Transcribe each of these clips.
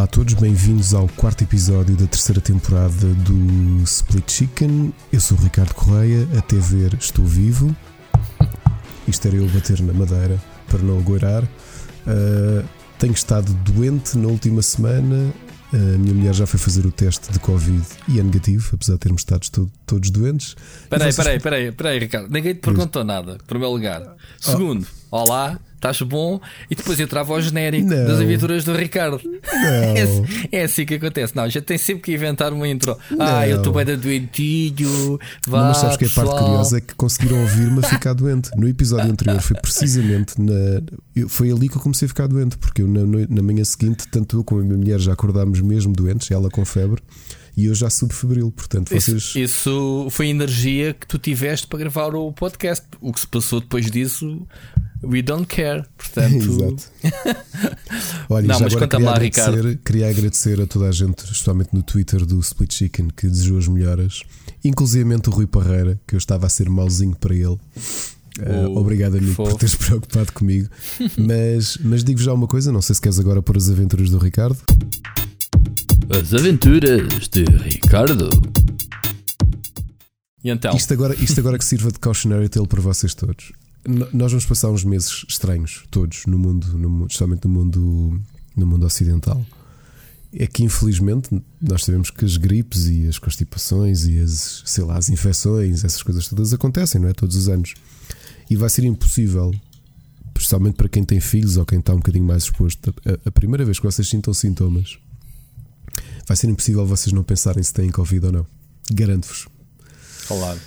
Olá a todos, bem-vindos ao quarto episódio da terceira temporada do Split Chicken. Eu sou o Ricardo Correia, até ver estou vivo. Isto era eu bater na madeira para não agoirar. Uh, tenho estado doente na última semana. A minha mulher já foi fazer o teste de Covid e é negativo, apesar de termos estado todo, todos doentes. Espera aí, espera aí, espera aí, espera aí, Ricardo. Ninguém te perguntou nada, em primeiro lugar. Segundo, oh. Olá, estás bom, e depois entrava ao genérico não. das aventuras do Ricardo. É, é, assim que acontece. Não, já tem sempre que inventar uma intro. Não. Ah, eu estou bem da doentilho. Vá, mas sabes que a parte curiosa é que conseguiram ouvir-me a ficar doente. No episódio anterior foi precisamente na. Foi ali que eu comecei a ficar doente, porque eu, na, na manhã seguinte, tanto eu como a minha mulher já acordámos mesmo doentes, ela com febre e eu já subfebril. Portanto, vocês. Isso, isso, foi a energia que tu tiveste para gravar o podcast. O que se passou depois disso We don't care, portanto. Exato. Olha, não, mas conta lá, Ricardo. Queria agradecer a toda a gente, especialmente no Twitter do Split Chicken, que desejou as melhoras, inclusive o Rui Parreira, que eu estava a ser mauzinho para ele. Uh, obrigado, amigo, fofo. por teres preocupado comigo. mas, mas digo já uma coisa: não sei se queres agora pôr as aventuras do Ricardo. As aventuras de Ricardo. E então? Isto agora, isto agora que sirva de cautionary tale para vocês todos nós vamos passar uns meses estranhos, todos, no mundo, no, especialmente no mundo, no mundo ocidental. É que infelizmente nós sabemos que as gripes e as constipações e as, sei lá, as infecções, essas coisas todas acontecem, não é? Todos os anos. E vai ser impossível, especialmente para quem tem filhos ou quem está um bocadinho mais exposto, a, a primeira vez que vocês sintam sintomas, vai ser impossível vocês não pensarem se têm Covid ou não. Garanto-vos. Claro.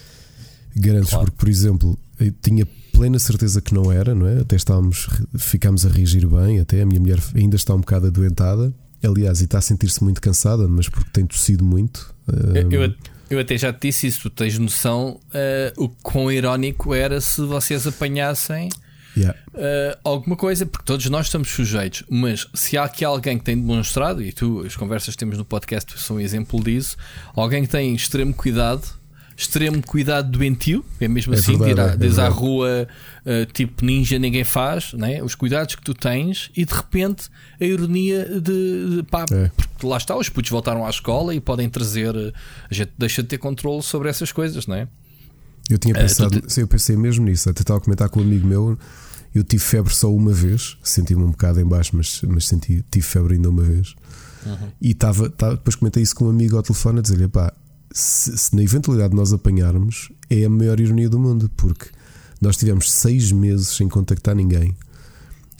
Garanto-vos, claro. porque, por exemplo, eu tinha plena certeza que não era, não é? Até estávamos, ficámos a reagir bem, até a minha mulher ainda está um bocado adoentada. Aliás, e está a sentir-se muito cansada, mas porque tem tossido muito. Eu, eu, eu até já te disse isso, tu tens noção uh, o quão irónico era se vocês apanhassem yeah. uh, alguma coisa, porque todos nós estamos sujeitos, mas se há aqui alguém que tem demonstrado, e tu, as conversas que temos no podcast são um exemplo disso, alguém que tem extremo cuidado extremo cuidado doentio, é mesmo é assim, verdade, ir à, é à rua uh, tipo ninja, ninguém faz, né? os cuidados que tu tens e de repente a ironia de, de pá, é. porque lá está, os putos voltaram à escola e podem trazer, eh, a gente deixa de ter controle sobre essas coisas, não é? Eu tinha pensado, te... eu pensei mesmo nisso, até estava a comentar com um amigo meu. Eu tive febre só uma vez, senti-me um bocado em baixo, mas, mas senti, tive febre ainda uma vez. Uhum. E estava, depois comentei isso com um amigo ao telefone a dizer-lhe: pá, se, se, na eventualidade de nós apanharmos, é a maior ironia do mundo, porque nós tivemos seis meses sem contactar ninguém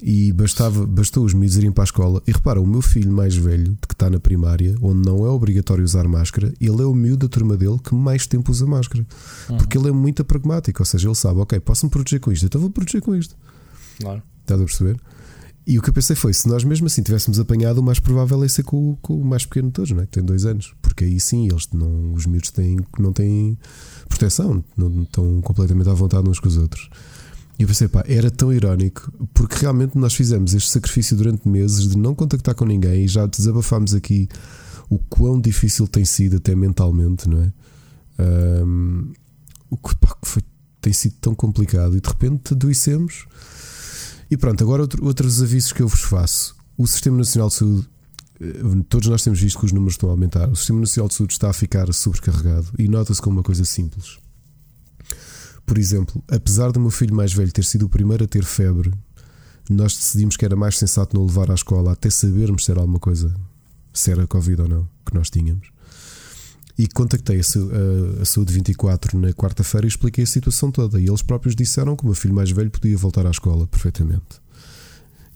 e bastava, bastou os miúdos irem para a escola. E repara, o meu filho mais velho, que está na primária, onde não é obrigatório usar máscara, ele é o miúdo da turma dele que mais tempo usa máscara, uhum. porque ele é muito pragmático. Ou seja, ele sabe, ok, posso me proteger com isto, então vou proteger com isto. Claro. Estás a perceber? E o que eu pensei foi: se nós mesmo assim tivéssemos apanhado, o mais provável é ser com, com o mais pequeno de todos, não é? que tem dois anos, porque aí sim eles não, os miúdos têm, não têm proteção, não estão completamente à vontade uns com os outros. E eu pensei, pá, era tão irónico, porque realmente nós fizemos este sacrifício durante meses de não contactar com ninguém e já desabafámos aqui o quão difícil tem sido, até mentalmente, não é? Um, o que, pá, foi, tem sido tão complicado e de repente adoecemos e pronto, agora outro, outros avisos que eu vos faço. O Sistema Nacional de Saúde, eh, todos nós temos visto que os números estão a aumentar. O Sistema Nacional de Saúde está a ficar sobrecarregado e nota-se como uma coisa simples. Por exemplo, apesar do meu filho mais velho ter sido o primeiro a ter febre, nós decidimos que era mais sensato não levar à escola até sabermos se era alguma coisa, se era Covid ou não, que nós tínhamos. E contactei a, a, Saúde 24 na quarta-feira e expliquei a situação toda. E eles próprios disseram que o meu filho mais velho podia voltar à escola perfeitamente.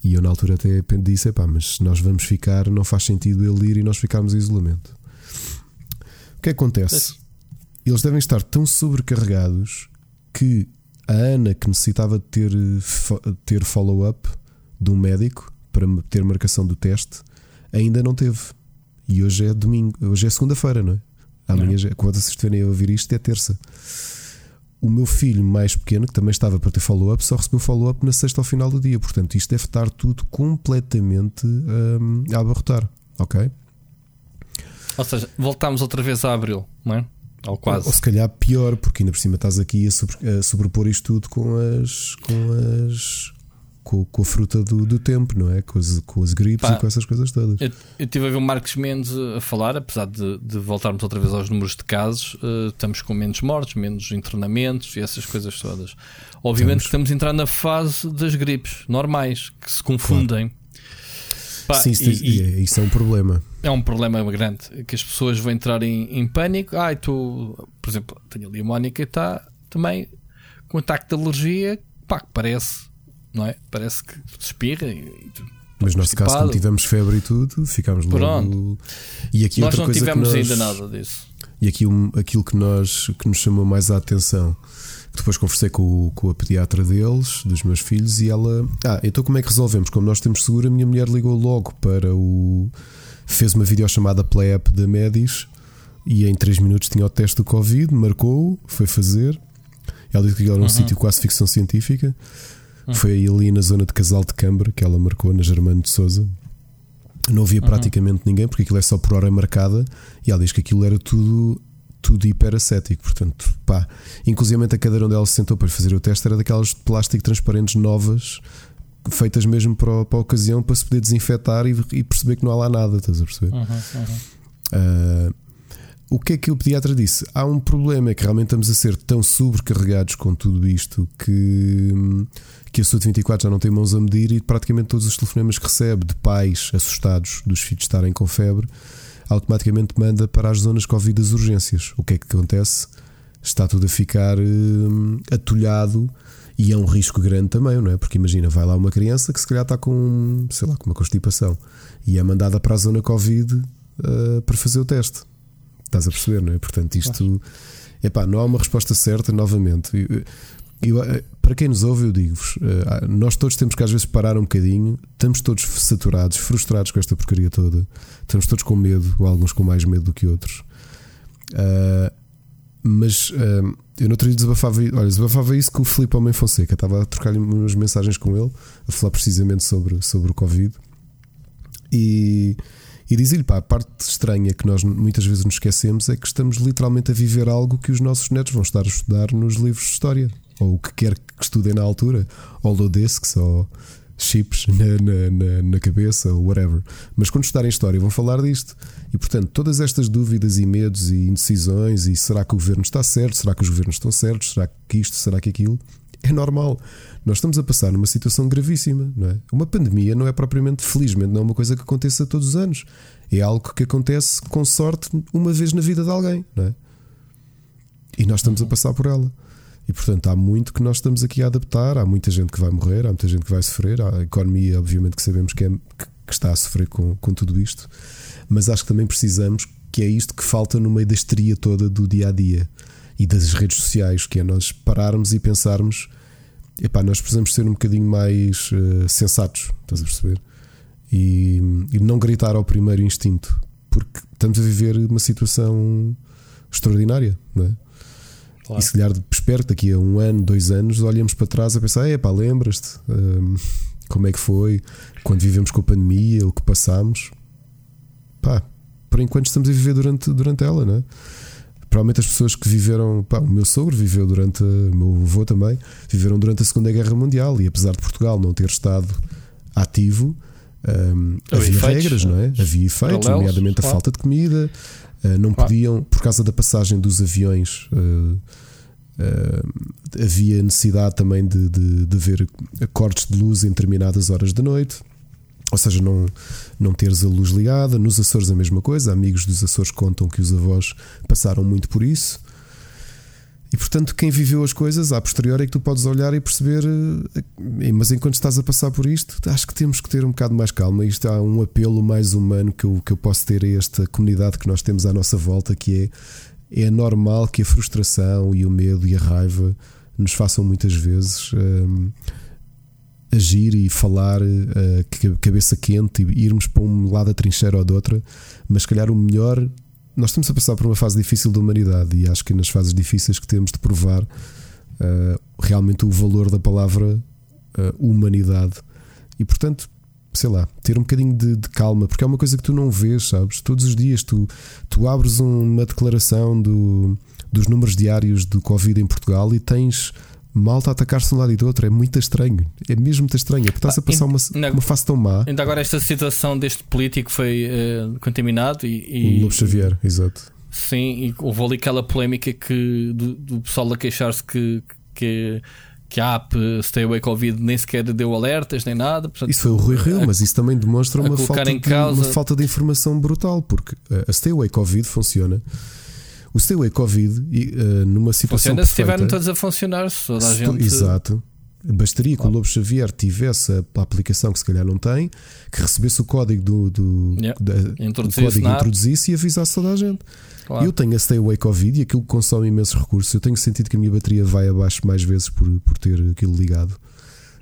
E eu, na altura, até disse: pá, mas nós vamos ficar, não faz sentido ele ir e nós ficarmos em isolamento. O que acontece? Eles devem estar tão sobrecarregados que a Ana, que necessitava de ter, ter follow-up de um médico para ter marcação do teste, ainda não teve. E hoje é domingo, hoje é segunda-feira, não é? Amanhã, já, quando vocês estiverem a ouvir isto, é terça. O meu filho mais pequeno, que também estava para ter follow-up, só recebeu follow-up na sexta ao final do dia. Portanto, isto deve estar tudo completamente um, a abarrotar. Ok? Ou seja, voltámos outra vez a abril, não é? Ou quase. Ou, se calhar pior, porque ainda por cima estás aqui a, sobre, a sobrepor isto tudo com as. com as com, com a fruta do, do tempo, não é? Com as, com as gripes Pá, e com essas coisas todas. Eu, eu tive a ver o Marcos Mendes a falar, apesar de, de voltarmos outra vez aos números de casos, uh, estamos com menos mortes, menos internamentos e essas coisas todas. Obviamente Estamos. que estamos a entrar na fase das gripes normais, que se confundem. Pá, Sim, isso, e- e- e- isso é um problema. É um problema grande que as pessoas vão entrar em, em pânico. Ai, tu, por exemplo, tenho ali a Mónica e está também com ataque de alergia, pá, que parece, não é? Parece que espirra e, e Mas no nosso caso, como constipado. tivemos febre e tudo, ficámos logo. Pronto. E aqui Nós outra não tivemos nós, ainda nada disso. E aqui um- aquilo que, nós, que nos chamou mais a atenção, depois conversei com, com a pediatra deles, dos meus filhos, e ela. Ah, então como é que resolvemos? Como nós temos seguro, a minha mulher ligou logo para o. fez uma videochamada pela app da Medis e em 3 minutos tinha o teste do Covid, marcou, foi fazer. Ela disse que era um Uhum. sítio quase ficção científica. Foi ali na zona de Casal de Câmara que ela marcou, na Germano de Souza. Não havia Uhum. praticamente ninguém, porque aquilo é só por hora marcada. E ela diz que aquilo era tudo, tudo hiperacético. Portanto, pá. Inclusive a cadeira onde ela se sentou para fazer o teste era daquelas de plástico transparentes novas, feitas mesmo para, a- para a ocasião, para se poder desinfetar e, e perceber que não há lá nada. Estás a perceber? Uhum, uhum. Ah, o que é que o pediatra disse? Há um problema, é que realmente estamos a ser tão sobrecarregados com tudo isto que, que a Saúde 24 já não tem mãos a medir e praticamente todos os telefonemas que recebe de pais assustados dos filhos estarem com febre automaticamente manda para as zonas Covid das urgências. O que é que acontece? Está tudo a ficar hum, atolhado e é um risco grande também, não é? Porque imagina, vai lá uma criança que se calhar está com, sei lá, com uma constipação e é mandada para a zona Covid ah, para fazer o teste. Estás a perceber, não é? Portanto, isto epá, não há uma resposta certa, novamente. Eu- eu- eh, para quem nos ouve, eu digo-vos: eh, nós todos temos que às vezes parar um bocadinho, estamos todos saturados, frustrados com esta porcaria toda, estamos todos com medo, ou alguns com mais medo do que outros. Ah, mas ah, eu no outro dia desabafava, olha, desabafava isso com o Filipe Homem Fonseca, estava a trocar-lhe umas mensagens com ele, a falar precisamente sobre, sobre o Covid. E, e dizer-lhe, pá, a parte estranha que nós muitas vezes nos esquecemos é que estamos literalmente a viver algo que os nossos netos vão estar a estudar nos livros de história, ou o que quer que estudem na altura, ou low-discs, ou chips na, na, na, cabeça, ou whatever. Mas quando estudarem história vão falar disto. E portanto, todas estas dúvidas e medos e indecisões, e será que o governo está certo, será que os governos estão certos, será que isto, será que aquilo, é normal. Nós estamos a passar numa situação gravíssima, não é? Uma pandemia não é propriamente, felizmente, não é uma coisa que aconteça todos os anos. É algo que acontece com sorte uma vez na vida de alguém, não é? E nós estamos a passar por ela. E portanto há muito que nós estamos aqui a adaptar. Há muita gente que vai morrer, há muita gente que vai sofrer. Há a economia, obviamente, que sabemos que, é, que- está a sofrer com, com tudo isto. Mas acho que também precisamos que é isto que falta no meio da histeria toda do dia a dia e das redes sociais, que é nós pararmos e pensarmos. Epá, nós precisamos ser um bocadinho mais eh, sensatos, estás a perceber? E, e não gritar ao primeiro instinto, porque estamos a viver uma situação extraordinária, não é? Claro. E se calhar espero que daqui a um ano, dois anos, olhemos para trás a pensar: epá, lembras-te hum, como é que foi quando vivemos com a pandemia, o que passámos? Pá, por enquanto estamos a viver durante, durante ela, não é? Provavelmente as pessoas que viveram, pá, o meu sogro viveu durante, o meu avô também, viveram durante a Segunda Guerra Mundial e apesar de Portugal não ter estado ativo, hum, Havia efeitos, regras, não é? Havia efeitos, paralelos, nomeadamente a falta de comida, uh, não podiam, por causa da passagem dos aviões, uh, uh, havia necessidade também de, de, de haver cortes de luz em determinadas horas da noite. Ou seja, não, não teres a luz ligada. Nos Açores, a mesma coisa. Amigos dos Açores contam que os avós passaram muito por isso. E portanto, quem viveu as coisas, a posteriori, é que tu podes olhar e perceber. eh, Mas enquanto estás a passar por isto, acho que temos que ter um bocado mais calma. Isto há um apelo mais humano que eu, que eu posso ter a esta comunidade que nós temos à nossa volta, que é, é normal que a frustração e o medo e a raiva nos façam muitas vezes hum, agir e falar ca- cabeça quente e irmos para um lado da trincheira ou de outra, mas se calhar o melhor. Nós estamos a passar por uma fase difícil da humanidade e acho que nas fases difíceis que temos de provar eh, realmente o valor da palavra eh, humanidade e portanto, sei lá, ter um bocadinho de, de calma, porque é uma coisa que tu não vês, sabes? Todos os dias tu, tu abres um- uma declaração do, dos números diários do Covid em Portugal e tens malta a atacar-se de um lado e do outro. É muito estranho. É mesmo muito estranho. É porque estás a passar uma, ainda- uma fase tão má. Ainda agora esta situação deste político foi eh, contaminado e, O e- Lobo Xavier, exato. sim, e houve ali aquela polémica que do, do pessoal a queixar-se que, que, que a app Stay Away Covid nem sequer deu alertas nem nada. Portanto, Isso foi o Rui Rio, mas isso também demonstra uma falta, em de, causa- uma falta de informação brutal, porque uh, a Stay Away Covid funciona. O Stay Away Covid, e, uh, numa situação Funciona se perfeita, estiverem todos a funcionar, se toda a se gente. Exato. Bastaria que o Lobo Xavier tivesse a, aplicação que se calhar não tem, que recebesse o código do, do, Yeah. da- o Introduzisse código na app. introduzisse e avisasse toda a gente. Claro. Eu tenho a Stay Away Covid e aquilo consome imensos recursos. Eu tenho sentido que a minha bateria vai abaixo mais vezes por, por ter aquilo ligado.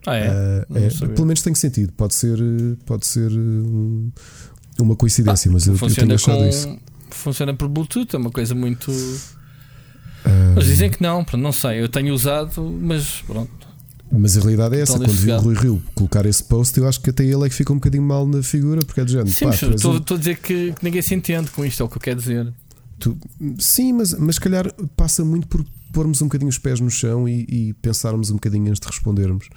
Ah, é? Ah, Não é, pelo menos tenho sentido. Pode ser, pode ser um, uma coincidência, mas eu, eu tenho achado com. isso. Funciona por Bluetooth, é uma coisa muito. Ah, Mas dizem que não, pronto, não sei. Eu tenho usado, mas pronto. mas a realidade é essa. Então, Quando vi o. Rui Rio colocar esse post, eu acho que até ele é que fica um bocadinho mal na figura, porque é de género. Sim, pá, estou um- estou a dizer que, que ninguém se entende com isto, é o que eu quero dizer. Tu- sim, mas, mas se calhar passa muito por pormos um bocadinho os pés no chão e, e pensarmos um bocadinho antes de respondermos.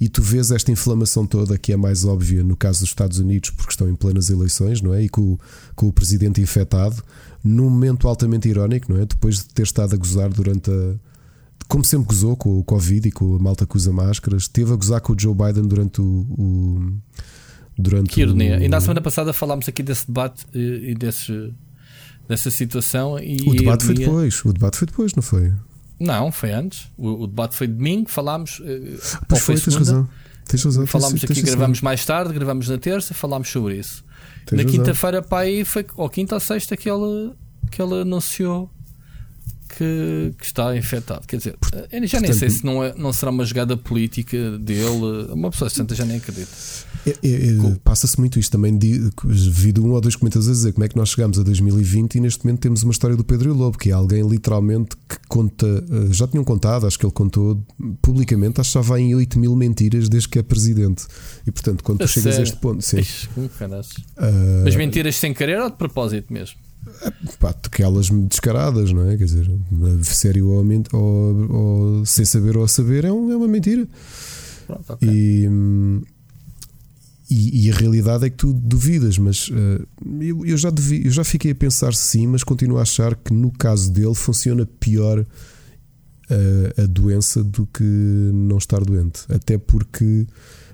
E tu vês esta inflamação toda que é mais óbvia no caso dos Estados Unidos, porque estão em plenas eleições, não é? E com, o- com o presidente infectado, num momento altamente irónico, não é? Depois de ter estado a gozar durante a. Como sempre gozou com o Covid e com a malta que usa máscaras, teve a gozar com o Joe Biden durante o. o- durante Que ironia. o, E na semana passada falámos aqui desse debate e, e desse, dessa situação. E o debate foi depois. O debate foi depois, não foi? Não, foi antes. O, o debate foi domingo, falámos. eh, ou Pois foi tens razão. Tens razão. Falámos tens- aqui, tens razão. gravamos mais tarde, gravamos na terça, falámos sobre isso. Tens na razão. quinta-feira, pá, aí foi ou quinta ou sexta que ele, que ele anunciou que, que está infectado. Quer dizer, já nem portanto- sei se não, é, não será uma jogada política dele. Uma pessoa santa já nem acredita. É- é- é, Passa-se muito isto também. di- Vi de um ou dois comentadores a dizer como é que nós chegamos a 2020 e neste momento temos uma história do Pedro e o Lobo, que é alguém literalmente que conta. eh, Já tinham contado, acho que ele contou publicamente, acho que já vai em 8 mil mentiras desde que é presidente. E portanto, quando tu A chegas a sério? este ponto, sim. Ixi, ah, Mas mentiras sem querer ou de propósito mesmo? Pá, aquelas descaradas, não é? Quer dizer, sério ou, ou- ou sem saber ou a saber é, um- é uma mentira. Pronto, ok. E, e, e a realidade é que tu duvidas, mas eh, eu, eu já devi- eu já fiquei a pensar sim, mas continuo a achar que no caso dele funciona pior eh, a doença do que não estar doente. Até porque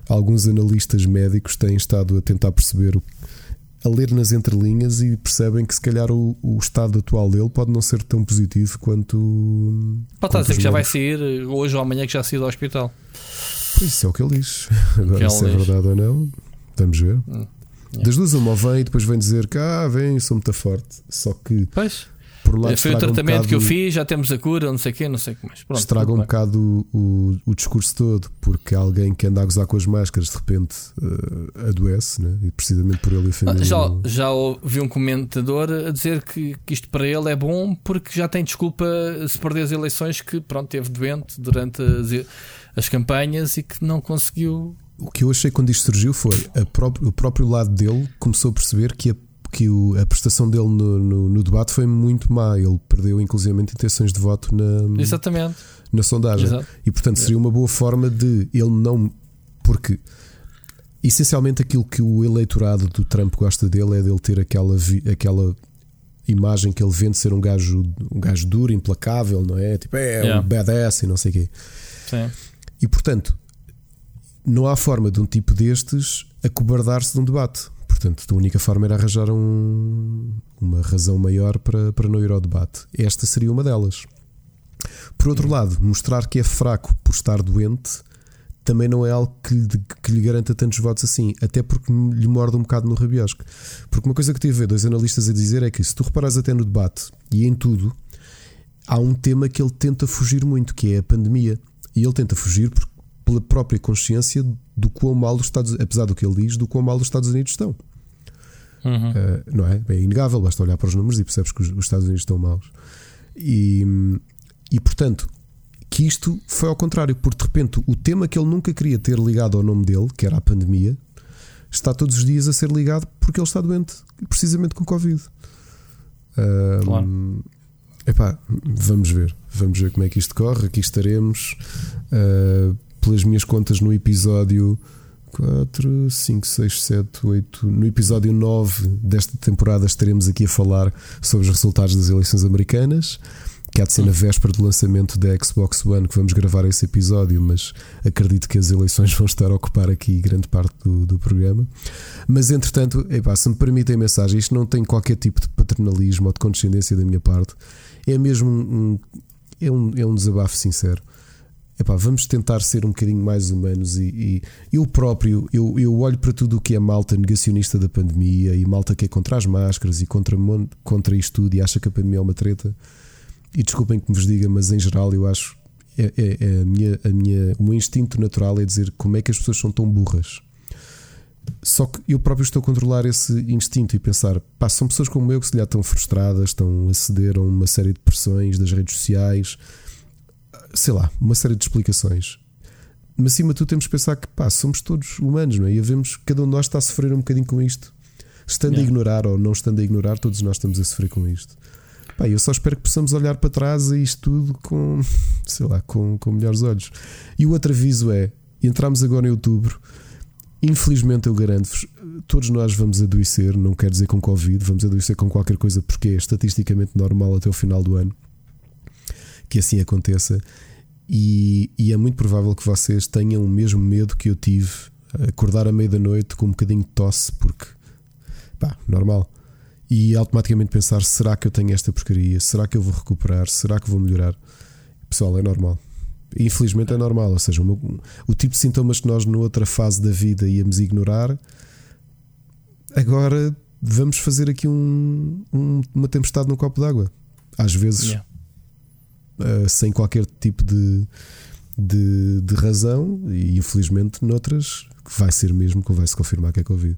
alguns analistas médicos têm estado a tentar perceber, o- a ler nas entrelinhas e percebem que se calhar o, o estado atual dele pode não ser tão positivo quanto. Pode estar a dizer que já vai sair hoje ou amanhã que já saiu do hospital. Pois isso é o que ele diz. Agora, ele se é diz. verdade ou não, vamos ver. Hum, Das duas, uma vem e depois vem dizer que ah, vem, sou muito forte. Só que Pois, por lado foi o estraga um tratamento que eu fiz, já temos a cura, não sei o quê, não sei o que mais. Pronto, Estraga um bem. bocado o, o, o discurso todo, porque alguém que anda a gozar com as máscaras de repente eh, adoece, né? e precisamente por ele e a família. Já, não- já ouvi um comentador a dizer que, que isto para ele é bom porque já tem desculpa se perder as eleições que pronto, teve doente durante as, as campanhas e que não conseguiu. O que eu achei quando isto surgiu foi a próprio- o próprio lado dele começou a perceber que a, que o- a prestação dele no, no- no debate foi muito má. Ele perdeu, inclusivamente, intenções de voto na, Exatamente. na sondagem. Exato. E portanto seria uma boa forma de ele não. Porque essencialmente aquilo que o eleitorado do Trump gosta dele é dele ter aquela, aquela imagem que ele vende ser um gajo, um gajo duro, implacável, não é? Tipo, é Yeah. um badass e não sei o quê. Sim. E portanto, não há forma de um tipo destes acobardar-se de um debate. Portanto, a única forma era arranjar um- uma razão maior para, para não ir ao debate. Esta seria uma delas. Por outro lado, mostrar que é fraco por estar doente também não é algo que lhe, que lhe garanta tantos votos assim, até porque lhe morde um bocado no rabiosco. Porque uma coisa que tive a ver dois analistas a dizer é que se tu reparas até no debate e em tudo, há um tema que ele tenta fugir muito, que é a pandemia. E ele tenta fugir por- pela própria consciência do quão mal os Estados apesar do que ele diz, do quão mal os Estados Unidos estão. Uhum. Uh, não é? É inegável, basta olhar para os números e percebes que os, os Estados Unidos estão maus. E, e portanto, que isto foi ao contrário, porque de repente o tema que ele nunca queria ter ligado ao nome dele, que era a pandemia, está todos os dias a ser ligado porque ele está doente, precisamente com Covid. Um, Claro. Epá, vamos ver. vamos ver como é que isto corre. Aqui estaremos, uh, pelas minhas contas, no episódio 4, 5, 6, 7, 8. No episódio 9 desta temporada estaremos aqui a falar sobre os resultados das eleições americanas que há de ser na véspera do lançamento da Xbox One que vamos gravar esse episódio, mas acredito que as eleições vão estar a ocupar aqui grande parte do, do programa. Mas entretanto, epá, se me permitem a mensagem, isto não tem qualquer tipo de paternalismo ou de condescendência da minha parte, é mesmo um, é um, é um desabafo sincero. Epá, vamos tentar ser um bocadinho mais humanos e, e, eu próprio eu, eu olho para tudo o que é malta negacionista da pandemia e malta que é contra as máscaras e contra, contra isto tudo e acha que a pandemia é uma treta e desculpem que me vos diga, mas em geral eu acho é, é, é a minha, a minha, o meu instinto natural é dizer como é que as pessoas são tão burras. Só que eu próprio estou a controlar esse instinto e pensar, pá, são pessoas como eu que se calhar estão frustradas, estão a ceder a uma série de pressões das redes sociais, sei lá, uma série de explicações. Mas acima de tudo temos que pensar que pá, somos todos humanos, não é? E vemos cada um de nós está a sofrer um bocadinho com isto. Estando yeah. a ignorar ou não estando a ignorar, todos nós estamos a sofrer com isto. Pá, eu só espero que possamos olhar para trás a isto tudo com, sei lá, com, com melhores olhos. E o outro aviso é: entramos agora em outubro. Infelizmente, eu garanto-vos, todos nós vamos adoecer, não quer dizer com Covid, vamos adoecer com qualquer coisa, porque é estatisticamente normal até o final do ano que assim aconteça. E, e é muito provável que vocês tenham o mesmo medo que eu tive, acordar à meia da noite com um bocadinho de tosse, porque pá, normal e automaticamente pensar: será que eu tenho esta porcaria? Será que eu vou recuperar? Será que vou melhorar? Pessoal, é normal. Infelizmente é normal. Ou seja, o, o tipo de sintomas que nós, noutra fase da vida, íamos ignorar, agora vamos fazer aqui um, um, uma tempestade no copo d'água. Às vezes, yeah. Uh, sem qualquer tipo de, de, de, razão, e infelizmente, noutras, vai ser mesmo que vai se confirmar que é Covid.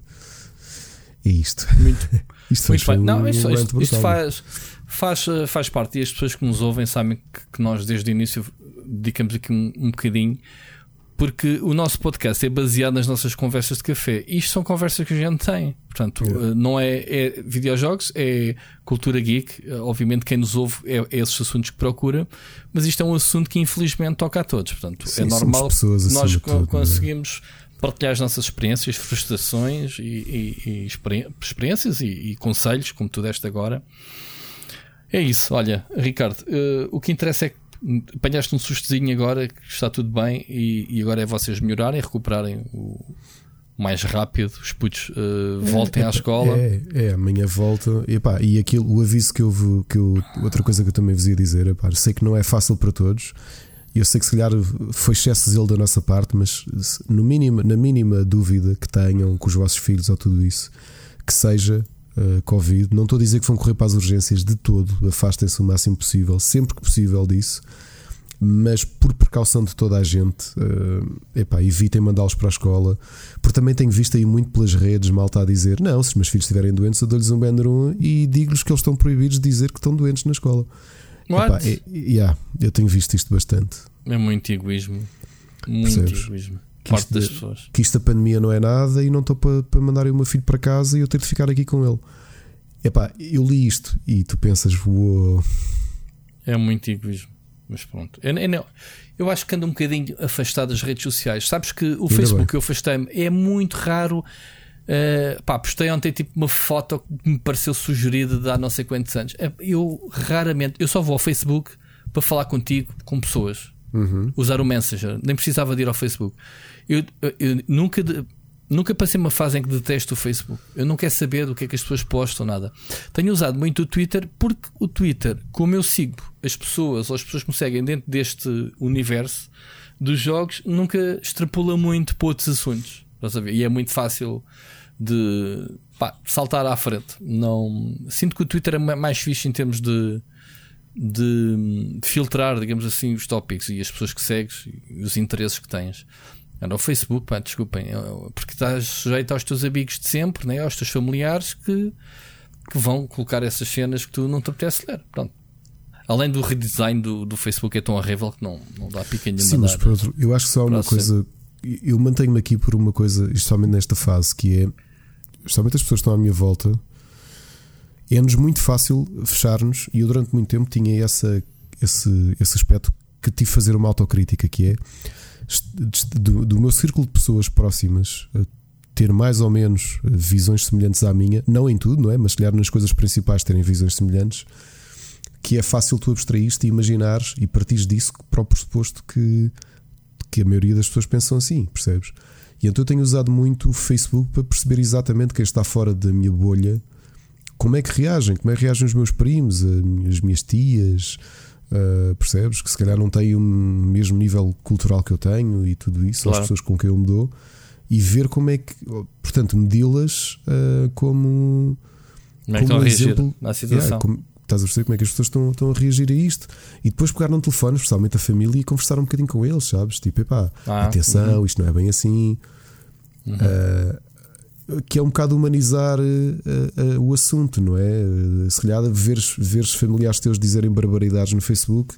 É isto. Muito, isto muito bem. Não, isto, isto, isto, faz, faz, faz parte e as pessoas que nos ouvem sabem que, que nós desde o início dedicamos aqui um, um bocadinho porque o nosso podcast é baseado nas nossas conversas de café. Isto são conversas que a gente tem. Portanto, yeah. não é, é videojogos, é cultura geek. Obviamente, quem nos ouve é, é, esses assuntos que procura, mas isto é um assunto que infelizmente toca a todos. Portanto, Sim, é normal nós tudo, é? conseguimos partilhar as nossas experiências, frustrações e, e, e experiências e, e, conselhos, como tu deste agora. É isso, olha, Ricardo, uh, o que interessa é que apanhaste um sustozinho agora, que está tudo bem, e, agora é vocês melhorarem, recuperarem o mais rápido, os putos uh, voltem é, à escola. É, é, amanhã volta. E, pá, e aquilo, o aviso que eu, que eu. Outra coisa que eu também vos ia dizer, epá, sei que não é fácil para todos. Eu sei que se calhar foi excesso zelo da nossa parte, mas no mínimo, na mínima dúvida que tenham com os vossos filhos ou tudo isso, que seja uh, Covid. Não estou a dizer que vão correr para as urgências de todo, afastem-se o máximo possível, sempre que possível disso, mas por precaução de toda a gente, uh, epá, evitem mandá-los para a escola, porque também tenho visto aí muito pelas redes malta a dizer: não, se os meus filhos estiverem doentes, eu dou-lhes um banner 1 e digo-lhes que eles estão proibidos de dizer que estão doentes na escola. Epá, é, yeah, eu tenho visto isto bastante. É muito egoísmo. Muito Percebes? egoísmo. Que isto, das pessoas. Que isto a pandemia não é nada e não estou para, para mandar o meu filho para casa e eu ter de ficar aqui com ele. Epá, eu li isto e tu pensas, uou. É muito egoísmo. Mas pronto. Eu, eu, eu, acho que ando um bocadinho afastado das redes sociais. Sabes que o Ainda Facebook bem. eu afastei-me. É muito raro Uh, pá, postei ontem tipo uma foto que me pareceu sugerida de há não sei quantos anos. Eu raramente, eu só vou ao Facebook para falar contigo com pessoas, uhum. usar o Messenger, nem precisava de ir ao Facebook. Eu, eu, nunca, nunca passei uma fase em que detesto o Facebook. Eu não quero saber do que é que as pessoas postam, nada. Tenho usado muito o Twitter porque o Twitter, como eu sigo as pessoas ou as pessoas que me seguem dentro deste universo dos jogos, nunca extrapola muito para outros assuntos. Estás a ver? E é muito fácil de pá, saltar à frente. Não sinto que o Twitter é mais fixe em termos de, de filtrar, digamos assim, os tópicos e as pessoas que segues e os interesses que tens. Era o Facebook, pá, desculpem, é, porque estás sujeito aos teus amigos de sempre, né? aos teus familiares que, que vão colocar essas cenas que tu não te apetece ler. Pronto. Além do redesign do, do Facebook é tão horrível que não, não dá pica nenhuma. Sim, mas por outro, eu acho que só uma coisa eu mantenho-me aqui por uma coisa, especialmente nesta fase, que é especialmente as pessoas que estão à minha volta, é-nos muito fácil fechar-nos, e eu durante muito tempo tinha essa, esse, esse aspecto que tive de fazer uma autocrítica que é do, do meu círculo de pessoas próximas ter mais ou menos visões semelhantes à minha, não em tudo, não é? Mas calhar nas coisas principais terem visões semelhantes, que é fácil tu abstrair-te e imaginares e partires disso para o pressuposto que, que a maioria das pessoas pensam assim, percebes? E então eu tenho usado muito o Facebook para perceber exatamente quem está fora da minha bolha, como é que reagem, como é que reagem os meus primos, as minhas tias, uh, percebes? Que se calhar não têm o mesmo nível cultural que eu tenho e tudo isso, claro. as pessoas com quem eu me dou, e ver como é que, portanto, medi-las uh, como. Como é a reagir exemplo, na situação? Yeah, como, estás a perceber como é que as pessoas estão, estão a reagir a isto e depois pegar num telefone, especialmente a família, e conversar um bocadinho com eles, sabes? Tipo, epá, ah, atenção, uhum. isto não é bem assim. Uhum. Uh, que é um bocado humanizar uh, uh, o assunto, não é? se calhar veres, veres familiares teus dizerem barbaridades no Facebook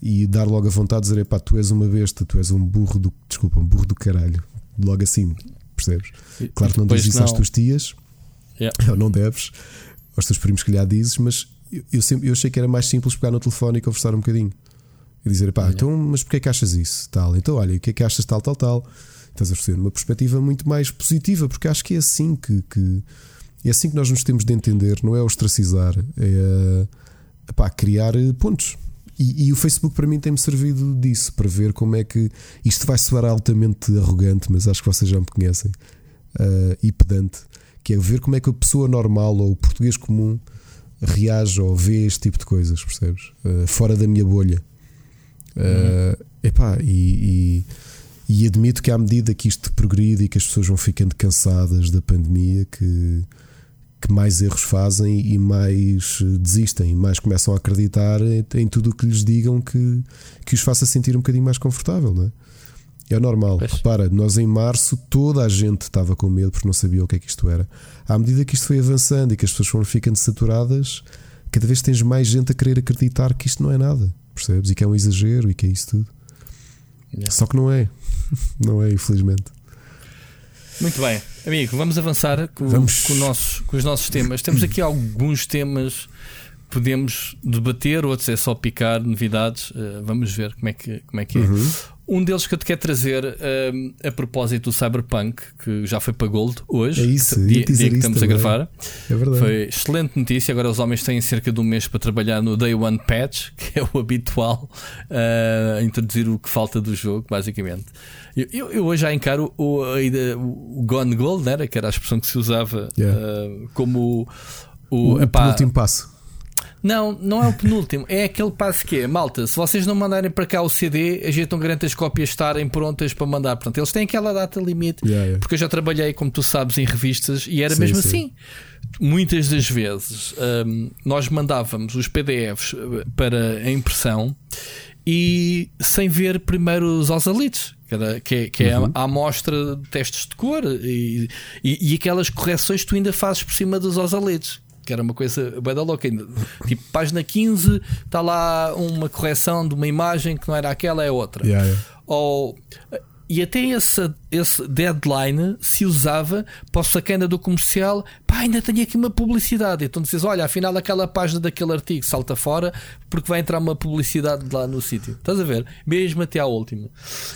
e dar logo a vontade de dizer: pá, tu és uma besta, tu és um burro do. Desculpa, um burro do caralho. Logo assim, percebes? Claro que não dizes isso às tuas tias, yeah. ou não deves, aos teus primos, que lhe dizes, mas eu, eu, sempre, eu achei que era mais simples pegar no telefone e conversar um bocadinho e dizer: pá, então, mas porquê é que achas isso? Tal, então, olha, o que é que achas tal, tal, tal? Estás a perceber? Uma perspectiva muito mais positiva, porque acho que é assim que, que é assim que nós nos temos de entender, não é ostracizar, é pá, criar pontos. E, e, o Facebook para mim tem-me servido disso, para ver como é que isto vai soar altamente arrogante, mas acho que vocês já me conhecem, uh, e pedante, que é ver como é que a pessoa normal ou o português comum reage ou vê este tipo de coisas, percebes? Uh, fora da minha bolha. Uh, epá, e, e, e, admito que à medida que isto progride e que as pessoas vão ficando cansadas da pandemia, que, que mais erros fazem e mais desistem, mais começam a acreditar em, em tudo o que lhes digam que, que os faça sentir um bocadinho mais confortável, não é? É normal. Pois. Repara, nós em março toda a gente estava com medo porque não sabia o que é que isto era. À medida que isto foi avançando e que as pessoas foram ficando saturadas, cada vez tens mais gente a querer acreditar que isto não é nada, percebes? E que é um exagero e que é isso tudo. Só que não é. Não é, infelizmente. Muito bem, amigo, vamos avançar com, vamos. Com, nossos, com os nossos temas. Temos aqui alguns temas podemos debater, outros é só picar novidades. Uh, vamos ver como é que, como é, que é. Um deles que eu te quero trazer um, a propósito do Cyberpunk, que já foi para Gold hoje, é isso, dia, dia que estamos também. a gravar. É verdade. Foi excelente notícia. Agora os homens têm cerca de um mês para trabalhar no Day One Patch, que é o habitual, uh, introduzir o que falta do jogo, basicamente. Eu, eu, hoje já encaro o, o, Gone Gold, né, que era a expressão que se usava yeah. uh, como o, o, epá, o último passo. Não, não é o penúltimo. É aquele passo que é, malta, se vocês não mandarem para cá o CD, a gente não garante as cópias estarem prontas para mandar. Portanto, eles têm aquela data limite. Yeah, yeah. Porque eu já trabalhei, como tu sabes, em revistas e era sim, mesmo sim. assim. Muitas das vezes um, nós mandávamos os PDFs uh, para a impressão e sem ver primeiro os osalites. Que, é, que é uhum. a, a amostra de testes de cor e, e, e, aquelas correções que tu ainda fazes por cima dos osalites que era uma coisa bem da louca. Tipo, página 15 está lá uma correção de uma imagem que não era aquela, é outra. Yeah, yeah. Ou, e até esse, esse deadline se usava para o sacana do comercial. Pá, ainda tenho aqui uma publicidade. Então dizes: Olha, afinal, aquela página daquele artigo salta fora porque vai entrar uma publicidade lá no sítio. Estás a ver? Mesmo até à última.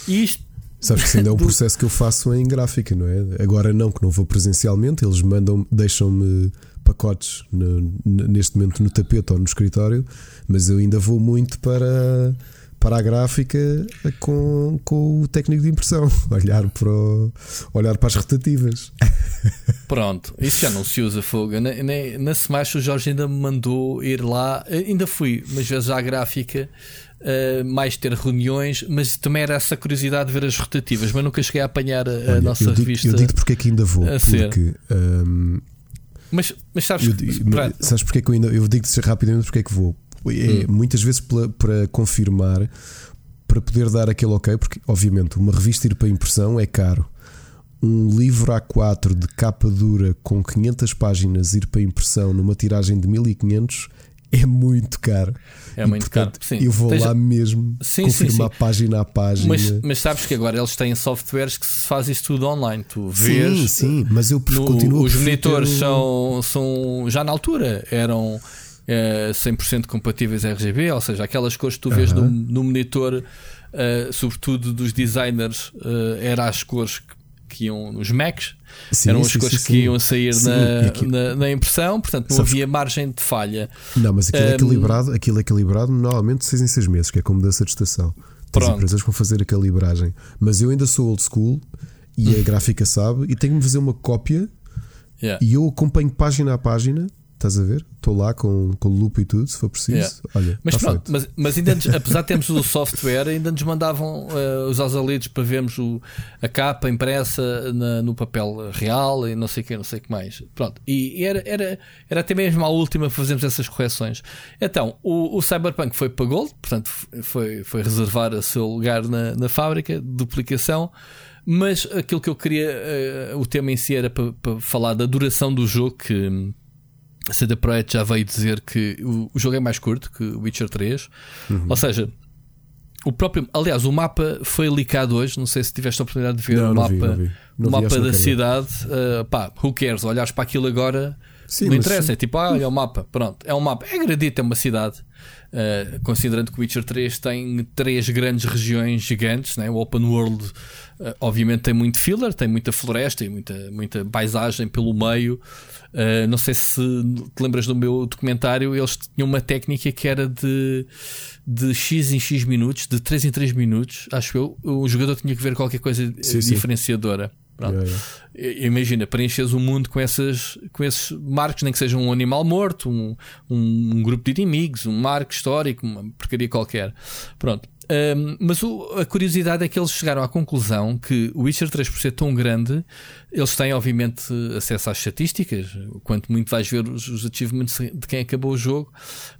E isto Sabes que isso ainda é um processo que eu faço em gráfica, não é? Agora não, que não vou presencialmente, eles mandam, deixam-me pacotes no, neste momento no tapete ou no escritório, mas eu ainda vou muito para, para a gráfica com, com o técnico de impressão, olhar para, o, olhar para as rotativas. Pronto, isso já não se usa fogo. Na, na, na Smash o Jorge ainda me mandou ir lá, ainda fui umas vezes à gráfica. Uh, mais ter reuniões, mas também era essa curiosidade de ver as rotativas, mas nunca cheguei a apanhar a, Olha, nossa eu digo, revista. Eu digo porque é que ainda vou, porque um, mas, mas sabes, eu, sabes porque é que eu ainda eu digo-te rapidamente porque é que vou. É, hum. Muitas vezes para, para confirmar, para poder dar aquele ok, porque obviamente uma revista ir para impressão é caro. Um livro A4 de capa dura com 500 páginas ir para impressão numa tiragem de 1500 é muito caro. É e, muito portanto, caro. Sim. Eu vou lá mesmo sim, confirmar sim, sim. página a página. Mas, mas, sabes que agora eles têm softwares que se faz isso tudo online. Tu vês. Sim, sim, mas eu no, continuo Os monitores ter... são, são. Já na altura eram uh, 100% compatíveis RGB, ou seja, aquelas cores que tu vês no, no monitor, uh, sobretudo dos designers, uh, eram as cores que, que iam nos Macs, sim, eram as sim, cores sim, que iam sair na, aqui... na, na, impressão, portanto não Sabes havia margem de falha. Não, mas aquilo um, é equilibrado, aquilo é equilibrado normalmente 6 em 6 meses, que é como mudança de estação. Tens empresas vão fazer a calibragem. Mas eu ainda sou old school e a hum. gráfica sabe e tenho que fazer uma cópia yeah. e eu acompanho página a página Estás a ver? Estou lá com, com loop e tudo, se for preciso. Yeah. Olha, mas tá pronto, mas, mas, ainda nos, apesar de termos o software, ainda nos mandavam uh, os ausalidos para vermos o, a capa impressa na, no papel real e não sei o que, não sei o que mais. Pronto, e era, era, era até mesmo a última fazermos essas correções. Então, o, o Cyberpunk foi para Gold, portanto, foi, foi reservar o seu lugar na, na fábrica, duplicação. Mas aquilo que eu queria, uh, o tema em si era para, para falar da duração do jogo que a CD Projekt já veio dizer que o, o, jogo é mais curto que o Witcher 3. Uhum. Ou seja, o próprio. Aliás, o mapa foi licado hoje. Não sei se tiveste a oportunidade de ver não, o não mapa, vi, não vi. o mapa da cidade. Uh, pá, who cares? Olhares para aquilo agora. Sim, não interessa, sim. é tipo, ah, olha o mapa, pronto, é um mapa, é gradito, é uma cidade. Uh, considerando que o Witcher 3 tem três grandes regiões gigantes, né? o Open World, uh, obviamente, tem muito filler, tem muita floresta e muita, muita paisagem pelo meio. Uh, não sei se te lembras do meu documentário, eles tinham uma técnica que era de, de X em X minutos, de 3 em 3 minutos, acho eu, o jogador tinha que ver qualquer coisa sim, diferenciadora. Yeah, yeah. Imagina, preenches o mundo com, essas, com esses marcos, nem que seja um animal morto, um, um, um grupo de inimigos, um marco histórico, uma porcaria qualquer. Pronto. Um, mas o, a curiosidade é que eles chegaram à conclusão que o Witcher 3 por ser tão grande, eles têm obviamente acesso às estatísticas, quanto muito vais ver os, os achievements de quem acabou o jogo,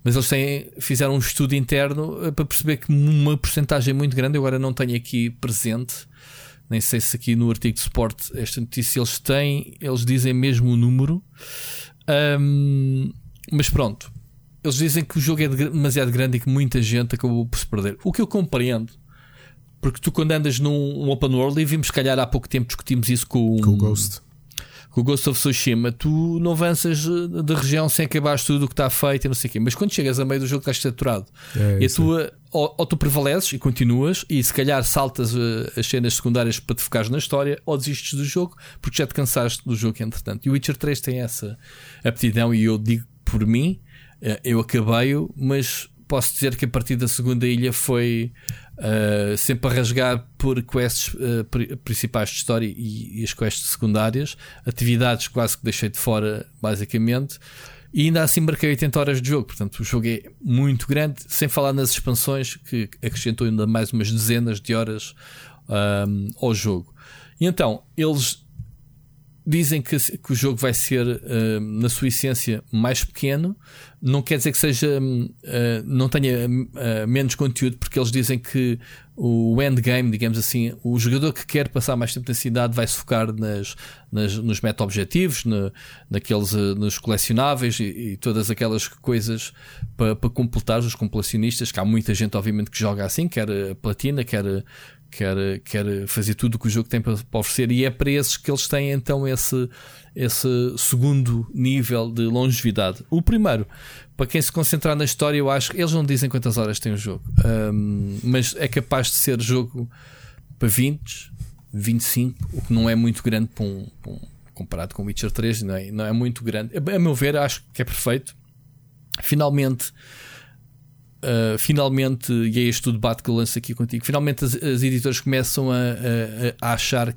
mas eles têm, fizeram um estudo interno eh, para perceber que uma porcentagem muito grande, eu agora não tenho aqui presente, nem sei se aqui no artigo de suporte esta notícia eles têm, eles dizem mesmo o número, um, mas pronto eles dizem que o jogo é demasiado grande e que muita gente acabou por se perder. O que eu compreendo, porque tu quando andas num open world, e vimos, se calhar há pouco tempo discutimos isso com, com o Ghost. Com o Ghost of Tsushima, tu não avanças eh, da região sem acabar tudo o que está feito e não sei o quê. Mas quando chegas a meio do jogo estás saturado. É, e a tua, ou, ou, tu prevaleces e continuas, e se calhar saltas uh, as cenas secundárias para te focares na história, ou desistes do jogo porque já te cansaste do jogo entretanto. E o Witcher 3 tem essa aptidão, e eu digo por mim, eh, eu acabei-o, mas posso dizer que a partir da segunda ilha foi uh, sempre a rasgar por quests uh, principais de história e, e, as quests secundárias, atividades quase que deixei de fora, basicamente. E ainda assim marquei 80 horas de jogo, portanto o jogo é muito grande, sem falar nas expansões que acrescentou ainda mais umas dezenas de horas um, ao jogo. E então, eles dizem que, que o jogo vai ser, uh, na sua essência, mais pequeno. Não quer dizer que seja, uh, não tenha uh, menos conteúdo, porque eles dizem que o endgame, digamos assim, o jogador que quer passar mais tempo na cidade vai se focar nas, nas, nos meta-objetivos, na, naqueles, nos colecionáveis e, e, todas aquelas coisas para, completar os completionistas. Que há muita gente, obviamente, que joga assim, quer platina, quer quer, quer fazer tudo o que o jogo tem para, oferecer, e é para esses que eles têm então esse, esse segundo nível de longevidade. O primeiro, para quem se concentrar na história, eu acho que eles não dizem quantas horas tem o jogo, um, mas é capaz de ser jogo para 20, 25, o que não é muito grande para um, para um comparado com Witcher 3, não é, não é muito grande. A meu ver, acho que é perfeito. Finalmente Uh, finalmente, e é este o debate que eu lanço aqui contigo, finalmente as, as editoras começam a, a, a, achar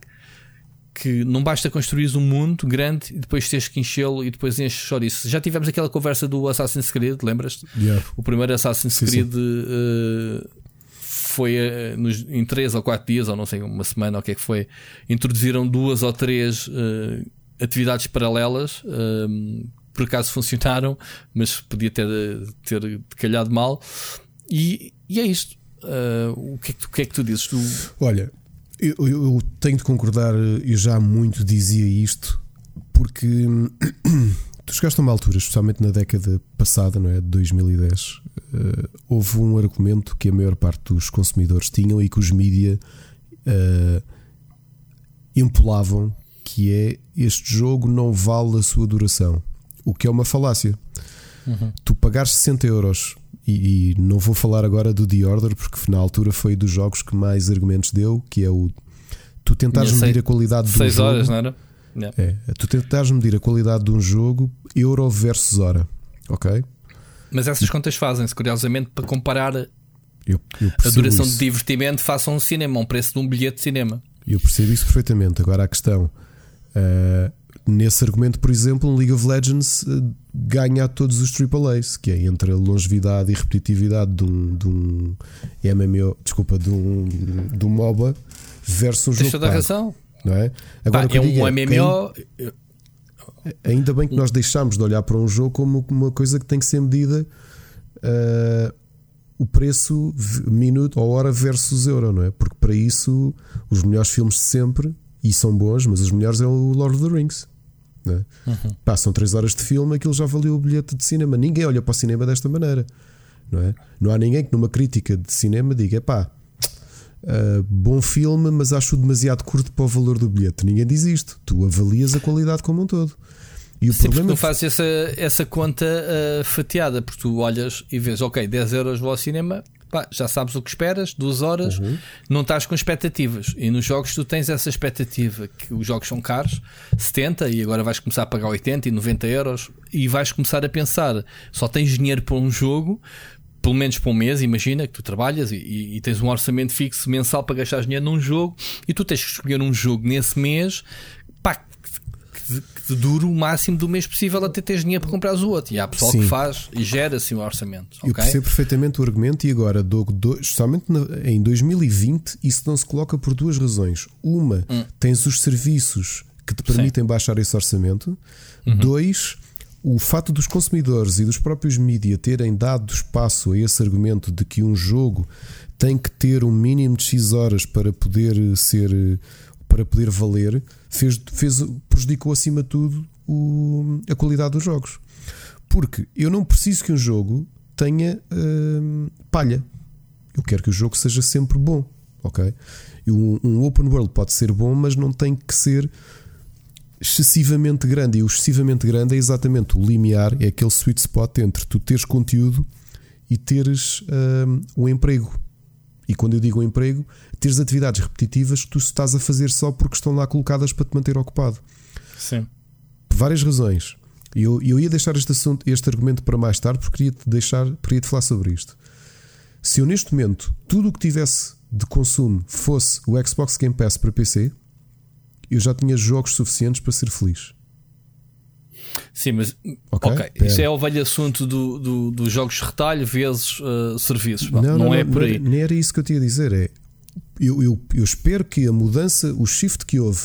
que não basta construir um mundo grande e depois tens que enchê-lo e depois enches só isso. Já tivemos aquela conversa do Assassin's Creed, lembras-te? Yeah. O primeiro Assassin's sim, Creed sim. Uh, foi uh, nos, em 3 ou 4 dias, ou não sei, uma semana, ou o que é que foi, introduziram duas ou três atividades paralelas por acaso funcionaram, mas podia ter, ter calhado mal. E, e é isto. Uh, o, que é que, o, que é que, tu dizes? Tu... Olha, eu, eu, tenho de concordar, eu já muito dizia isto, porque tu chegaste a uma altura, especialmente na década passada, não é? De 2010, uh, ah, houve um argumento que a maior parte dos consumidores tinham e que os mídia uh, empolavam, que é este jogo não vale a sua duração o que é uma falácia. Uhum. Tu pagares 60 euros, e, e não vou falar agora do The Order, porque na altura foi dos jogos que mais argumentos deu, que é o. Tu tentares medir a qualidade do 6 jogo. horas, não era? Yeah. É, tu tentares medir a qualidade de um jogo euro versus hora. Ok? Mas essas contas fazem-se, curiosamente, para comparar a Eu, eu percebo duração isso. de divertimento face a um cinema, a um preço de um bilhete de cinema. Eu percebo isso perfeitamente. Agora a questão. ah, nesse argumento, por exemplo, um League of Legends ah, ganha a todos os AAAs, que é entre a longevidade e repetitividade de um, de um MMO, desculpa, de um, de um MOBA versus um jogo toda a pago, razão. não é? Pá, Agora, que é um é, MMO. Ainda bem que nós deixámos de olhar para um jogo como uma coisa que tem que ser medida ah, o preço minuto ou hora versus euro, não é? Porque para isso os melhores filmes de sempre, e são bons, mas os melhores é o Lord of the Rings. Não é? Passam 3 horas de filme, aquilo já valeu o bilhete de cinema. Ninguém olha para o cinema desta maneira, não é? Não há ninguém que numa crítica de cinema diga: pá, bom filme, mas acho demasiado curto para o valor do bilhete. Ninguém diz isto. Tu avalias a qualidade como um todo. E o Sim, problema não fazes essa, essa conta ah, fatiada, porque tu olhas e vês, ok, 10 euros vou ao cinema, pá, já sabes o que esperas, duas horas, Uhum. não estás com expectativas. E nos jogos tu tens essa expectativa, que os jogos são caros, 70, e agora vais começar a pagar 80 e 90 euros, e vais começar a pensar, só tens dinheiro para um jogo. Pelo menos para um mês, imagina que tu trabalhas e, e- e tens um orçamento fixo mensal para gastar dinheiro num jogo e tu tens que escolher um jogo nesse mês que, te dure o máximo do mês possível até teres dinheiro para comprares o outro. E há pessoal Sim. que faz e gera assim o orçamento. Eu ok? percebo perfeitamente o argumento e agora, dou, justamente na- em 2020, isso não se coloca por duas razões. Uma, tens os serviços que te permitem baixar esse orçamento. Dois, o fato dos consumidores e dos próprios mídia terem dado espaço a esse argumento de que um jogo tem que ter um mínimo de X horas para poder ser para poder valer, fez, fez, prejudicou acima de tudo o- a qualidade dos jogos. Porque eu não preciso que um jogo tenha hum, palha. Eu quero que o jogo seja sempre bom. Ok? Um, um open world pode ser bom, mas não tem que ser excessivamente grande. E o excessivamente grande é exatamente o limiar, é aquele sweet spot entre tu teres conteúdo e teres hum, um emprego. E quando eu digo emprego, teres atividades repetitivas que tu estás a fazer só porque estão lá colocadas para te manter ocupado Sim. por várias razões. E eu, eu ia deixar este, assunto, este argumento para mais tarde porque queria te deixar, queria te falar sobre isto. Se eu neste momento tudo o que tivesse de consumo fosse o Xbox Game Pass para PC, eu já tinha jogos suficientes para ser feliz. Sim, mas Ok, ok, pera. isso é o velho assunto do, do- dos jogos de retalho vezes uh, serviços. Pá, não, é por aí. Nem era isso que eu tinha a dizer. É, eu, eu, eu espero que a mudança, o shift que houve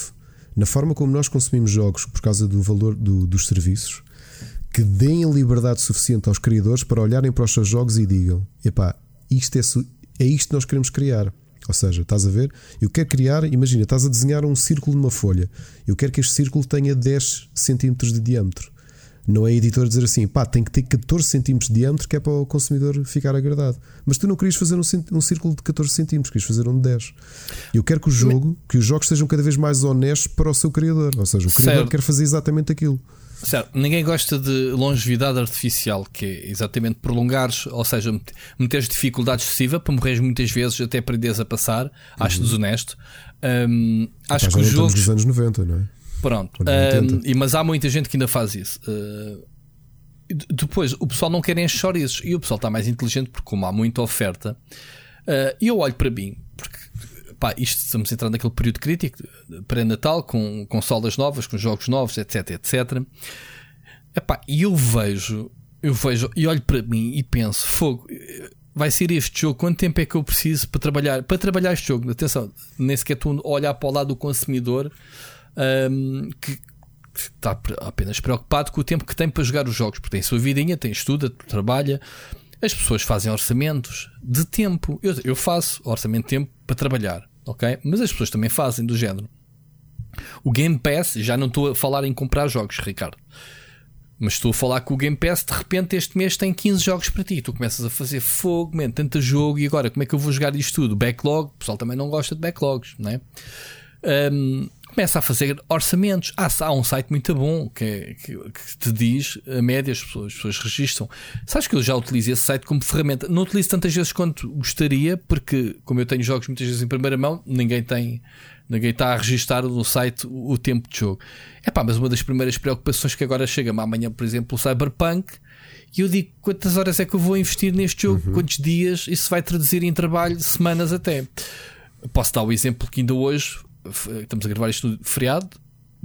na forma como nós consumimos jogos por causa do valor do- dos serviços, que deem a liberdade suficiente aos criadores para olharem para os seus jogos e digam: epá, isto é, é isto que nós queremos criar. Ou seja, estás a ver? Eu quero criar, imagina, estás a desenhar um círculo numa folha. Eu quero que este círculo tenha 10 centímetros de diâmetro. Não é a editora dizer assim, pá, tem que ter 14 centímetros de diâmetro que é para o consumidor ficar agradado. Mas tu não querias fazer um, um círculo de 14 centímetros, querias fazer um de 10. Eu quero que o jogo, que os jogos sejam cada vez mais honestos para o seu criador. Ou seja, o criador Certo. quer fazer exatamente aquilo. Certo, ninguém gosta de longevidade artificial, que é exatamente prolongares, ou seja, met- meteres dificuldade excessiva para morreres muitas vezes até aprenderes a passar. Acho desonesto. Hum, acho que os jogos. nos anos 90, não é? Pronto. Ou nem 80. E, mas há muita gente que ainda faz isso. Uh, depois, o pessoal não quer encher e o pessoal está mais inteligente porque, como há muita oferta, uh, e eu olho para mim, porque pá, isto estamos entrando naquele período crítico pré-natal, com consolas novas, com jogos novos, etc, etc. Epá, e eu vejo, eu vejo e olho para mim e penso, fogo, vai ser este jogo, quanto tempo é que eu preciso para trabalhar, para trabalhar este jogo? Atenção, nem sequer a olhar para o lado do consumidor hum, que, está apenas preocupado com o tempo que tem para jogar os jogos, porque tem sua vidinha, tem estuda, trabalha. As pessoas fazem orçamentos de tempo. Eu, eu faço orçamento de tempo para trabalhar, ok? Mas as pessoas também fazem do género. O Game Pass, já não estou a falar em comprar jogos, Ricardo. Mas estou a falar que o Game Pass de repente este mês tem 15 jogos para ti. Tu começas a fazer fogo, man, tanto jogo e agora como é que eu vou jogar isto tudo? Backlog, o pessoal também não gosta de backlogs, não é? Hum, começa a fazer orçamentos. Há, há um site muito bom que, é, que, que, te diz a média, as pessoas, as pessoas registram. Sabes que eu já utilizo esse site como ferramenta. Não utilizo tantas vezes quanto gostaria, porque, como eu tenho jogos muitas vezes em primeira mão, ninguém tem. Ninguém está a registrar no site o, o tempo de jogo. É pá, mas uma das primeiras preocupações que agora chega-me amanhã, por exemplo, o Cyberpunk, e eu digo quantas horas é que eu vou investir neste jogo, uhum. quantos dias, isso vai traduzir em trabalho, semanas até. Posso dar o exemplo que ainda hoje estamos a gravar isto no feriado.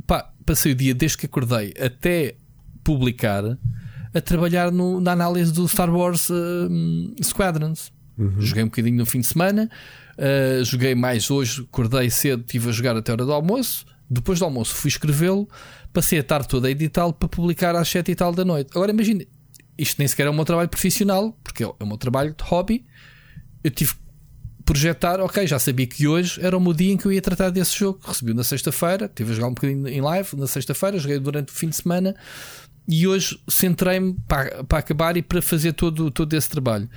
Pá, passei o dia desde que acordei até publicar a trabalhar no, na análise do Star Wars uh, Squadrons. Uhum. Joguei um bocadinho no fim de semana, uh, joguei mais hoje, acordei cedo, estive a jogar até a hora do almoço. Depois do almoço fui escrevê-lo, passei a tarde toda a editá-lo para publicar às 7 e tal da noite. Agora imagine, isto nem sequer é o meu trabalho profissional, porque é o meu trabalho de hobby. Eu tive projetar, ok, já sabia que hoje era o dia em que eu ia tratar desse jogo. Recebi na sexta-feira, tive a jogar um bocadinho em live na sexta-feira, joguei durante o fim de semana e hoje centrei-me para, para acabar e para fazer todo, todo esse trabalho.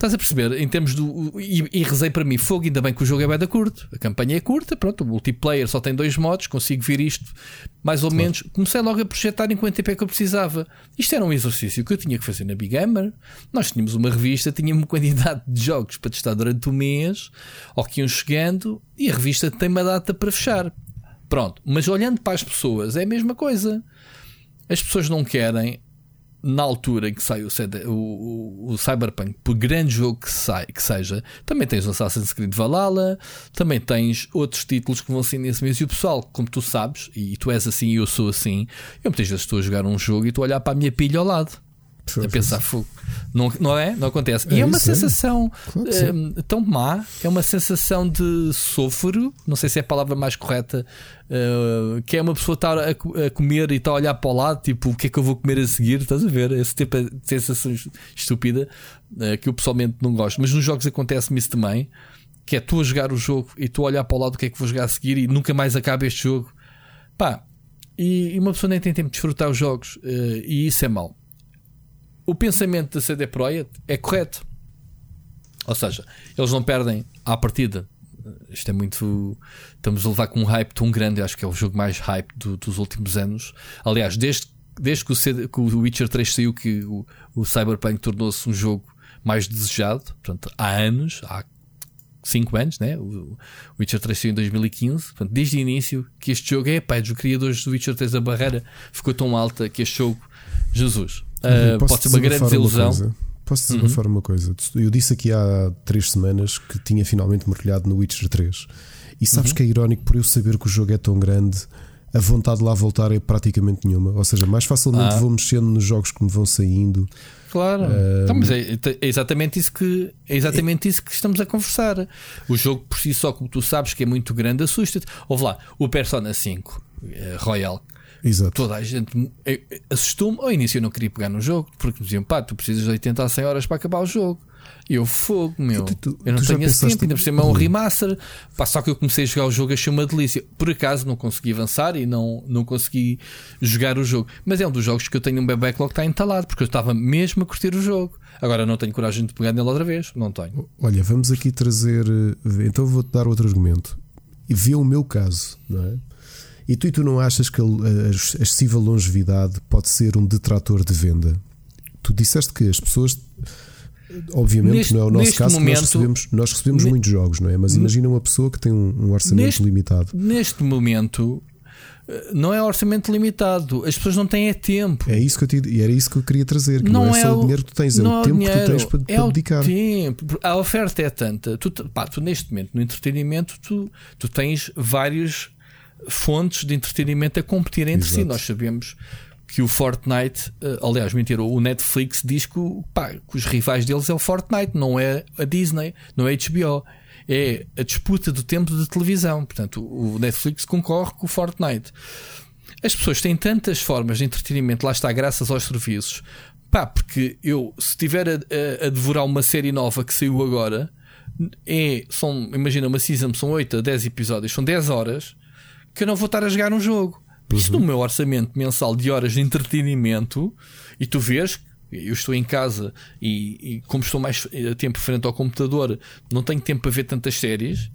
Estás a perceber? Em termos do. E, e rezei para mim, fogo, ainda bem que o jogo é bem da curto. A campanha é curta, pronto, o multiplayer só tem dois modos, consigo ver isto mais ou claro. menos. Comecei logo a projetar em quanto tempo é que eu precisava. Isto era um exercício que eu tinha que fazer na Big Gamer. Nós tínhamos uma revista, tínhamos uma quantidade de jogos para testar durante o mês, ou que iam chegando, e a revista tem uma data para fechar. Pronto, mas olhando para as pessoas, é a mesma coisa. As pessoas não querem na altura em que sai o, CD, o, o, o, Cyberpunk, por grande jogo que, sai, que seja, também tens o Assassin's Creed Valhalla, também tens outros títulos que vão ser nesse mês. E o pessoal, como tu sabes, e tu és assim e eu sou assim, eu muitas vezes estou a jogar um jogo e estou a olhar para a minha pilha ao lado a pensar fogo. Não, não é? Não acontece. É e é uma isso, sensação é. tão má, é uma sensação de sofro, não sei se é a palavra mais correta, uh, que é uma pessoa estar a, a, comer e está a olhar para o lado, tipo, o que é que eu vou comer a seguir? Estás a ver? Esse tipo de sensação estúpida uh, que eu pessoalmente não gosto. Mas nos jogos acontece-me isso também. Que é tu a jogar o jogo e tu a olhar para o lado o que é que vou jogar a seguir e nunca mais acaba este jogo. Pá, e, e uma pessoa nem tem tempo de desfrutar os jogos uh, e isso é mau o pensamento da CD Projekt é correto. Ou seja, eles não perdem à partida. Isto é muito. Estamos a levar com um hype tão grande. Acho que é o jogo mais hype do, dos últimos anos. Aliás, desde, desde que, o CD, que o Witcher 3 saiu, que o, o Cyberpunk tornou-se um jogo mais desejado. Portanto, há anos, há 5 anos, né? O Witcher 3 saiu em 2015. Portanto, desde o início, que este jogo é, pá, dos criadores do Witcher 3, a barreira ficou tão alta que este jogo, Jesus, Uh, pode ser uma grande desilusão. Uma Posso desabafar uhum. uma coisa? Eu disse aqui há três semanas que tinha finalmente mergulhado no Witcher 3. E sabes uhum. que é irónico por eu saber que o jogo é tão grande, a vontade de lá voltar é praticamente nenhuma. Ou seja, mais facilmente ah. vou mexendo nos jogos que me vão saindo. Claro, uh, então, mas é, é, exatamente isso que é exatamente é, isso que estamos a conversar. O jogo por si só, como tu sabes que é muito grande, assusta-te. Ouve lá, o Persona 5 eh, Royal Exato. Toda a gente assustou-me. Ao início eu não queria pegar no jogo, porque me diziam, pá, tu precisas de 80 a 100 horas para acabar o jogo. E eu fogo, meu. Tu, tu, eu não tenho esse tempo, ainda por cima é um remaster. Pá, só que eu comecei a jogar o jogo, achei uma delícia. Por acaso não consegui avançar e não, não consegui jogar o jogo. Mas é um dos jogos que eu tenho um backlog que está entalado, porque eu estava mesmo a curtir o jogo. Agora não tenho coragem de pegar nele outra vez. Não tenho. Olha, vamos aqui trazer. Eh, então vou-te dar outro argumento. E vê o meu caso, não é? E tu, e tu não achas que a, excessiva longevidade pode ser um detrator de venda? Tu disseste que as pessoas. Obviamente neste, não é o nosso caso, momento, nós recebemos, nós recebemos ne, muitos jogos, não é? Mas imagina uma pessoa que tem um, um orçamento neste, limitado. Neste momento, eh, não é orçamento limitado, as pessoas não têm é tempo. É isso que eu te, e era isso que eu queria trazer. Que não, não é, é só o dinheiro que tu tens, é o é tempo dinheiro, que tu tens para, é para dedicar. Tempo. A oferta é tanta. Tu, pá, tu neste momento, no entretenimento, tu, tu tens vários fontes de entretenimento a competir entre Exato. si. Nós sabemos que o Fortnite, eh, aliás, mentira, o Netflix diz que, pá, que os rivais deles é o Fortnite, não é a Disney, não é a HBO. É a disputa do tempo de televisão. Portanto, o Netflix concorre com o Fortnite. As pessoas têm tantas formas de entretenimento, lá está, graças aos serviços. Pá, porque eu, se estiver a, a, a devorar uma série nova que saiu agora, é, são, imagina, uma season, são 8 a 10 episódios, são 10 horas que eu não vou estar a jogar um jogo. Uhum. Isso no meu orçamento mensal de horas de entretenimento, e tu vês, eu estou em casa e, e como estou mais a tempo frente ao computador, não tenho tempo para ver tantas séries.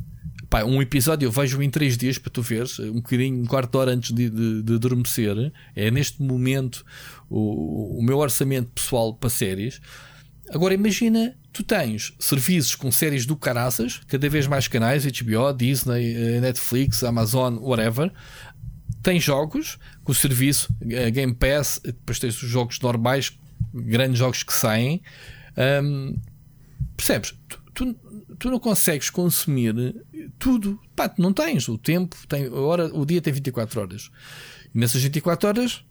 Pá, um episódio eu vejo em 3 dias para tu veres, um bocadinho, um quarto de hora antes de, de, de adormecer. É neste momento o, o meu orçamento pessoal para séries. Agora imagina, tu tens serviços com séries do caraças, cada vez mais canais, HBO, Disney, eh, Netflix, Amazon, whatever. Tens jogos com o serviço eh, Game Pass, depois tens os jogos normais, grandes jogos que saem. Um, percebes? Tu, tu, tu, não consegues consumir tudo. Pá, não tens o tempo, tem, hora, o dia tem 24 horas. E nessas 24 horas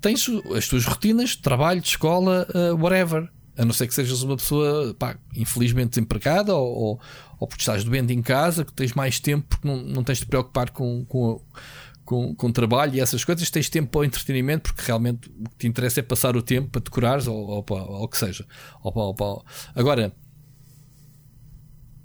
tens as tuas rotinas trabalho, escola, uh, whatever. A não ser que sejas uma pessoa, pá, infelizmente desempregada ou, ou, ou, porque estás doente em casa, que tens mais tempo porque não, não tens de te preocupar com, com, com, com trabalho e essas coisas, tens tempo para o entretenimento porque realmente o que te interessa é passar o tempo para decorares ou, ou, ou, o que seja. Agora,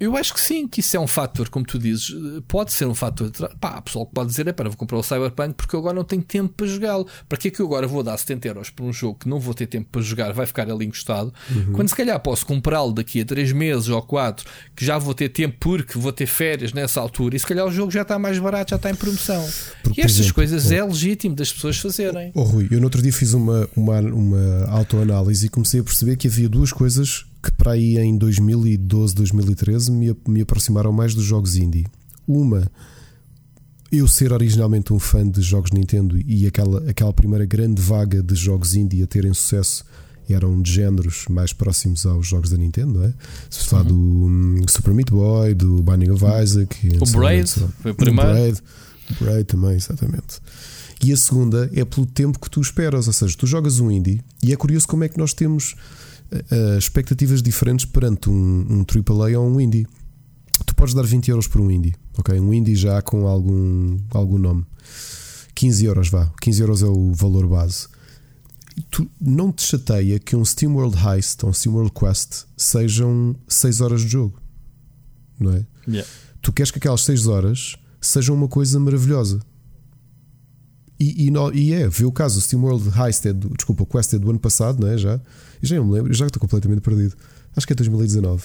eu acho que sim, que isso é um fator, como tu dizes, pode ser um fator. Pá, a pessoa que pode dizer é para vou comprar o Cyberpunk porque eu agora não tenho tempo para jogá-lo. Para que é que eu agora vou dar 70 euros por um jogo que não vou ter tempo para jogar, vai ficar ali encostado? Uhum. Quando se calhar posso comprá-lo daqui a 3 meses ou 4, que já vou ter tempo porque vou ter férias nessa altura, e se calhar o jogo já está mais barato, já está em promoção. Porque, e estas exemplo, coisas oh, é legítimo das pessoas fazerem. Oh, Rui, eu no outro dia fiz uma, uma, uma autoanálise e comecei a perceber que havia duas coisas que para aí em 2012, 2013 me, me aproximaram mais dos jogos indie. Uma, eu ser originalmente um fã de jogos Nintendo e aquela, aquela primeira grande vaga de jogos indie a terem sucesso eram de géneros mais próximos aos jogos da Nintendo, não é? Se falar uhum. do um, Super Meat Boy, do Binding of Isaac, o Braid, foi o primeiro. Braid, o Braid também, exatamente. E a segunda é pelo tempo que tu esperas, ou seja, tu jogas um indie e é curioso como é que nós temos uh, expectativas diferentes perante um, um AAA ou um indie. Tu podes dar 20 euros por um indie, ok? Um indie já com algum, algum nome. 15 euros, vá. 15 euros é o valor base. Tu não te chateia que um SteamWorld Heist ou um SteamWorld Quest sejam 6 horas de jogo, não é? Yeah. Tu queres que aquelas 6 horas sejam uma coisa maravilhosa. E, e, e é, vê o caso, o SteamWorld Heist é do, desculpa, o Quest é do ano passado, não é? Já, eu já não me lembro, já estou completamente perdido. Acho que é 2019.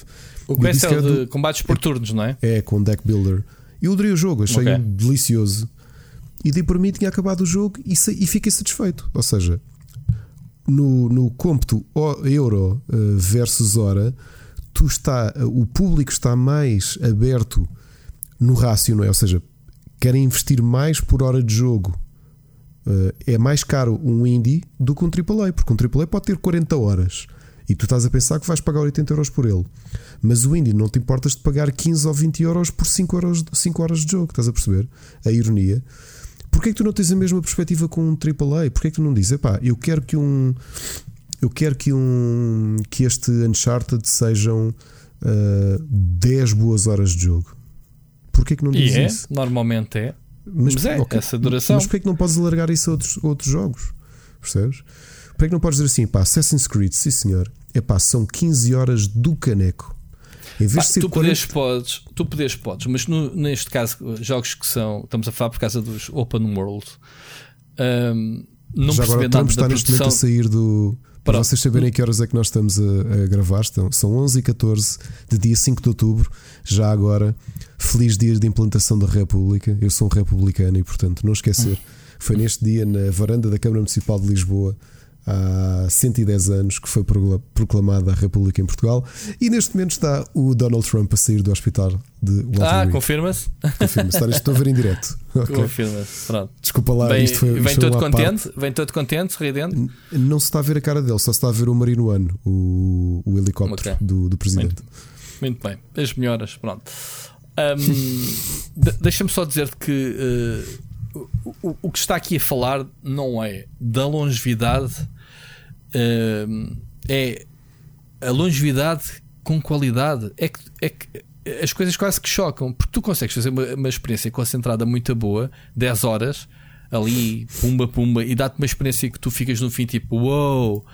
O Quest é o de do, combates por turnos, não é? É, com Deck Builder. Eu adorei o jogo, achei okay. delicioso. E dei por mim tinha acabado o jogo e, e fiquei satisfeito. Ou seja, no, no cômputo euro eh, versus hora, tu está, o público está mais aberto no rácio, não é? Ou seja, querem investir mais por hora de jogo é mais caro um indie do que um AAA, porque um AAA pode ter 40 horas e tu estás a pensar que vais pagar 80 euros por ele. Mas o indie não te importas de pagar 15 ou 20 euros por 5 horas, 5 horas de jogo, estás a perceber? A ironia. Porquê é que tu não tens a mesma perspectiva com um AAA? Porquê é que tu não dizes, pá, eu quero que um. Eu quero que um. que este Uncharted sejam uh, eh, 10 boas horas de jogo. Porquê é que não dizes é, isso? Normalmente é. Mas, mas é, okay, essa duração. Mas porquê é que não podes alargar isso a outros, outros jogos? Percebes? Porquê é que não podes dizer assim, pá, Assassin's Creed, sim senhor, é pá, são 15 horas do caneco. Em vez de ser tu 40... podes, podes, tu podes, podes, mas no, neste caso, jogos que são, estamos a falar por causa dos Open World, um, não Já agora Trump está neste momento a sair do. Para vocês saberem que horas é que nós estamos a, a gravar, estão, são 11 e 14 de dia 5 de outubro, já agora. Feliz dia de implantação da República. Eu sou um republicano e, portanto, não esquecer. Foi neste dia, na varanda da Câmara Municipal de Lisboa, há 110 anos que foi proclamada a República em Portugal e neste momento está o Donald Trump a sair do hospital de Walter Ah, confirma-se? Confirma-se, estou a ver em direto. Okay. Confirma-se, pronto. Desculpa lá, Bem, isto foi, Vem isto todo contente? Parte. Vem todo contente, sorridente? Não se está a ver a cara dele, só se está a ver o Marino One, o, o helicóptero okay. do, do presidente. Muito, muito bem, as melhoras, pronto. Um, Deixa-me só dizer que uh, o, o, que está aqui a falar não é da longevidade, uh, é a longevidade com qualidade. É que, é que as coisas quase que chocam, porque tu consegues fazer uma, uma experiência concentrada muito boa, 10 horas, ali, pumba, pumba, e dá-te uma experiência que tu ficas no fim tipo, uou.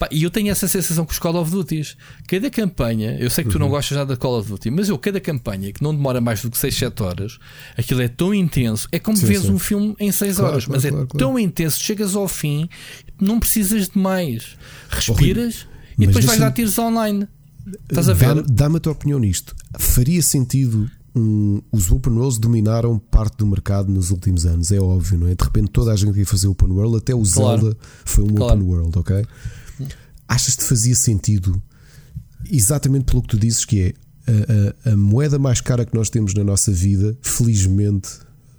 Wow, e eu tenho essa sensação com os Call of Duty. Cada campanha, eu sei que tu uhum. não gostas já da Call of Duty, mas eu, cada campanha que não demora mais do que 6, 7 horas, aquilo é tão intenso. É como sim, vês sim. um filme em 6 claro, horas, claro, mas é claro, é tão intenso, chegas ao fim, não precisas de mais. Respiras e depois vais dar tiros online. Estás a ver? Dá-me a tua opinião nisto. Faria sentido um, os open worlds dominaram parte do mercado nos últimos anos, é óbvio, não é? De repente toda a gente ia fazer open world, até o Claro. Zelda foi um Claro. open world, ok? Achas que fazia sentido exatamente pelo que tu dizes que é a, a- a moeda mais cara que nós temos na nossa vida, felizmente,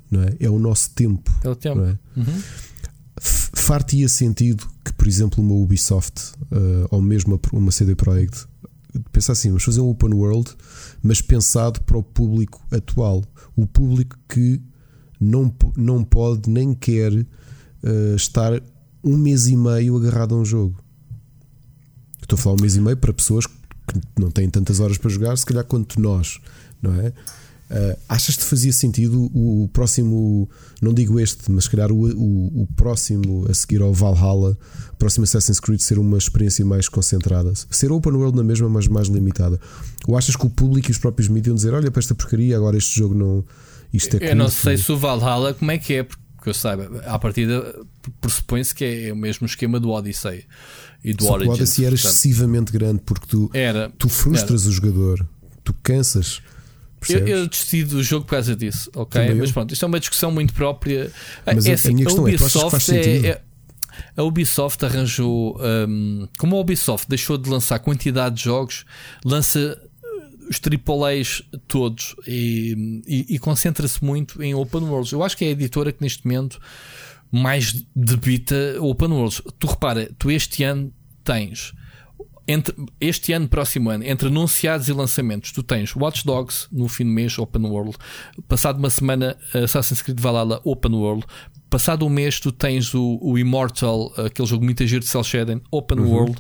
não é? É o nosso tempo. É o tempo. É? Uhum. F- Far-te-ia sentido que, por exemplo, uma Ubisoft eh, ou mesmo uma- uma CD Projekt pensar assim: vamos fazer um open world, mas pensado para o público atual, o público que não, não pode nem quer eh, estar um mês e meio agarrado a um jogo. Estou a falar um mês e meio para pessoas que não têm tantas horas para jogar, se calhar quanto nós, não é? Ah, achas que fazia sentido o, o próximo, não digo este, mas se calhar o, o, o próximo a seguir ao Valhalla, o próximo Assassin's Creed ser uma experiência mais concentrada? Ser open world na mesma, mas mais limitada? Ou achas que o público e os próprios mídias iam dizer: olha para esta porcaria, agora este jogo não. Isto é Eu não curto"? sei se o Valhalla como é que é, porque eu saiba, à partida pressupõe-se que é o mesmo esquema do Odyssey e do Só que o Origins. Odyssey era portanto, excessivamente grande porque tu, era. tu frustras o jogador, tu cansas. Eu, eu desisti do jogo por causa disso, ok? Também eu. Mas pronto, isto é uma discussão muito própria. Mas a- a minha questão é, que faz sentido? é- a Ubisoft arranjou. hum, como a Ubisoft deixou de lançar quantidade de jogos, lança uh, os AAAs todos e, e- e concentra-se muito em open worlds. Eu acho que é a editora que neste momento mais debita open worlds. Tu repara, tu este ano tens entre este ano, próximo ano, entre anunciados e lançamentos, tu tens Watch Dogs no fim do mês, Open World. Passado uma semana, Assassin's Creed Valhalla, Open World. Passado um mês, tu tens o, o Immortal, aquele jogo muito giro de Cell Shading, Open World.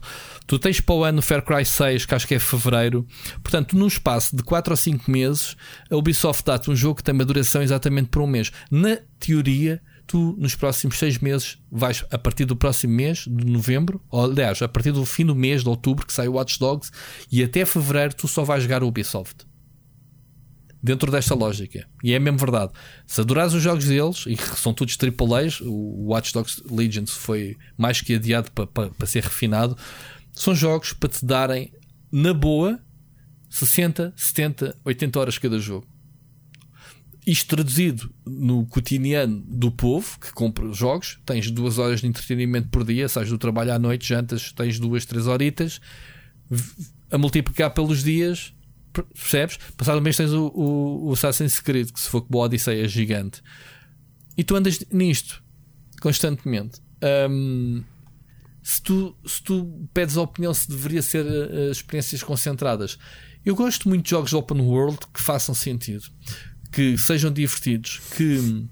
Tu tens para o ano Far Cry 6, que acho que é fevereiro. Portanto, num espaço de 4 ou 5 meses, a Ubisoft dá-te um jogo que tem uma duração exatamente por um mês. Na teoria, tu nos próximos seis meses vais a partir do próximo mês de novembro, ou aliás, a partir do fim do mês de outubro que sai o Watch Dogs e até fevereiro tu só vais jogar o Ubisoft. Dentro desta lógica. E é mesmo verdade. Se adorares os jogos deles, e que são todos AAAs, o Watch Dogs Legends foi mais que adiado para, para, para ser refinado, são jogos para te darem, na boa, 60, 70, 80 horas cada jogo isto traduzido no cotidiano do povo que compra os jogos, tens duas horas de entretenimento por dia, sais do trabalho à noite, jantas, tens duas, três horitas, a multiplicar pelos dias, per- percebes? Passado mês tens o, o, o Assassin's Creed, que se for que o Odyssey é gigante, e tu andas nisto constantemente. Se tu, se tu pedes a opinião se deveria ser uh, experiências concentradas, eu gosto muito de jogos open world que façam sentido, que sejam divertidos, que,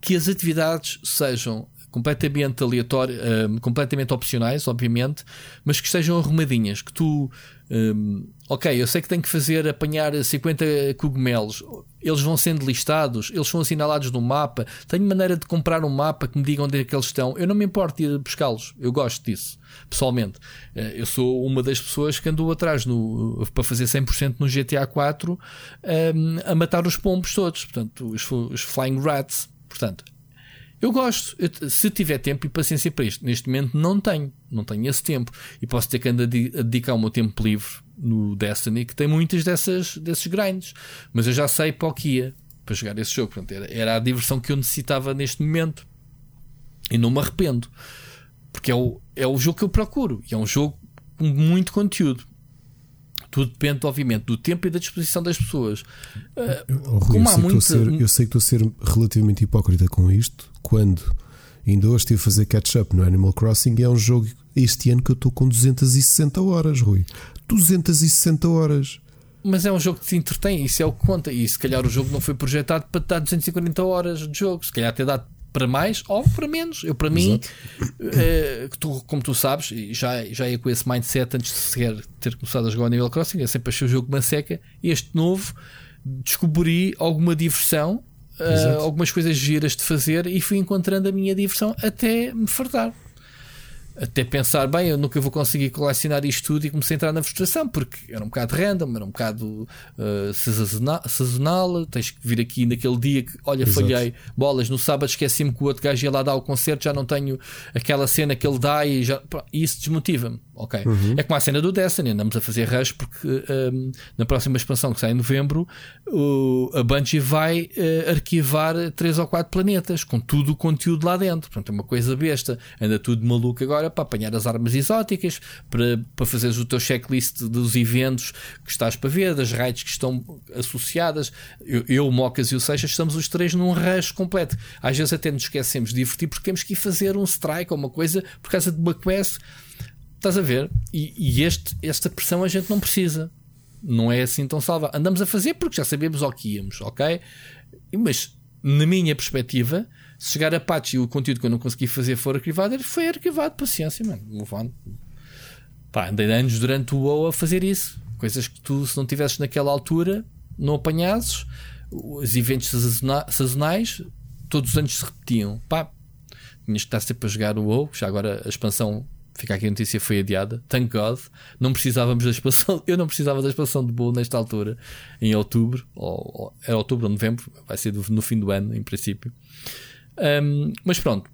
que as atividades sejam completamente aleatórias, um, completamente opcionais, obviamente, mas que estejam arrumadinhas. Que tu, um, ok, eu sei que tenho que fazer apanhar 50 cogumelos, eles vão sendo listados, eles são assinalados no mapa. Tenho maneira de comprar um mapa que me digam onde é que eles estão. Eu não me importo ir buscá-los, eu gosto disso, pessoalmente. Eh, Eu sou uma das pessoas que andou atrás no, para fazer 100% no GTA 4 um, a matar os pombos todos, portanto, os, os Flying Rats. Portanto, eu gosto, eu, se tiver tempo e paciência para isto, neste momento não tenho, não tenho esse tempo e posso ter que andar a dedicar o meu tempo livre no Destiny, que tem muitas dessas, desses grinds, mas eu já sei para o que ia para jogar esse jogo. Portanto, era, era a diversão que eu necessitava neste momento e não me arrependo porque é o, é o jogo que eu procuro e é um jogo com muito conteúdo. Tudo depende, obviamente, do tempo e da disposição das pessoas. Uh, Oh, Rui, eu, sei muito... ser, eu sei que estou a ser relativamente hipócrita com isto quando ainda hoje estive a fazer catch-up no Animal Crossing e é um jogo este ano que eu estou com 260 horas, Rui. 260 horas. Mas é um jogo que te entretém, isso é o que conta. E se calhar o jogo não foi projetado para te dar 240 horas de jogo, se calhar ter dado para mais ou para menos. Eu, para mim, eh, tu, como tu sabes, e já, já ia com esse mindset antes de sequer ter começado a jogar o Animal Crossing, eu sempre achei o jogo uma seca. Este novo, descobri alguma diversão, uh, algumas coisas giras de fazer e fui encontrando a minha diversão até me fartar. Até pensar, bem, eu nunca vou conseguir colecionar isto tudo e comecei a entrar na frustração, porque era um bocado random, era um bocado uh, sazonal, tens que vir aqui naquele dia que, olha, Exato. falhei bolas, no sábado esqueci-me que o outro gajo ia lá dar o concerto, já não tenho aquela cena que ele dá e já, isso desmotiva-me. Ok. Uhum. É como a cena do Destiny, andamos a fazer rush porque um, ehm, na próxima expansão que sai em novembro, o, a Bungie vai uh, arquivar 3 ou 4 planetas com tudo o conteúdo lá dentro. Portanto, é uma coisa besta. Anda tudo maluco agora para apanhar as armas exóticas, para, para fazeres o teu checklist dos eventos que estás para ver, das raids que estão associadas. Eu, eu Mocas e o Seixas estamos os três num rush completo. Às vezes até nos esquecemos de divertir porque temos que ir fazer um strike ou uma coisa por causa de uma quest Estás a ver? E, e este, esta pressão a gente não precisa. Não é assim tão salva. Andamos a fazer porque já sabemos ao que íamos, ok? Mas, na minha perspectiva, se chegar a patch e o conteúdo que eu não consegui fazer for arquivado, ele foi arquivado. Paciência, mano. On. Pá, andei anos durante o WoW a fazer isso. Coisas que tu, se não tivesses naquela altura, não apanhasses. Os eventos sazonais, todos os anos se repetiam. Pá, tinhas que estar sempre a jogar o WoW. Já agora a expansão Fica aqui a notícia foi adiada. Thank God. Não precisávamos da expansão. Eu não precisava da expansão de Bull nesta altura, em outubro, ou, ou é outubro ou novembro, vai ser do, no fim do ano, em princípio. Um, mas pronto.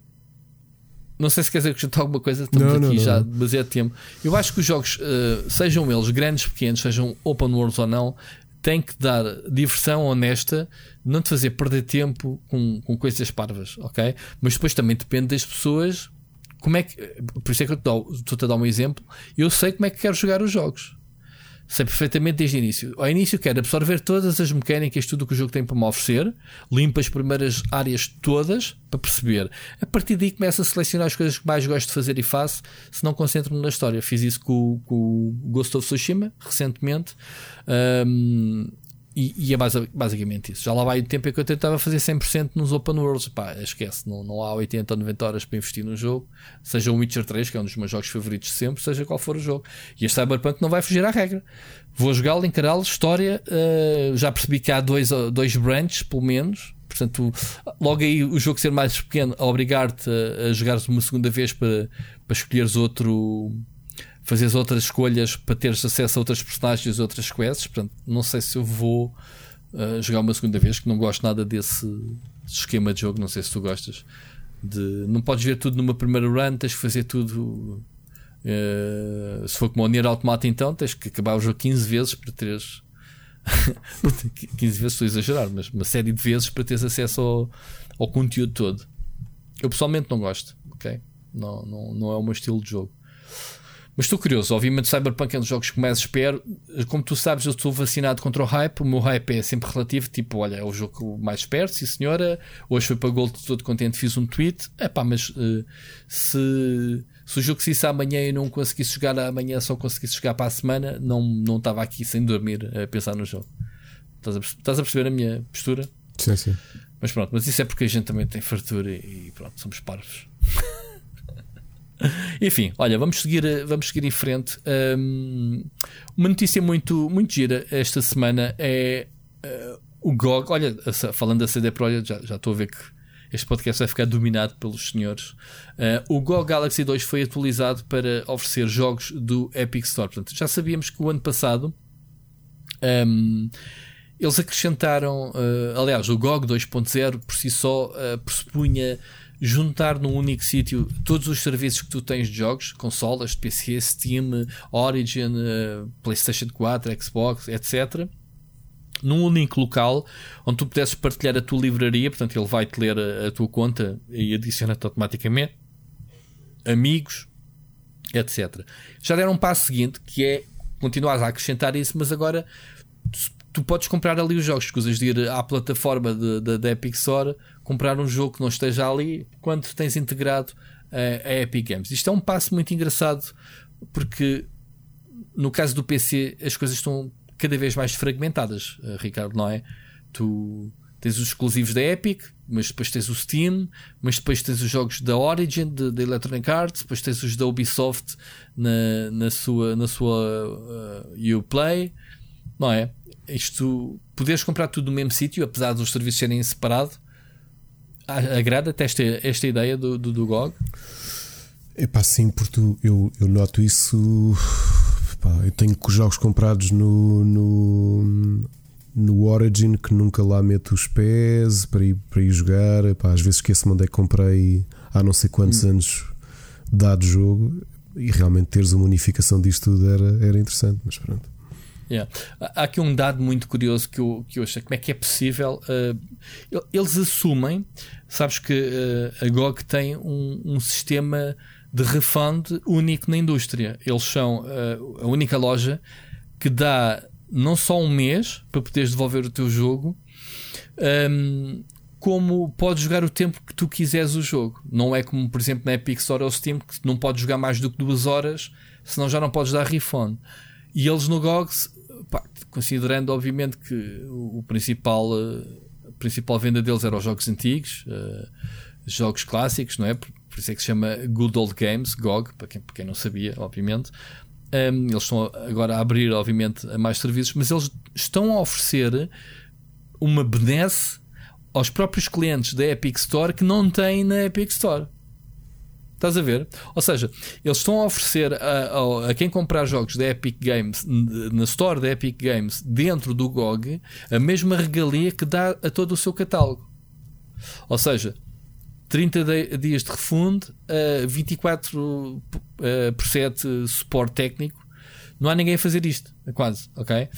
Não sei se quer dizer acrescentar alguma coisa, estamos não, aqui não, já demasiado tempo. Eu acho que os jogos, uh, sejam eles grandes, pequenos, sejam open worlds ou não, têm que dar diversão honesta, não te fazer perder tempo com, com coisas parvas, ok? Mas depois também depende das pessoas como é que. Por isso é que eu estou-te a dar um exemplo. Eu sei como é que quero jogar os jogos. Sei perfeitamente desde o início. Ao início quero absorver todas as mecânicas, tudo o que o jogo tem para me oferecer, limpo as primeiras áreas todas para perceber. A partir daí começo a selecionar as coisas que mais gosto de fazer e faço, se não concentro-me na história. Fiz isso com, com o Ghost of Tsushima recentemente. Um, e, e, é basicamente isso. Já lá vai o tempo em que eu tentava fazer 100% nos open worlds. Pá, esquece, não, não há 80 ou 90 horas para investir no jogo. Seja o Witcher 3, que é um dos meus jogos favoritos sempre, seja qual for o jogo. E este Cyberpunk não vai fugir à regra. Vou jogá-lo, encará-lo, história. Uh, já percebi que há dois, dois branches, pelo menos. Portanto, logo aí o jogo ser mais pequeno, a obrigar-te a, a jogares uma segunda vez para, para escolheres outro fazeres outras escolhas para teres acesso a outras personagens, outras quests. Portanto, não sei se eu vou uh, jogar uma segunda vez, que não gosto nada desse esquema de jogo. Não sei se tu gostas. De, não podes ver tudo numa primeira run, tens que fazer tudo. Uh, se for como o Nier Automata, então tens que acabar o jogo 15 vezes para teres. 15 vezes estou a exagerar, mas uma série de vezes para teres acesso ao, ao conteúdo todo. Eu pessoalmente não gosto, ok? Não, não, não é o meu estilo de jogo. Mas estou curioso, obviamente Cyberpunk é um dos jogos que mais espero. Como tu sabes, eu estou vacinado contra o hype. O meu hype é sempre relativo. Tipo, olha, é o jogo que mais espero, sim senhora. Hoje foi para Gold, todo contente, fiz um tweet. É pá, mas uh, se, se o jogo se isso amanhã e não conseguisse jogar amanhã, só conseguisse jogar para a semana, não, não estava aqui sem dormir a pensar no jogo. Estás a, estás a perceber a minha postura? Sim, sim. Mas pronto, mas isso é porque a gente também tem fartura e, e pronto, somos parvos. Enfim, olha, vamos seguir, vamos seguir em frente. Um, uma notícia muito, muito gira esta semana é uh, o GOG. Olha, falando da CD Projekt, já, já estou a ver que este podcast vai ficar dominado pelos senhores. Uh, o GOG Galaxy 2 foi atualizado para oferecer jogos do Epic Store. Portanto, já sabíamos que o ano passado um, eles acrescentaram, uh, aliás, o GOG 2.0 por si só uh, pressupunha juntar num único sítio todos os serviços que tu tens de jogos, consolas, PC, Steam, Origin, uh, PlayStation 4, Xbox, etc. Num único local onde tu pudesses partilhar a tua livraria, portanto, ele vai-te ler a, a, tua conta e adiciona-te automaticamente amigos, etc. Já deram um passo seguinte que é continuar a acrescentar isso, mas agora tu podes comprar ali os jogos, escusas de ir à plataforma da Epic Store, comprar um jogo que não esteja ali, quando tens integrado a, a Epic Games. Isto é um passo muito engraçado, porque no caso do PC as coisas estão cada vez mais fragmentadas, eh, Ricardo, não é? Tu tens os exclusivos da Epic, mas depois tens o Steam, mas depois tens os jogos da Origin, da Electronic Arts, depois tens os da Ubisoft na, na sua, na sua uh, Uplay, não é? isto, poderes comprar tudo no mesmo sítio, apesar dos serviços serem separados, agrada-te esta, esta ideia do, do, do GOG? É pá, sim, porque eu, eu noto isso. Pá, eu tenho jogos comprados no, no, no Origin que nunca lá meto os pés para ir, para ir jogar. Epá, às vezes esqueço-me onde é que comprei há não sei quantos hum. anos dado jogo e realmente teres uma unificação disto tudo era, era interessante, mas pronto. Yeah. Há aqui um dado muito curioso que eu, que eu achei como é que é possível. Uh, eles assumem, sabes que uh, a GOG tem um, um, sistema de refund único na indústria. Eles são uh, a única loja que dá não só um mês para poderes devolver o teu jogo, um, como podes jogar o tempo que tu quiseres o jogo. Não é como, por exemplo, na Epic Store ou Steam, que não podes jogar mais do que duas horas, senão já não podes dar refund. E eles no GOG, pá, considerando obviamente que o, principal, a principal venda deles era os jogos antigos, uh, jogos clássicos, não é? Por, por, isso é que se chama Good Old Games, GOG, para quem, para quem não sabia, obviamente. Um, eles estão agora a abrir, obviamente, a mais serviços, mas eles estão a oferecer uma benesse aos próprios clientes da Epic Store que não têm na Epic Store. Estás a ver? Ou seja, eles estão a oferecer a, a, a, quem comprar jogos da Epic Games na Store da Epic Games dentro do GOG a mesma regalia que dá a todo o seu catálogo. Ou seja, 30 de, dias de refund, uh, 24 uh, por 7 suporte técnico. Não há ninguém a fazer isto, quase, ok?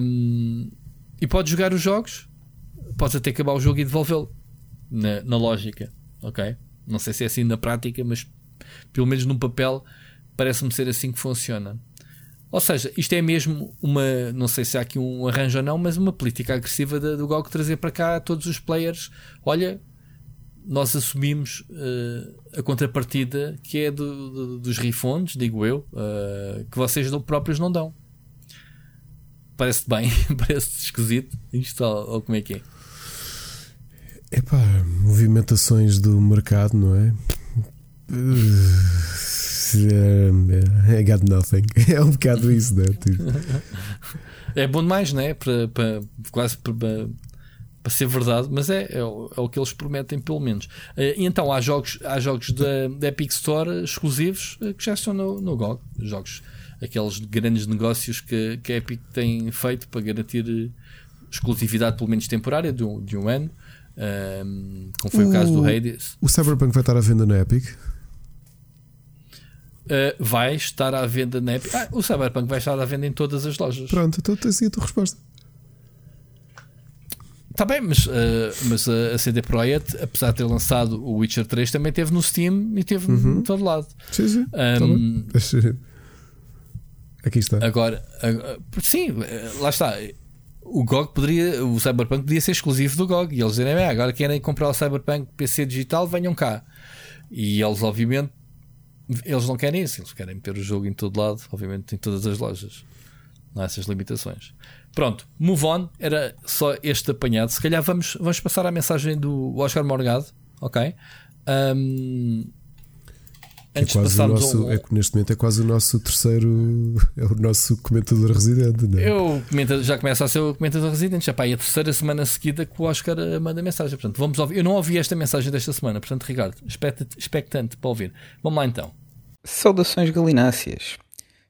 Um, e podes jogar os jogos podes até acabar o jogo e devolvê-lo na, na lógica, ok? Não sei se é assim na prática, mas pelo menos no papel parece-me ser assim que funciona. Ou seja, isto é mesmo uma, não sei se há aqui um arranjo ou não, mas uma política agressiva do GOG trazer para cá todos os players. Olha, nós assumimos uh, a contrapartida que é do, do, dos refunds, digo eu, uh, que vocês próprios não dão. Parece bem, parece esquisito isto, ou, ou como é que é? Epá, movimentações do mercado, não é? I got nothing. É um bocado isso, não é? Tipo. É bom demais, não é? Para, para, quase para, para ser verdade, mas é, é, o, é o que eles prometem, pelo menos. Eh, e então há jogos, há jogos da, da Epic Store exclusivos eh, que já estão no, no GOG. Jogos, aqueles grandes negócios que, que a Epic tem feito para garantir eh, exclusividade, pelo menos temporária, de um, de um ano um, como foi o, o, caso do Hades. O Cyberpunk vai estar à venda na Epic? Uh, vai estar à venda na Epic. Ah, o Cyberpunk vai estar à venda em todas as lojas. Pronto, então tens a tua resposta. Está bem, mas, uh, mas a CD Projekt, apesar de ter lançado o Witcher 3, também teve no Steam e teve uhum. em todo lado. Sim, sim. Um, tá Aqui está. Agora, agora, sim, eh, lá está o GOG poderia, o Cyberpunk podia ser exclusivo do GOG e eles dizem, é, agora querem comprar o Cyberpunk PC digital, venham cá. E eles, obviamente, eles não querem isso, eles querem ter o jogo em todo lado, obviamente, em todas as lojas. Não há essas limitações. Pronto, move on, era só este apanhado. Se calhar vamos, vamos passar a mensagem do Oscar Morgado, ok? Um, é quase o nosso, um... é, neste momento é quase o nosso terceiro, é o nosso comentador residente. Não é? Eu comenta, já começa a ser o comentador residente, já pá, e a terceira semana seguida que o Oscar manda mensagem. Portanto, vamos ouvir. Eu não ouvi esta mensagem desta semana, portanto, Ricardo, expectante para ouvir. Vamos lá então. Saudações galináceas.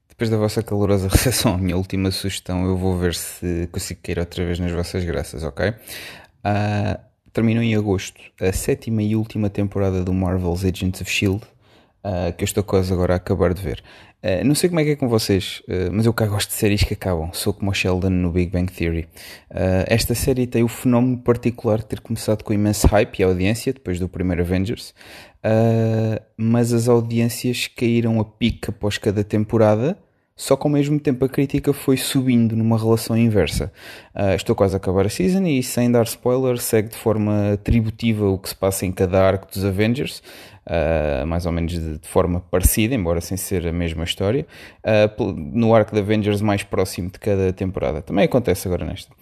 Depois da vossa calorosa recepção à minha última sugestão, eu vou ver se consigo cair outra vez nas vossas graças, ok? Uh, terminou em agosto a sétima e última temporada do Marvel's Agents of Shield uh, que eu estou quase agora a acabar de ver. Uh, não sei como é que é com vocês, uh, mas eu cá gosto de séries que acabam. Sou como o Sheldon no Big Bang Theory. esta série tem o fenómeno particular de ter começado com imenso hype e audiência, depois do primeiro Avengers, mas as audiências caíram a pique após cada temporada só que ao mesmo tempo a crítica foi subindo numa relação inversa. Uh, estou quase a acabar a season e, sem dar spoiler, segue de forma atributiva o que se passa em cada arco dos Avengers, uh, mais ou menos de, de, forma parecida, embora sem ser a mesma história, uh, no arco de Avengers mais próximo de cada temporada. Também acontece agora nesta.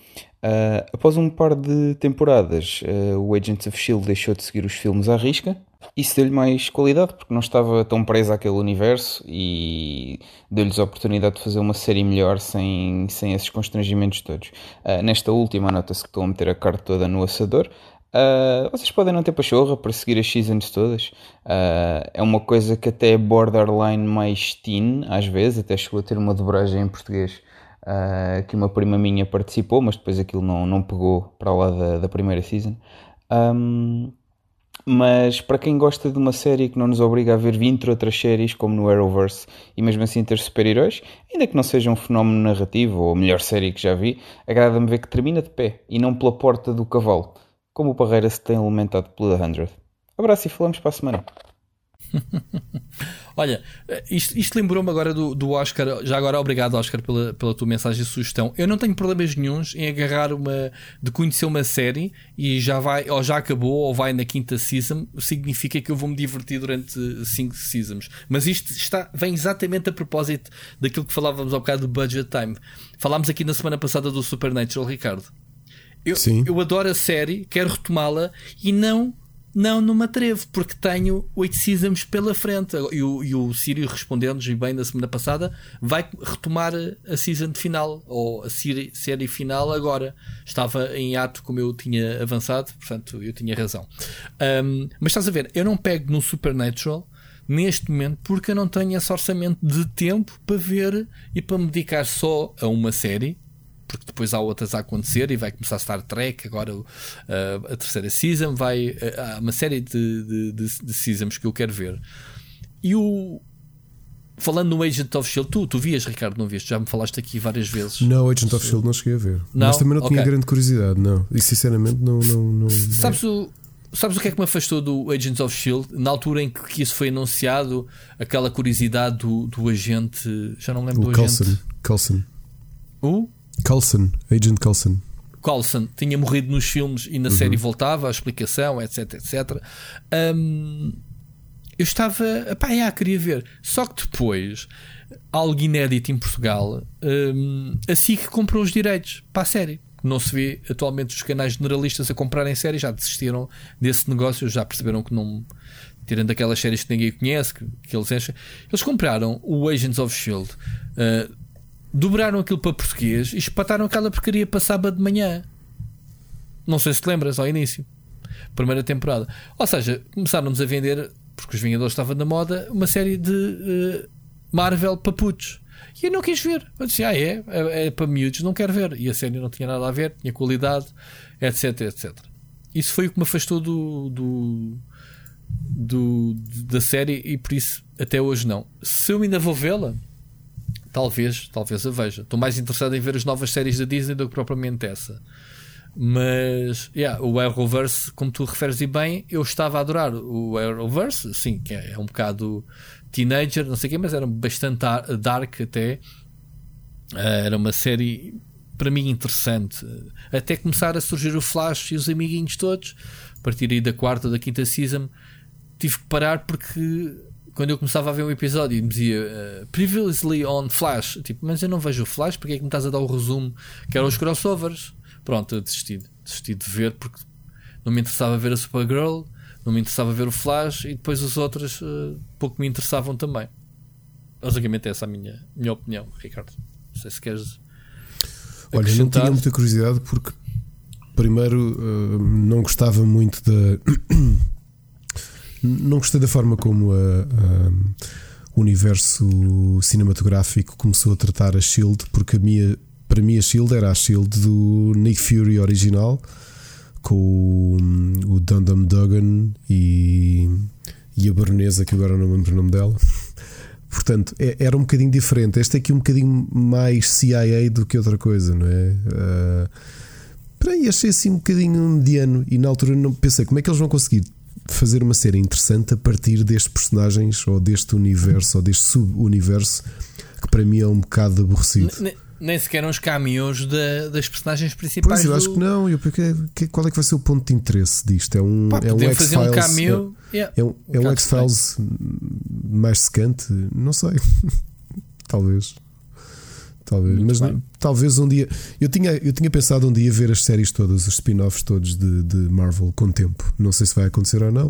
após um par de temporadas, o Agents of Shield deixou de seguir os filmes à risca isso deu-lhe mais qualidade porque não estava tão preso àquele universo e deu-lhes a oportunidade de fazer uma série melhor sem, sem esses constrangimentos todos. Uh, nesta última, nota-se que estou a meter a carta toda no assador. Uh, vocês podem não ter pachorra para seguir as seasons todas. Uh, é uma coisa que até é borderline mais teen, às vezes, até chegou a ter uma dobragem em português uh, que uma prima minha participou, mas depois aquilo não, não pegou para lá da, da primeira season. Um, mas para quem gosta de uma série que não nos obriga a ver 20 outras séries, como no Arrowverse, e mesmo assim ter super-heróis, ainda que não seja um fenómeno narrativo ou a melhor série que já vi, agrada-me ver que termina de pé e não pela porta do cavalo como o Parreira se tem alimentado pela 100. Abraço e falamos para a semana. Olha, isto, isto lembrou-me agora do, do Oscar. Já agora, obrigado, Oscar, pela, pela tua mensagem e sugestão. Eu não tenho problemas nenhums em agarrar uma. de conhecer uma série e já vai, ou já acabou, ou vai na quinta season. Significa que eu vou me divertir durante cinco seasons. Mas isto está, vem exatamente a propósito daquilo que falávamos ao bocado do budget time. Falámos aqui na semana passada do Supernatural, Ricardo. Eu, Sim. eu adoro a série, quero retomá-la e não não, não me atrevo, porque tenho 8 seasons pela frente. E o, e o Sírio respondendo-nos bem na semana passada, vai retomar a season final, ou a série, série final agora. Estava em ato como eu tinha avançado, portanto eu tinha razão. Um, mas estás a ver, eu não pego no Supernatural neste momento porque eu não tenho esse orçamento de tempo para ver e para me dedicar só a uma série porque depois há outras a acontecer e vai começar Star Trek, agora uh, a terceira season, vai, uh, há uma série de, de, de, de, seasons que eu quero ver. E o. Falando no Agent of Shield, tu, tu vias, Ricardo, não viste? Já me falaste aqui várias vezes. Não, Agent of Shield não cheguei a ver. Não? Mas também não tinha okay. grande curiosidade, não. E sinceramente não. não, não Sabes o. Sabes o que é que me afastou do Agents of Shield? Na altura em que isso foi anunciado, aquela curiosidade do, do agente. Já não lembro o do Coulson, agente. Coulson. O? Coulson, Agent Coulson. Coulson tinha morrido nos filmes e na uhum. série voltava, a explicação, etc, etc. Um, eu estava, pá, já, queria ver. Só que depois, algo inédito em Portugal, um, a SIC comprou os direitos para a série. Não se vê atualmente os canais generalistas a comprarem séries, já desistiram desse negócio, já perceberam que não. Tirando aquelas séries que ninguém conhece, que, que eles enchem. Eles compraram o Agents of Shield. Uh, dobraram aquilo para português e espataram aquela porcaria para sábado de manhã. Não sei se te lembras ao início. Primeira temporada. Ou seja, começaram-nos a vender, porque os Vingadores estavam na moda, uma série de uh, Marvel paputos. E eu não quis ver. Eu disse, ah, é, é, é para miúdos, não quero ver. E a série não tinha nada a ver, tinha qualidade, etc, etc. Isso foi o que me afastou do, do, do da série e por isso até hoje não. Se eu ainda vou vê-la, Talvez, talvez a veja. Estou mais interessado em ver as novas séries da Disney do que propriamente essa. Mas, yeah, o Arrowverse, como tu referes e bem, eu estava a adorar o Arrowverse, sim, que é, é um bocado teenager, não sei o quê, mas era bastante dark até. Uh, era uma série para mim interessante. Até começar a surgir o Flash e os amiguinhos todos, a partir aí da quarta ou da quinta season, tive que parar porque quando eu começava a ver um episódio e me dizia uh, Previously on Flash, tipo, mas eu não vejo o Flash, porque é que me estás a dar o resumo que eram os crossovers? Pronto, eu desisti, desisti de ver porque não me interessava ver a Supergirl, não me interessava ver o Flash e depois os outros uh, pouco me interessavam também. Basicamente, essa é a minha, minha opinião, Ricardo. Não sei se queres. Olha, não tinha muita curiosidade porque, primeiro, uh, não gostava muito da. Não gostei da forma como a, a, o universo cinematográfico começou a tratar a Shield, porque a minha, para mim a Shield era a Shield do Nick Fury original, com o, o Dundam Duggan e, e a baronesa, que agora não lembro o nome dela. Portanto, é, era um bocadinho diferente. Este é aqui um bocadinho mais CIA do que outra coisa, não é? Uh, aí achei assim um bocadinho mediano e na altura não pensei como é que eles vão conseguir fazer uma série interessante a partir destes personagens ou deste universo ou deste sub-universo que para mim é um bocado aborrecido. nem sequer uns caminhos das personagens principais. Pois eu acho que não. Eu, porque, qual é que vai ser o ponto de interesse disto? É um, Pá, é um X-Files. Um cameo, é, yeah, é, um, é um X-Files mais secante? Não sei. Talvez. Talvez, Muito mas não, talvez um dia. Eu tinha, eu tinha pensado um dia ver as séries todas, os spin-offs todos de, de Marvel com tempo. Não sei se vai acontecer ou não.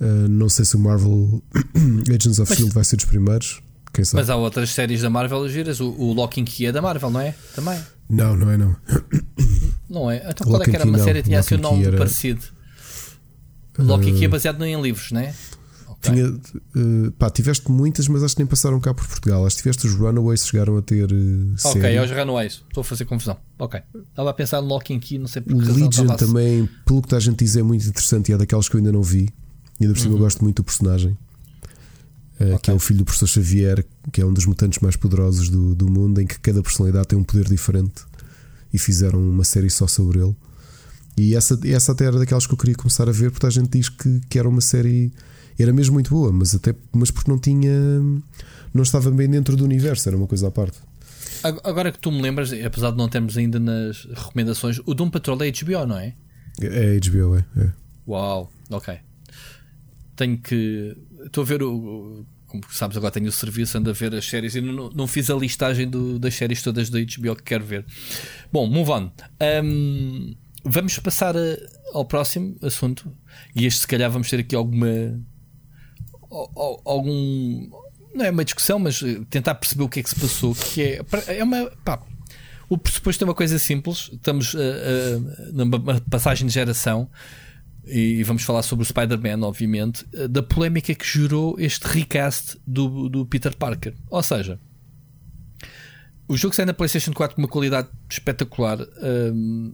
Uh, não sei se o Marvel Agents of mas, Shield vai ser dos primeiros. Quem sabe? Mas há outras séries da Marvel giras. O, o Lock and Key é da Marvel, não é? Também. Não, não é não. Não é? Então qual é que era uma não. série que tinha seu nome era... parecido? Loki aqui é baseado em livros, não é? Tinha, eh, pá, tiveste muitas, mas acho que nem passaram cá por Portugal. Acho que tiveste os Runaways que chegaram a ter uh, Ok, série. aos Runaways. Estou a fazer confusão. Ok. Estava a pensar no Loki aqui, não sei por O que. Legion a- também, pelo que a gente diz, é muito interessante e é daquelas que eu ainda não vi. E ainda por cima eu gosto muito do personagem, eh, que Uhum. Ok. é o filho do professor Xavier, que é um dos mutantes mais poderosos do, do mundo, em que cada personalidade tem um poder diferente. E fizeram uma série só sobre ele. E essa, essa até era daquelas que eu queria começar a ver, porque a gente diz que, que era uma série. Era mesmo muito boa, mas até mas porque não tinha. Não estava bem dentro do universo, era uma coisa à parte. Ag- Agora que tu me lembras, apesar de não termos ainda nas recomendações, o Doom Patrol é HBO, não é? É HBO, é. é. Uau, ok. Tenho que. Estou a ver o. Como sabes, agora tenho o serviço, ando a ver as séries e não, não fiz a listagem do- das séries todas da HBO que quero ver. Bom, move on. Ahm, vamos passar a- ao próximo assunto. E este, se calhar, vamos ter aqui alguma. Al- al- algum. Não é uma discussão, mas eh, tentar perceber o que é que se passou. Que é, é uma. Pá, o pressuposto é uma coisa simples. Estamos eh, eh, numa passagem de geração e vamos falar sobre o Spider-Man, obviamente, da polémica que gerou este recast do, do Peter Parker. Ou seja, o jogo sai na PlayStation 4 com uma qualidade espetacular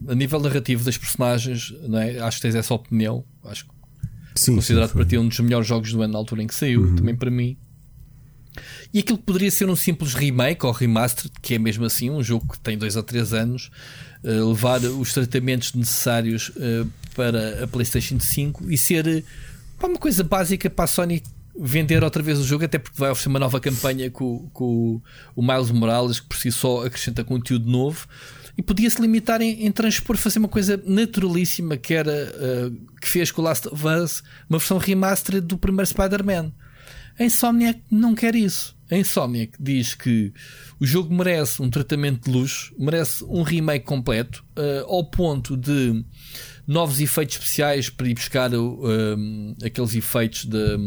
a nível narrativo das personagens. Não é? Acho que tens essa opinião. Acho que Sim, considerado sim, para ti um dos melhores jogos do ano na altura em que saiu, também para mim. E aquilo que poderia ser um simples remake ou remaster, que é mesmo assim um jogo que tem dois ou três anos, eh, levar os tratamentos necessários eh, para a PlayStation 5 e ser pá, uma coisa básica para a Sony vender outra vez o jogo, até porque vai oferecer uma nova campanha com, com o Miles Morales, que por si só acrescenta conteúdo novo. E podia-se limitar em, em transpor, fazer uma coisa naturalíssima que era eh, que fez com o Last of Us uma versão remastered do primeiro Spider-Man. A Insomniac não quer isso. A Insomniac diz que o jogo merece um tratamento de luxo, merece um remake completo, eh, ao ponto de novos efeitos especiais para ir buscar um, aqueles efeitos de,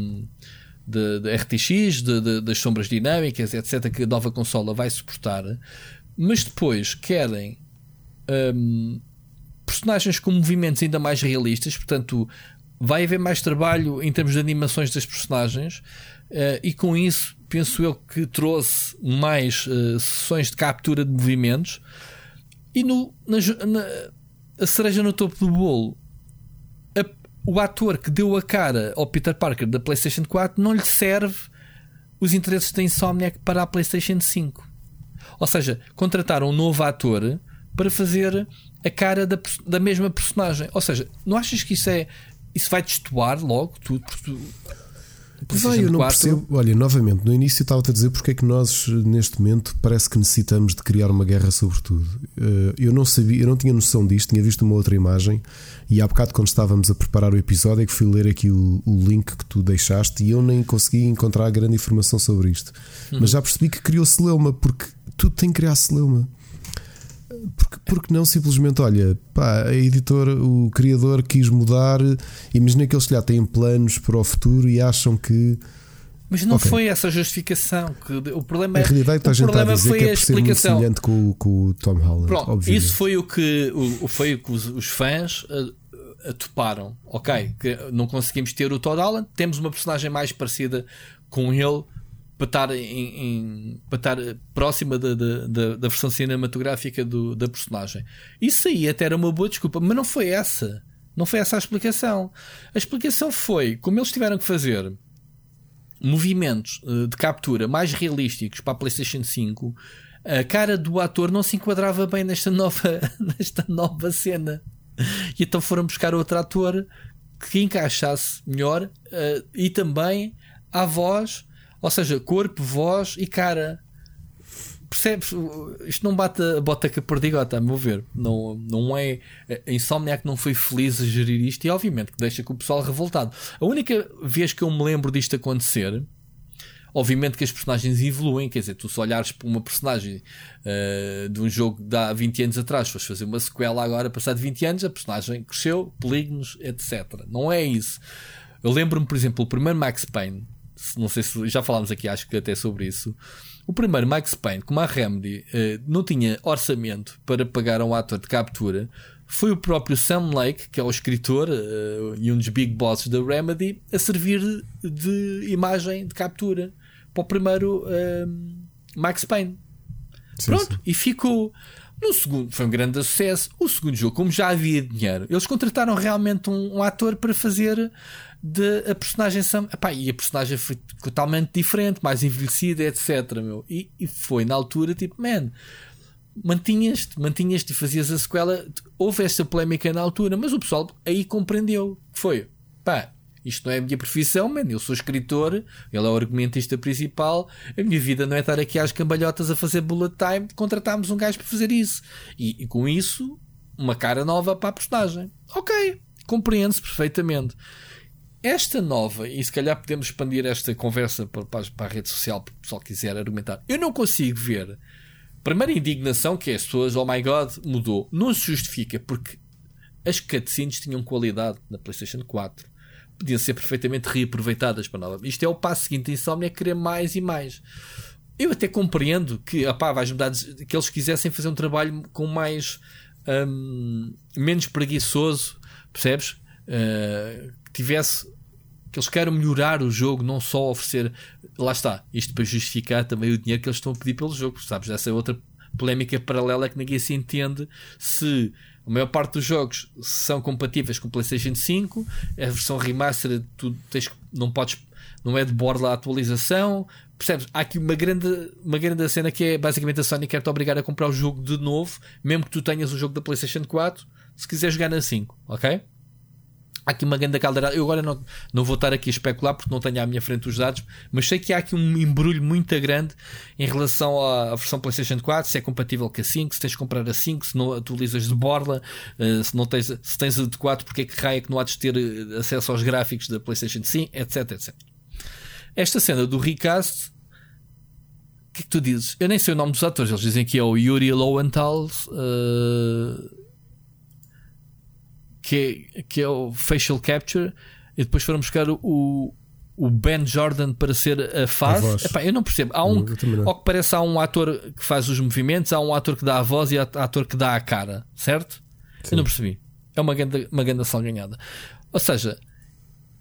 de RTX, de- de- das sombras dinâmicas, etc., que a nova consola vai suportar, mas depois querem um, personagens com movimentos ainda mais realistas, portanto, vai haver mais trabalho em termos de animações das personagens, eh, e com isso, penso eu que trouxe mais eh, sessões de captura de movimentos. E no, na, na- a cereja no topo do bolo, a- o ator que deu a cara ao Peter Parker da PlayStation 4 não lhe serve os interesses da Insomniac para a PlayStation 5. Ou seja, contrataram um novo ator para fazer a cara da, da mesma personagem. Ou seja, não achas que isso é. Isso vai destoar logo tudo? porque tu- Vai, eu não 4 percebo. Olha, novamente, no início estava-te a dizer porque é que nós, neste momento, parece que necessitamos de criar uma guerra sobre tudo. Eh, Eu não sabia, eu não tinha noção disto, tinha visto uma outra imagem e há bocado, quando estávamos a preparar o episódio, é que fui ler aqui o, o link que tu deixaste e eu nem consegui encontrar grande informação sobre isto. Mas já percebi que criou celeuma, porque tudo tem que criar celeuma. Porque, porque não simplesmente, olha, pá, a editora, o criador quis mudar. Imagina que eles se calhar têm planos para o futuro e acham que Mas não Ok. foi essa a justificação. Que o problema a é. realidade está o a gente está a problema dizer foi que é a explicação. semelhante com, o- com o Tom Holland. Pronto, isso foi o que, o, foi o que os, os fãs uh, uh, toparam. Ok, que não conseguimos ter o Todd Holland, temos uma personagem mais parecida com ele para estar, em, em- para estar próxima da, da, da- da versão cinematográfica do- da personagem. Isso aí até era uma boa desculpa, mas não foi essa. Não foi essa a explicação. A explicação foi como eles tiveram que fazer movimentos eh, de captura mais realísticos para a PlayStation 5, a cara do ator não se enquadrava bem nesta nova, nesta nova cena. E então foram buscar outro ator que encaixasse melhor eh, e também a voz, ou seja, corpo, voz e cara. Percebes? Isto não bate a bota com a perdigota, a meu ver. Não, não é. A Insomniac não foi feliz a gerir isto e, obviamente, que deixa com o pessoal revoltado. A única vez que eu me lembro disto acontecer, obviamente que as personagens evoluem. Quer dizer, tu se olhares para uma personagem eh, de um jogo de há 20 anos atrás, fores fazer uma sequela agora, passado 20 anos, a personagem cresceu, polígonos, etc. Não é isso. Eu lembro-me, por exemplo, o primeiro Max Payne. Não sei se já falámos aqui, acho que até sobre isso. O primeiro Max Payne, como a Remedy eh, não tinha orçamento para pagar a um ator de captura, foi o próprio Sam Lake, que é o escritor uh, e um dos big bosses da Remedy, a servir de imagem de captura para o primeiro uh, Max Payne. Sim, Pronto, sim. e ficou. No segundo, foi um grande sucesso. O segundo jogo, como já havia dinheiro, eles contrataram realmente um, um ator para fazer a personagem Sam. Epá, e a personagem foi totalmente diferente, mais envelhecida, etc. Meu. E, e foi na altura tipo, man, mantinhas-te, mantinhas-te e fazias a sequela. Houve esta polémica na altura, mas o pessoal aí compreendeu foi, pá, isto não é a minha profissão, man. Eu sou escritor, ele é o argumentista principal. A minha vida não é estar aqui às cambalhotas a fazer bullet time. Contratámos um gajo para fazer isso. E, e com isso, uma cara nova para a personagem. Ok, compreende-se perfeitamente. Esta nova, e se calhar podemos expandir esta conversa para, para, para a rede social, para o pessoal quiser argumentar. Eu não consigo ver Primeira indignação que é as pessoas, oh my god, mudou. Não se justifica porque as cutscenes tinham qualidade na PlayStation 4. Podiam ser perfeitamente reaproveitadas para nova. Isto é o passo seguinte. A Insomnia é querer mais e mais. Eu até compreendo que, opá, vais mudar que eles quisessem fazer um trabalho com mais. Um, menos preguiçoso, percebes? Uh, tivesse que eles queiram melhorar o jogo, não só oferecer. Lá está, isto para justificar também o dinheiro que eles estão a pedir pelo jogo, sabes? Essa é outra polémica paralela que ninguém se entende se a maior parte dos jogos são compatíveis com o PlayStation 5, a versão remaster tu tens, não podes, não é de borda a atualização. Percebes? Há aqui uma grande, uma grande cena que é basicamente a Sony quer te obrigar a comprar o jogo de novo, mesmo que tu tenhas o jogo da PlayStation 4, se quiser jogar na 5, ok? Há aqui uma grande caldeirada. Eu agora não, não vou estar aqui a especular porque não tenho à minha frente os dados, mas sei que há aqui um embrulho muito grande em relação à, versão PlayStation 4, se é compatível com a 5, se tens de comprar a 5, se não atualizas de borla, uh, se, não tens, se tens a de 4, porque é que raia que não há de ter eh, acesso aos gráficos da PlayStation 5, etc, etc. Esta cena do recast, o que é que tu dizes? Eu nem sei o nome dos atores, eles dizem que é o Yuri Lowenthal. Uh que é, que é o facial capture, e depois foram buscar o, o Ben Jordan para ser a face. A Epá, eu não percebo. Há um, ao que parece, há um ator que faz os movimentos, há um ator que dá a voz e há um ator que dá a cara, certo? Sim. Eu não percebi. É uma grande, uma grande salganhada. Ou seja,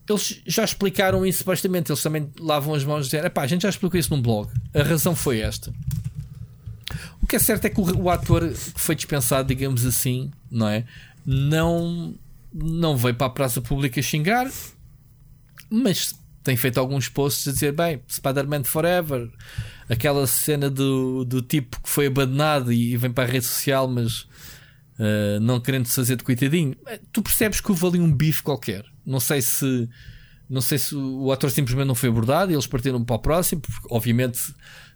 eles já explicaram isso supostamente. Eles também lavam as mãos e dizem: a gente já explicou isso num blog. A razão foi esta. O que é certo é que o, o ator que foi dispensado, digamos assim, não é? Não, não veio para a praça pública xingar, mas tem feito alguns posts a dizer: bem, Spider-Man Forever, aquela cena do, do tipo que foi abandonado e vem para a rede social, mas uh, não querendo se fazer de coitadinho. Eh, tu percebes que houve ali um bife qualquer. Não sei se. Não sei se o ator simplesmente não foi abordado e eles partiram para o próximo, porque obviamente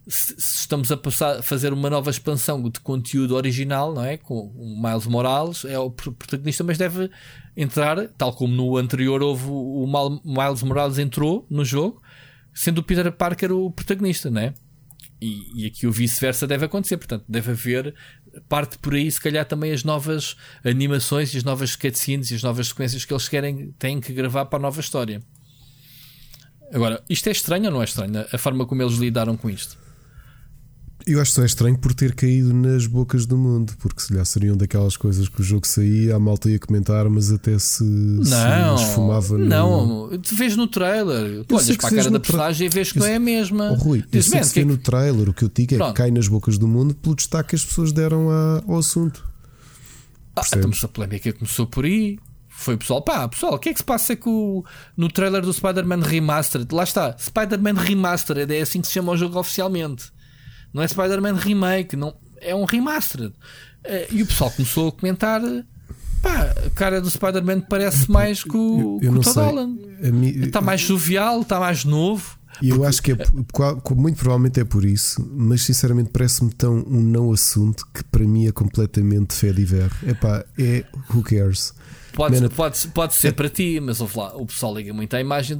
se, estamos a passar, fazer uma nova expansão de conteúdo original, não é? Com o Miles Morales, é o protagonista, mas deve entrar, tal como no anterior houve o, Miles Morales entrou no jogo, sendo o Peter Parker o protagonista, não é? E, e aqui o vice-versa deve acontecer, portanto, deve haver parte por aí, se calhar também as novas animações e as novas cutscenes e as novas sequências que eles querem, têm que gravar para a nova história. Agora, isto é estranho ou não é estranho? A forma como eles lidaram com isto? Eu acho que só é estranho por ter caído nas bocas do mundo, porque se lhe seriam daquelas coisas que o jogo saía, a malta ia comentar, mas até se, não, se esfumava no... Não, tu vês no trailer, tu olhas para a cara da personagem e vês que não é a mesma. Oh, Rui, Diz, eu sei que se vê no trailer, o que eu digo é Pronto. que cai nas bocas do mundo pelo destaque que as pessoas deram a, ao assunto. Ah, então, a polémica começou por aí. Foi o pessoal, pá, pessoal, o que é que se passa com, no trailer do Spider-Man Remastered? Lá está, Spider-Man Remastered, é assim que se chama o jogo oficialmente. Não é Spider-Man Remake, não, é um remastered. Eh, e o pessoal começou a comentar. Pá, a cara do Spider-Man parece mais que o, eu, eu Todd Holland. Está mais jovial, está mais novo. E eu acho que é, muito provavelmente é por isso, mas sinceramente parece-me tão um não assunto que para mim é completamente fé de ver. Epá, é who cares? Pode, Man, pode, pode ser é, para ti, mas lá, o pessoal liga muito à imagem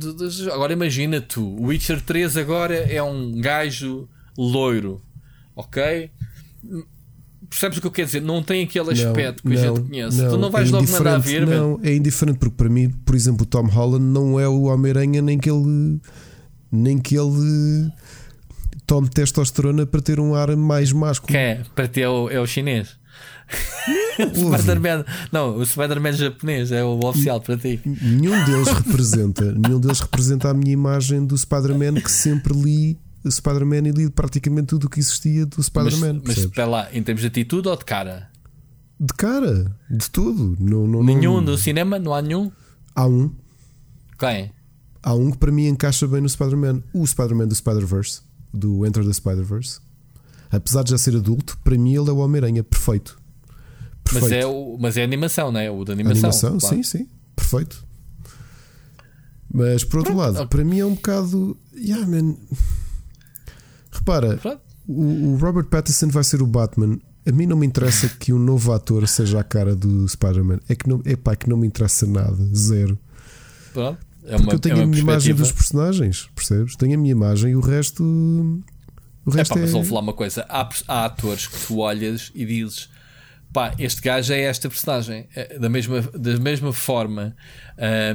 Agora imagina tu, o Witcher 3 agora é um gajo loiro, ok? Percebes o que eu quero dizer? Não tem aquele aspecto não, que a gente conhece. Não, tu não vais é logo mandar vir. Não, é indiferente, porque para mim, por exemplo, o Tom Holland não é o Homem-Aranha, nem que ele. nem que ele tome testosterona para ter um ar mais másculo. Que é? Para ter é o, é o chinês. o Spider-Man, não, o Spider-Man japonês é o oficial para ti. Nenhum deles representa, nenhum deles representa a minha imagem do Spider-Man que sempre li Spider-Man e li praticamente tudo o que existia do Spider-Man. Mas, mas espera lá, em termos de atitude ou de cara? De cara, de tudo. Não, não, nenhum não... do cinema? Não há nenhum? Há um. Quem? Há um que para mim encaixa bem no Spider-Man. O Spider-Man do Spider-Verse, do Enter the Spider-Verse. Apesar de já ser adulto, para mim ele é o Homem-Aranha perfeito. perfeito. Mas, é o, mas é animação, não é? O da animação. Animação, claro. sim, sim. Perfeito. Mas por outro Pronto. lado, para mim é um bocado. Yeah, man. Repara, o, o, Robert Pattinson vai ser o Batman. A mim não me interessa que um novo ator seja a cara do Spider-Man. É que não, epá, que não me interessa nada. Zero. Pronto. É uma, Porque eu tenho é a minha imagem dos personagens, percebes? Tenho a minha imagem e o resto. O resto Epá, é. Mas vou falar uma coisa: há, há atores que tu olhas e dizes pá, este gajo é esta personagem. É, da mesma, da mesma forma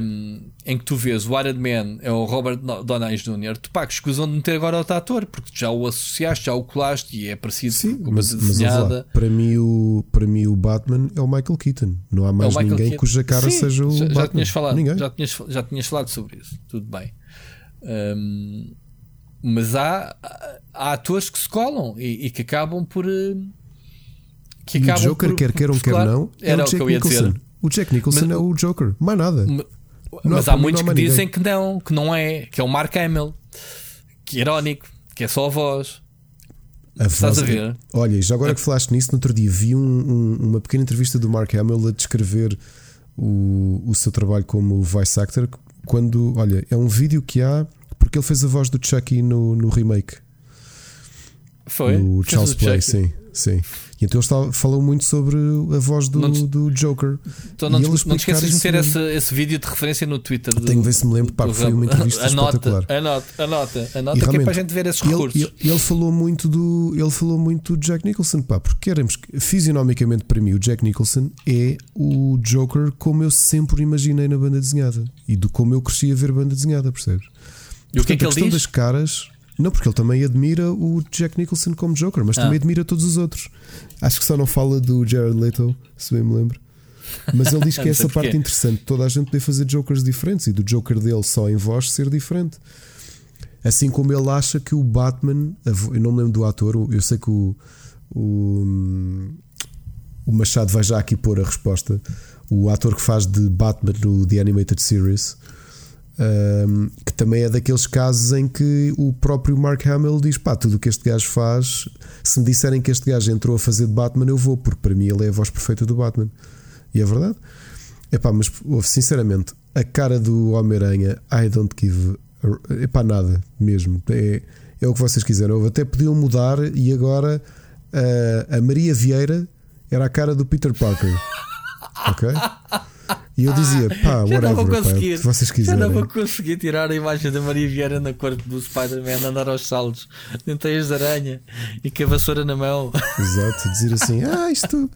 um, em que tu vês o Iron Man é o Robert Downey Jr., tu pá, que escusam de meter agora outro ator, porque já o associaste, já o colaste e é parecido Sim, com uma mas. Mas, para, mim, o, para mim, o Batman é o Michael Keaton. Não há mais é ninguém Keaton. cuja cara Sim, seja o já, Batman. Já tinhas, falado, ninguém. Já, tinhas, já tinhas falado sobre isso. Tudo bem. Um, mas há, há atores que se colam e, e que acabam por. Uh, que e o Joker, por, quer queiram, quer não, é era o Jack Nicholson. O Jack Nicholson mas, é o Joker, mais nada. Mas, há muitos que dizem que não, que não é, que é o Mark Hamill, que é irónico, que é só a voz. A Estás voz, a ver? Olha, já agora que falaste nisso, no outro dia vi um, um, uma pequena entrevista do Mark Hamill a descrever o, o seu trabalho como voice actor. Quando, olha, é um vídeo que há porque ele fez a voz do Chucky no, no remake. Foi? No Charles Play, sim, sim. E então eles falam muito sobre a voz do, do Joker. Então não, te, não te esqueças de meter esse, esse vídeo de referência no Twitter. Do, Tenho que ver se me lembro, pá, foi uma entrevista anota, espetacular. Anota, anota, anota, que é para a gente ver esses recursos. Ele, ele, falou muito do, ele falou muito do Jack Nicholson, pá, porque queremos fisionomicamente para mim o Jack Nicholson é o Joker como eu sempre imaginei na banda desenhada e do como eu cresci a ver banda desenhada, percebes? E o que é que ele diz? das caras não, porque ele também admira o Jack Nicholson como Joker, mas ah. também admira todos os outros. Acho que só não fala do Jared Leto, se bem me lembro. Mas ele diz que é essa parte interessante. Toda a gente poder fazer Jokers diferentes e do Joker dele só em voz ser diferente. Assim como ele acha que o Batman, eu não me lembro do ator, eu sei que o, o, o Machado vai já aqui pôr a resposta. O ator que faz de Batman no The Animated Series um, que também é daqueles casos em que o próprio Mark Hamill diz: pá, tudo o que este gajo faz, se me disserem que este gajo entrou a fazer de Batman, eu vou, porque para mim ele é a voz perfeita do Batman. E é verdade. Epá, mas sinceramente, a cara do Homem-Aranha, I don't give. Epá, nada mesmo. É, é o que vocês quiseram. Até podiam mudar e agora a, a Maria Vieira era a cara do Peter Parker. Ok? E eu dizia, pá, whatever, já não vou conseguir, pá, vocês quiserem. Já não vou conseguir tirar a imagem da Maria Vieira na corte do Spider-Man andar aos saltos, teias de aranha e com a vassoura na mão. Exato, dizer assim, ah, isto.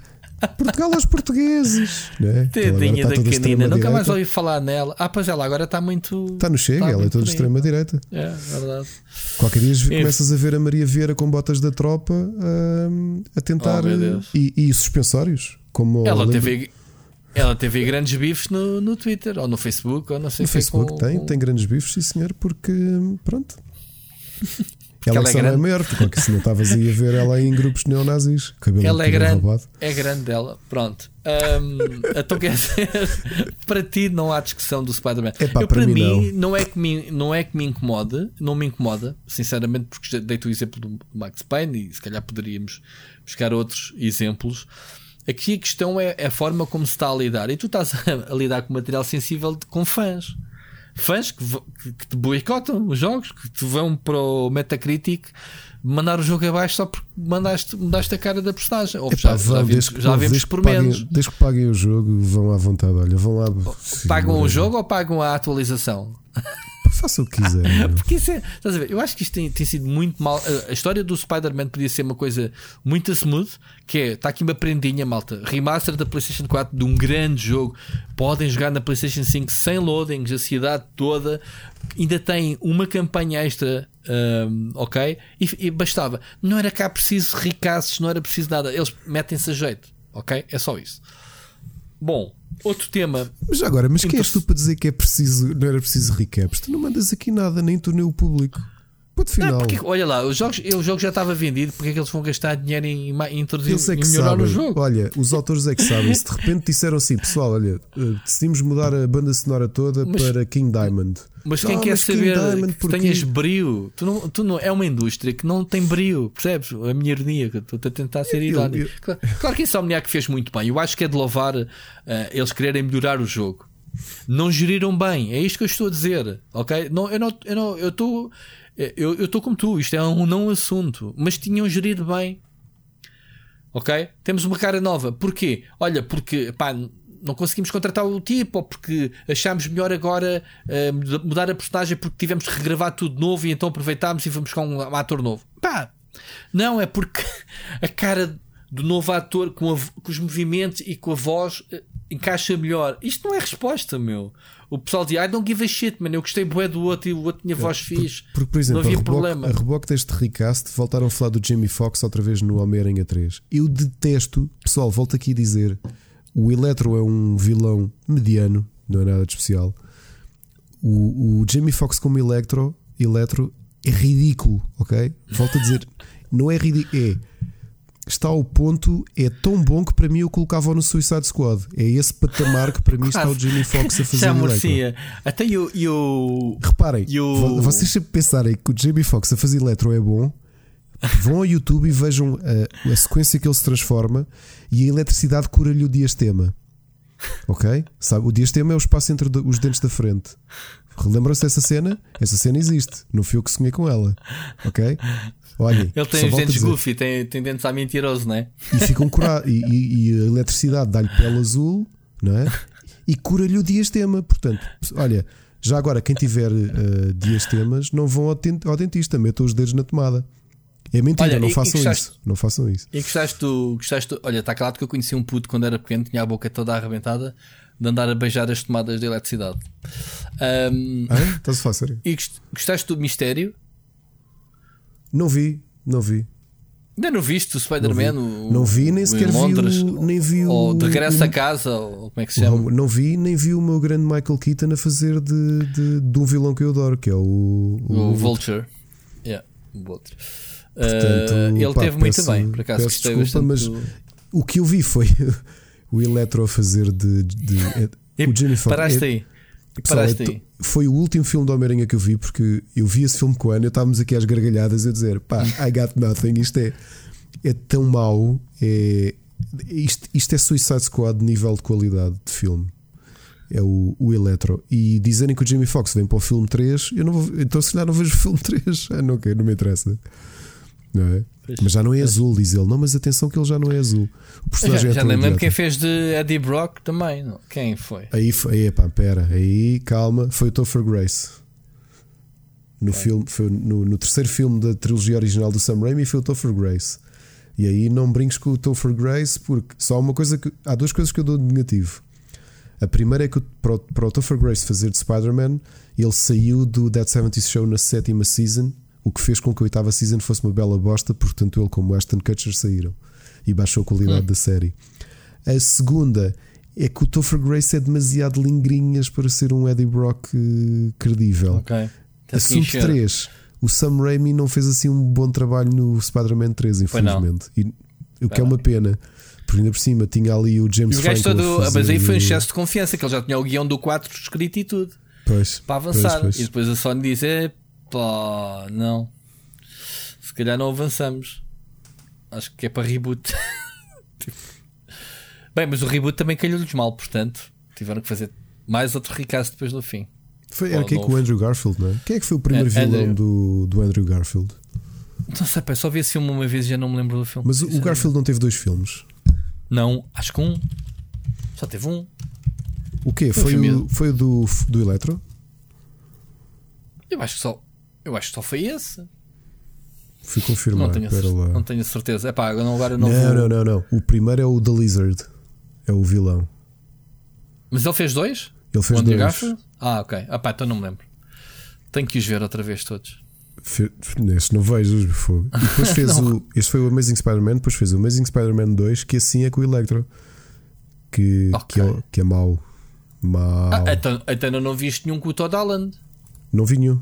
Portugal aos portugueses, né? Tadinha da canina, nunca mais ouvi falar nela. Ah, pois ela agora está muito. Está no chega, ela é toda extrema-direita. É, verdade. Qualquer dia começas a ver a Maria Vieira com botas da tropa um, a tentar. Oh, e, e, suspensórios. Como ela teve, ela teve grandes bifes no, no Twitter ou no Facebook, ou não sei No Facebook com, tem, com... tem grandes bifes, sim senhor, porque pronto. ela, ela é, grande. é maior, porque se não estavas aí a ver ela em grupos neonazis, cabelo ela é grande, roubado. é grande dela, pronto. Um, então quer dizer, para ti não há discussão do Spider-Man. para, para mim, não. não. é que me, não é que me incomoda, não me incomoda, sinceramente, porque dei-te o exemplo do Max Payne e se calhar poderíamos buscar outros exemplos. Aqui a questão é, é a forma como se está a lidar. E tu estás a, lidar com material sensível de, com fãs. Fãs que, que, que, te boicotam os jogos, que te vão para o Metacritic mandar o jogo abaixo só porque mandaste, mudaste a cara da personagem. Ou já, vão, já, vimos, já vimos por paguem, menos. Desde que paguem o jogo, vão à vontade. Olha, vão lá. Pagam o jogo ou pagam a atualização? Faça o que quiser. Porque isso é, estás a ver? Eu acho que isto tem, tem sido muito mal. A história do Spider-Man podia ser uma coisa muito smooth. Que é, está aqui uma prendinha, malta. Remaster da PlayStation 4 de um grande jogo. Podem jogar na PlayStation 5 sem loadings, a cidade toda. Ainda tem uma campanha extra, um, ok? E, e, bastava. Não era cá preciso ricaços, não era preciso nada. Eles metem-se a jeito. ok? É só isso. Bom, outro tema. Mas agora, mas quem Inter- és tu para dizer que é preciso, não era preciso recaps? Tu não mandas aqui nada, nem tu nem o público. Ponto Não, final. porque, olha lá, os jogos, o jogo já estava vendido, porque é que eles vão gastar dinheiro em, em introduzir Eles é que melhorar sabem. o jogo? Olha, os autores é que sabem. Se de repente disseram assim, pessoal, olha, eh, decidimos mudar a banda sonora toda Mas- para King Diamond. Mas quem Ah, quer mas saber Diamond, que porquê? tenhas brio, tu não, tu não é uma indústria que não tem brio, percebes? A minha ironia, que eu estou a tentar ser irónico. eu- Claro, claro que esse Omniac fez muito bem. Eu acho que é de louvar eh, eles quererem melhorar o jogo. Não geriram bem, é isto que eu estou a dizer, ok? Não, eu não, eu não, eu estou, eu eu estou como tu. Isto é um não assunto, mas tinham gerido bem. Ok? Temos uma cara nova. Porquê? Olha, porque pá, não conseguimos contratar o tipo, ou porque achámos melhor agora eh, mudar a personagem porque tivemos que regravar tudo de novo e então aproveitámos e fomos com um ator novo. Pá, não, é porque a cara do novo ator com, a com os movimentos e com a voz eh, encaixa melhor. Isto não é resposta, meu. O pessoal diz, I don't give a shit, mano. Eu gostei bué do outro e o outro tinha voz fixe. Porque, por exemplo, não havia a, reboque, problema. a reboque deste recast voltaram a falar do Jamie Foxx outra vez no Homem-Aranha 3. Eu detesto, pessoal, volto aqui a dizer: o Electro é um vilão mediano, não é nada de especial. O, o Jamie Foxx como Electro, Electro é ridículo, ok? Volto a dizer: não é ridículo, é. Está ao ponto, é tão bom que para mim eu colocava no Suicide Squad. É esse patamar que para mim está o Jamie Foxx a fazer. Já merecia. Até e o- e o. Reparem, E vo- vocês sempre pensarem que o Jamie Foxx a fazer eletro é bom, vão ao YouTube e vejam a, a sequência que ele se transforma e a eletricidade cura-lhe o diastema. Ok? Sabe, o diastema é o espaço entre os dentes da frente. Relembram-se dessa cena? Essa cena existe. Não fui eu que sonhei com ela. Ok? Olhem, Ele tem os dentes goofy, tem, tem dentes a mentiroso, não é? E ficam curados. E, e- e a eletricidade dá-lhe pele azul, não é? E cura-lhe o diastema. Portanto, olha, já agora, quem tiver eh, diastemas, não vão ao, dentista, metam os dedos na tomada. É mentira, Olha, não e- façam gostaste- isso. Não façam isso. E gostaste do. Gostaste do- olha, está claro que eu conheci um puto quando era pequeno, tinha a boca toda arrebentada de andar a beijar as tomadas de eletricidade. Ahm, Ah, é? Estás a falar sério? e gost- gostaste do mistério? Não vi, não vi. Ainda não viste o Spider-Man? o- Não vi, nem o sequer em vi Londres? o- nem vi o- Ou de regresso o- a casa, ou como é que se chama? Não vi, nem vi o meu grande Michael Keaton a fazer de, de, de um vilão que eu adoro, que é o, O Vulture. Yeah, o Vulture. Portanto, Ah, ele pá, teve muito peço- bem, por acaso gostei desculpa, bastante. mas do- O que eu vi foi o Electro a fazer de. de- E o Jamie Foxx. paraste É- aí. Pessoal, paraste é aí. foi o último filme do Homem-Aranha que eu vi, porque eu vi esse filme com o Ana, estávamos aqui às gargalhadas a dizer: pá, I got nothing, isto é, é tão mau, é, isto, isto é Suicide Squad de nível de qualidade de filme. É o, o Electro. E dizerem que o Jamie Foxx vem para o filme 3, eu não vou, então se calhar não vejo o filme 3. Ah, não, ok, não me interessa. É? Mas já não é azul, diz ele. Não, mas atenção que ele já não é azul. O Já, personagem é já tão nem lembro quem fez de Eddie Brock também. não? Quem foi? Aí, foi- aí pá, pera, aí calma, foi o Topher Grace. No, filme, foi no, no terceiro filme da trilogia original do Sam Raimi foi o Topher Grace. E aí não brinques com o Topher Grace, porque só uma coisa que. Há duas coisas que eu dou de negativo. A primeira é que para o, para o Topher Grace fazer de Spider-Man, ele saiu do Dead 70 Show na sétima season, o que fez com que a oitava season fosse uma bela bosta, portanto ele, como Ashton Kutcher, saíram e baixou a qualidade Hum. da série. A segunda é que o Topher Grace é demasiado lingrinhas para ser um Eddie Brock eh, credível. Ok. Tem que Assunto encher. 3. O Sam Raimi não fez assim um bom trabalho no Spider-Man 3, Foi não. infelizmente. E, o que é uma pena. Porque ainda por cima tinha ali o James E o gajo a ah, Mas aí foi um excesso de confiança, que ele já tinha o guião do 4 escrito e tudo. Pois, Para avançar. pois, pois. E depois a Sony diz: é pá, não. Se calhar não avançamos. Acho que é para reboot. Bem, mas o reboot também calhou-lhes mal, portanto, tiveram que fazer mais outro recast depois no fim. Foi, era quem com o. Andrew Garfield, não é? Quem é que foi o primeiro É, vilão Andrew. do, do Andrew Garfield? Não sei, pá, só vi esse filme uma vez e já não me lembro do filme. Mas o, o Garfield não teve dois filmes. Não, acho que um. Só teve um. O quê? Foi Foi, o foi o do, do Electro? Eu acho que só. Eu acho que só foi esse. Fui confirmar. Não tenho, cer- não tenho certeza. É pá, agora não, não, Não, vou- não, não, não. O primeiro é o The Lizard. É o vilão. Mas ele fez dois? Ele fez dois. Garfield? Ah, ok. Ah pá, então não me lembro. Tenho que os ver outra vez todos. Fe- Este não vejo. fogo. E depois fez o. Este foi o Amazing Spider-Man, depois fez o Amazing Spider-Man 2, que assim é com o Electro. Que, Ok. que, é, que é mau. Mau. Ah, então, então eu não viste nenhum com o Todd Holland. Não vi nenhum.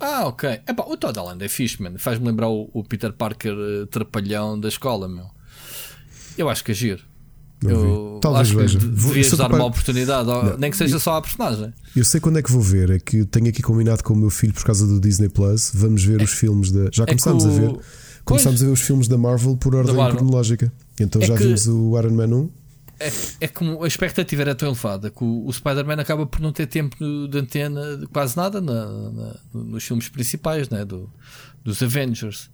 Ah, ok. Epá, o Todd Holland é fixe, mano. Faz-me lembrar o, o Peter Parker eh, trapalhão da escola, meu. Eu acho que é giro. Não eu vi. Talvez acho veja. que devias dar uma oportunidade, Não. nem que seja só à personagem. Eu sei quando é que vou ver. É que tenho aqui combinado com o meu filho por causa do Disney Plus. Vamos ver os filmes da. Já É começámos que a o- ver. Começámos a ver os filmes da Marvel por ordem Marvel. cronológica. Então É já que- vimos o Iron Man 1. É, é como a expectativa era tão elevada que o, o Spider-Man acaba por não ter tempo de antena quase nada na- na- nos filmes principais né, do, dos Avengers.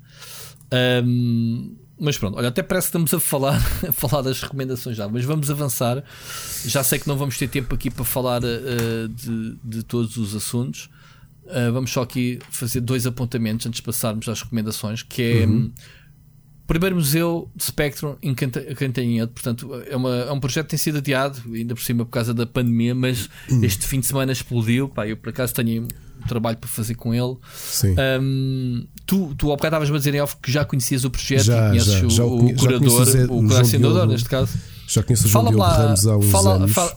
Ahm, mas pronto, olha, até parece que estamos a falar, a falar das recomendações já, mas vamos avançar. Já sei que não vamos ter tempo aqui para falar eh, de, de todos os assuntos. Ah, vamos só aqui fazer dois apontamentos antes de passarmos às recomendações, que é hum, Primeiro museu de Spectrum em Canta- Cantanhede, portanto, é, uma, é um projeto que tem sido adiado, ainda por cima por causa da pandemia, mas este fim de semana explodiu. Pá, eu por acaso tenho um trabalho para fazer com ele. Sim. Hum, tu, tu ao bocado estavas a dizer em off que já conhecias o projeto Já, e conheces já. o, Já o o já curador, conheço o o o colecionador, neste caso. Já conheço o João Diogo lá, Ramos há uns fala, anos. fala-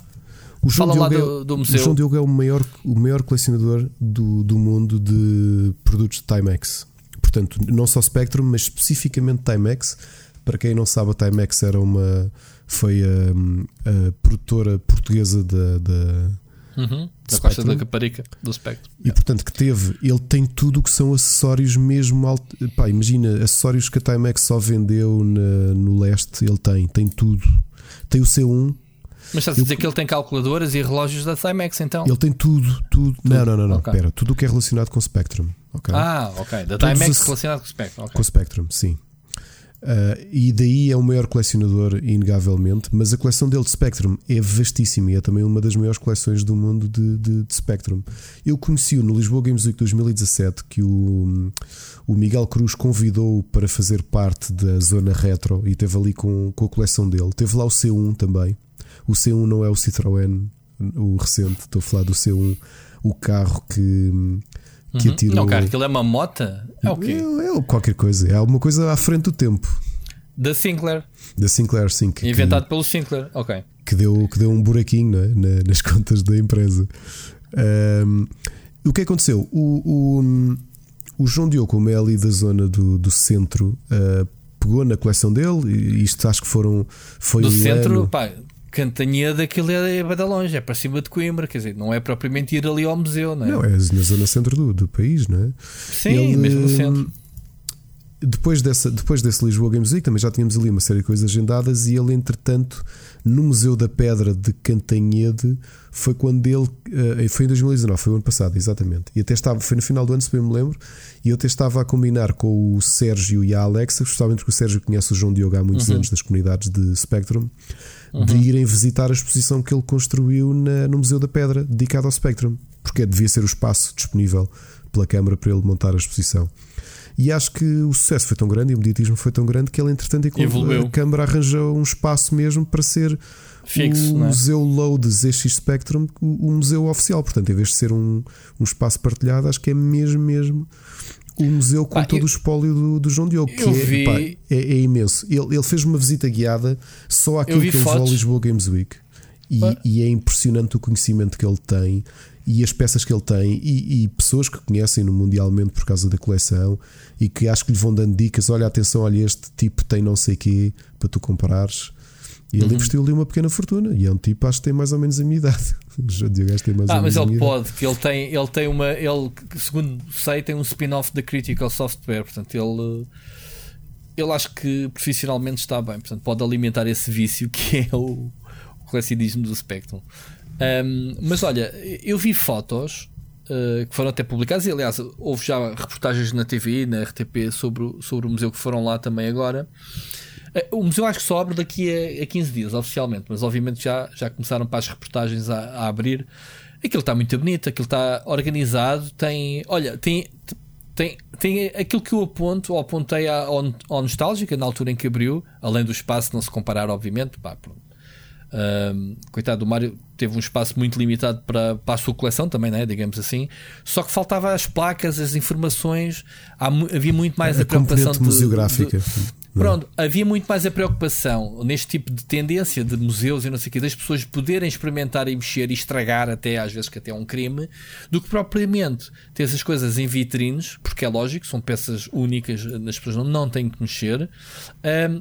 O João Diogo do- é, do o museu. João Diogo é o maior, o maior colecionador do, do mundo de produtos de Timex. Portanto, não só Spectrum, mas especificamente Timex. Para quem não sabe, a Timex era uma foi a, a produtora portuguesa da, da- Uhum, da. Costa da Caparica, do Spectrum. e portanto que teve, ele tem tudo o que são acessórios mesmo alt- pá, imagina, acessórios que a Timex só vendeu na- no leste, ele tem, tem tudo. Tem o C1, Mas estás a dizer que ele tem calculadoras e relógios da Timex então? ele tem tudo, tudo. Não, não, não, não, Ok. espera, tudo o que é relacionado com Spectrum. Ok? Ah, ok. Da Timex relacionado com o Spectrum. ok. Com o Spectrum, sim. Ah, e daí é o maior colecionador, inegavelmente, mas a coleção dele de Spectrum é vastíssima e é também uma das maiores coleções do mundo de, de- de Spectrum. Eu conheci-o no Lisboa Games Week 2017, que o, o Miguel Cruz convidou para fazer parte da zona retro e teve ali com, com a coleção dele. Teve lá o C1 também. O C1 não é o Citroën, o recente, estou a falar do C1, o carro que, que Uhum. atirou. Não, cara, aquilo é uma mota? É o quê? É, é qualquer coisa, é alguma coisa à frente do tempo. Da Sinclair. Da Sinclair, sim, que, Inventado pelo Sinclair. Ok. que, deu, que deu um buraquinho é? Na- nas contas da empresa. Ahm, o que aconteceu? O, o, o João Diogo, como é ali da zona do, do centro, ah, pegou na coleção dele. E isto acho que foram. Foi Do um centro, ano- pá, Cantanhede, aquilo é, é de longe, é para cima de Coimbra, quer dizer, não é propriamente ir ali ao museu, não é? Não, é na zona centro do, do país, não é? Sim, Ele, mesmo no centro. Depois, dessa, depois desse Lisboa Games Week também já tínhamos ali uma série de coisas agendadas e ele, entretanto, no Museu da Pedra de Cantanhede foi quando ele. eh, foi em 2019, foi o ano passado, exatamente. E até estava, foi no final do ano, se bem me lembro, e eu até estava a combinar com o Sérgio e a Alexa, justamente porque o Sérgio conhece o João Diogo há muitos anos das comunidades de Spectrum, de irem visitar a exposição que ele construiu na- no Museu da Pedra, dedicado ao Spectrum, porque devia ser o espaço disponível pela Câmara para ele montar a exposição. E acho que o sucesso foi tão grande e o mediatismo foi tão grande que ele, entretanto, Evoluiu. a Câmara arranjou um espaço mesmo para ser Fixo, o é? Museu Load ZX Spectrum, o, o museu oficial. Portanto, em vez de ser um, um espaço partilhado, acho que é mesmo, mesmo o museu com Pá, todo eu- o espólio do, do João Diogo, que é, vi- pá, é, é imenso. Ele, ele fez uma visita guiada só àquilo que ele levou ao fotos. Lisboa Games Week. E, e é impressionante o conhecimento que ele tem e as peças que ele tem e, e pessoas que conhecem-no mundialmente por causa da coleção e que acho que lhe vão dando dicas. Olha, atenção, olha, este tipo tem não sei quê para tu comprares. E Uhum. ele investiu ali uma pequena fortuna. E é um tipo, acho que tem mais ou menos a minha idade. O João Diogo tem mais Ah, mas ele pode, que ele tem, ele tem uma. Ele, segundo sei, tem um spin-off da Critical Software. Portanto, ele. Ele acho que profissionalmente está bem. Portanto, pode alimentar esse vício que é o, o colecionismo do Spectrum. Ahm, mas olha, eu vi fotos uh, que foram até publicadas e aliás houve já reportagens na TV e na RTP sobre, sobre o museu que foram lá também agora. Uh, O museu acho que só abre daqui a, a 15 dias, oficialmente, mas obviamente já, já começaram para as reportagens a, a abrir. Aquilo está muito bonito, aquilo está organizado, tem. Olha, tem. Tem, tem aquilo que eu aponto, ou apontei ao, ao Nostálgica na altura em que abriu, além do espaço não se comparar, obviamente, pá, pronto. Um, coitado do Mário, teve um espaço muito limitado para, para a sua coleção também, né? digamos assim. Só que faltava as placas, as informações, Há, havia muito mais a, a preocupação de, museográfica. De, Pronto, havia muito mais a preocupação neste tipo de tendência de museus e não sei o que, das pessoas poderem experimentar e mexer e estragar até às vezes que até é um crime, do que propriamente ter as coisas em vitrines, porque é lógico, são peças únicas, as pessoas não, não têm que mexer,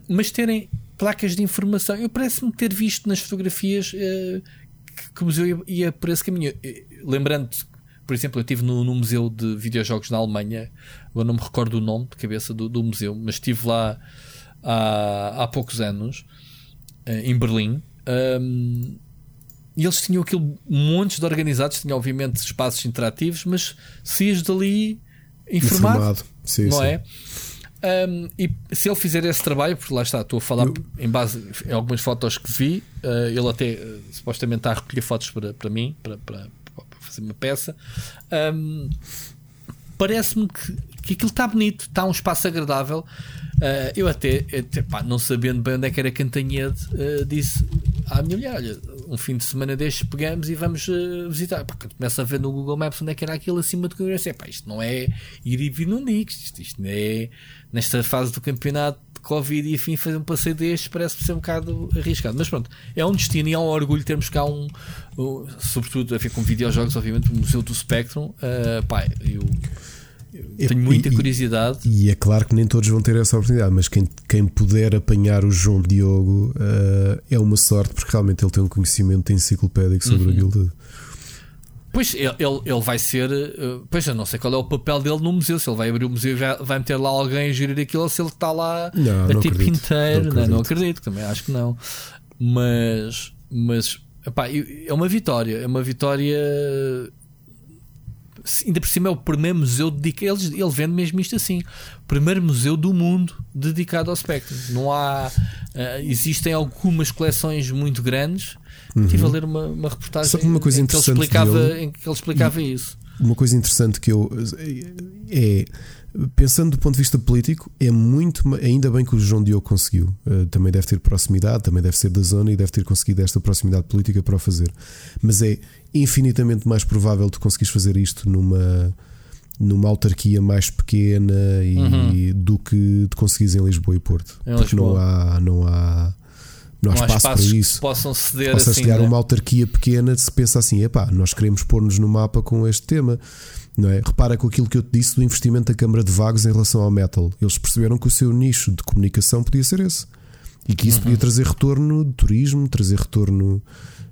mas terem placas de informação. Eu parece-me ter visto nas fotografias uh, que, que, o museu ia, ia por esse caminho. Lembrando por exemplo, eu estive no, no, Museu de Videojogos na Alemanha, eu não me recordo o nome de cabeça do, do museu, mas estive lá há, há poucos anos, eh, em Berlim. Um, e eles tinham aquilo montes de organizados, tinham obviamente espaços interativos, mas saías dali informado, informado. Sim, não sim. é? Um, e se ele fizer esse trabalho, porque lá está, estou a falar eu... em base em algumas fotos que vi, uh, ele até uh, supostamente está a recolher fotos para, para mim, para, para, uma peça. Um, Parece-me que, que aquilo está bonito, está um espaço agradável. Uh, eu até, até pá, não sabendo bem onde é que era Cantanhede, uh, disse à minha mulher: Olha, um fim de semana destes pegamos e vamos uh, visitar. Começa a ver no Google Maps onde é que era aquilo acima que eu disse: pá, Isto não é ir e vir no Nix, isto, isto não é nesta fase do campeonato Covid e afim, fazer um passeio destes parece ser um bocado arriscado. Mas pronto, é um destino e é um orgulho termos cá um, um sobretudo a ver com videojogos, obviamente, o Museu do Spectrum. Uh, pá, eu, eu tenho muita e, curiosidade. E, é claro que nem todos vão ter essa oportunidade, mas quem, quem puder apanhar o João Diogo uh, é uma sorte, porque realmente ele tem um conhecimento enciclopédico sobre uhum. aquilo tudo. Pois ele, ele vai ser. Uh, pois eu não sei qual é o papel dele no museu. Se ele vai abrir o museu e vai meter lá alguém a gerir aquilo, ou se ele está lá não, a não tipo acredito, inteiro. Não acredito. Não, não acredito, também acho que não. Mas. Mas. Epá, é uma vitória. É uma vitória. Ainda por cima é o primeiro museu dedicado. Ele, ele vende mesmo isto assim: primeiro museu do mundo dedicado ao Spectrum. Não há. Uh, existem algumas coleções muito grandes Uhum. Estive a ler uma, uma reportagem uma coisa em, que ele explicava, dele, em que ele explicava isso. Uma coisa interessante que eu é pensando do ponto de vista político, é muito ainda bem que o João Diogo conseguiu. Uh, também deve ter proximidade, também deve ser da zona e deve ter conseguido esta proximidade política para o fazer. Mas é infinitamente mais provável tu conseguires fazer isto numa numa autarquia mais pequena e uhum. do que de conseguires em Lisboa e Porto. Em porque Lisboa. não há não há não há espaço para isso. Que possam ceder Ou assim, calhar né? uma autarquia pequena se pensa assim: epá, nós queremos pôr-nos no mapa com este tema. Não é? Repara com aquilo que eu te disse do investimento da Câmara de Vagos em relação ao metal. Eles perceberam que o seu nicho de comunicação podia ser esse. E que isso Uhum. podia trazer retorno de turismo, trazer retorno.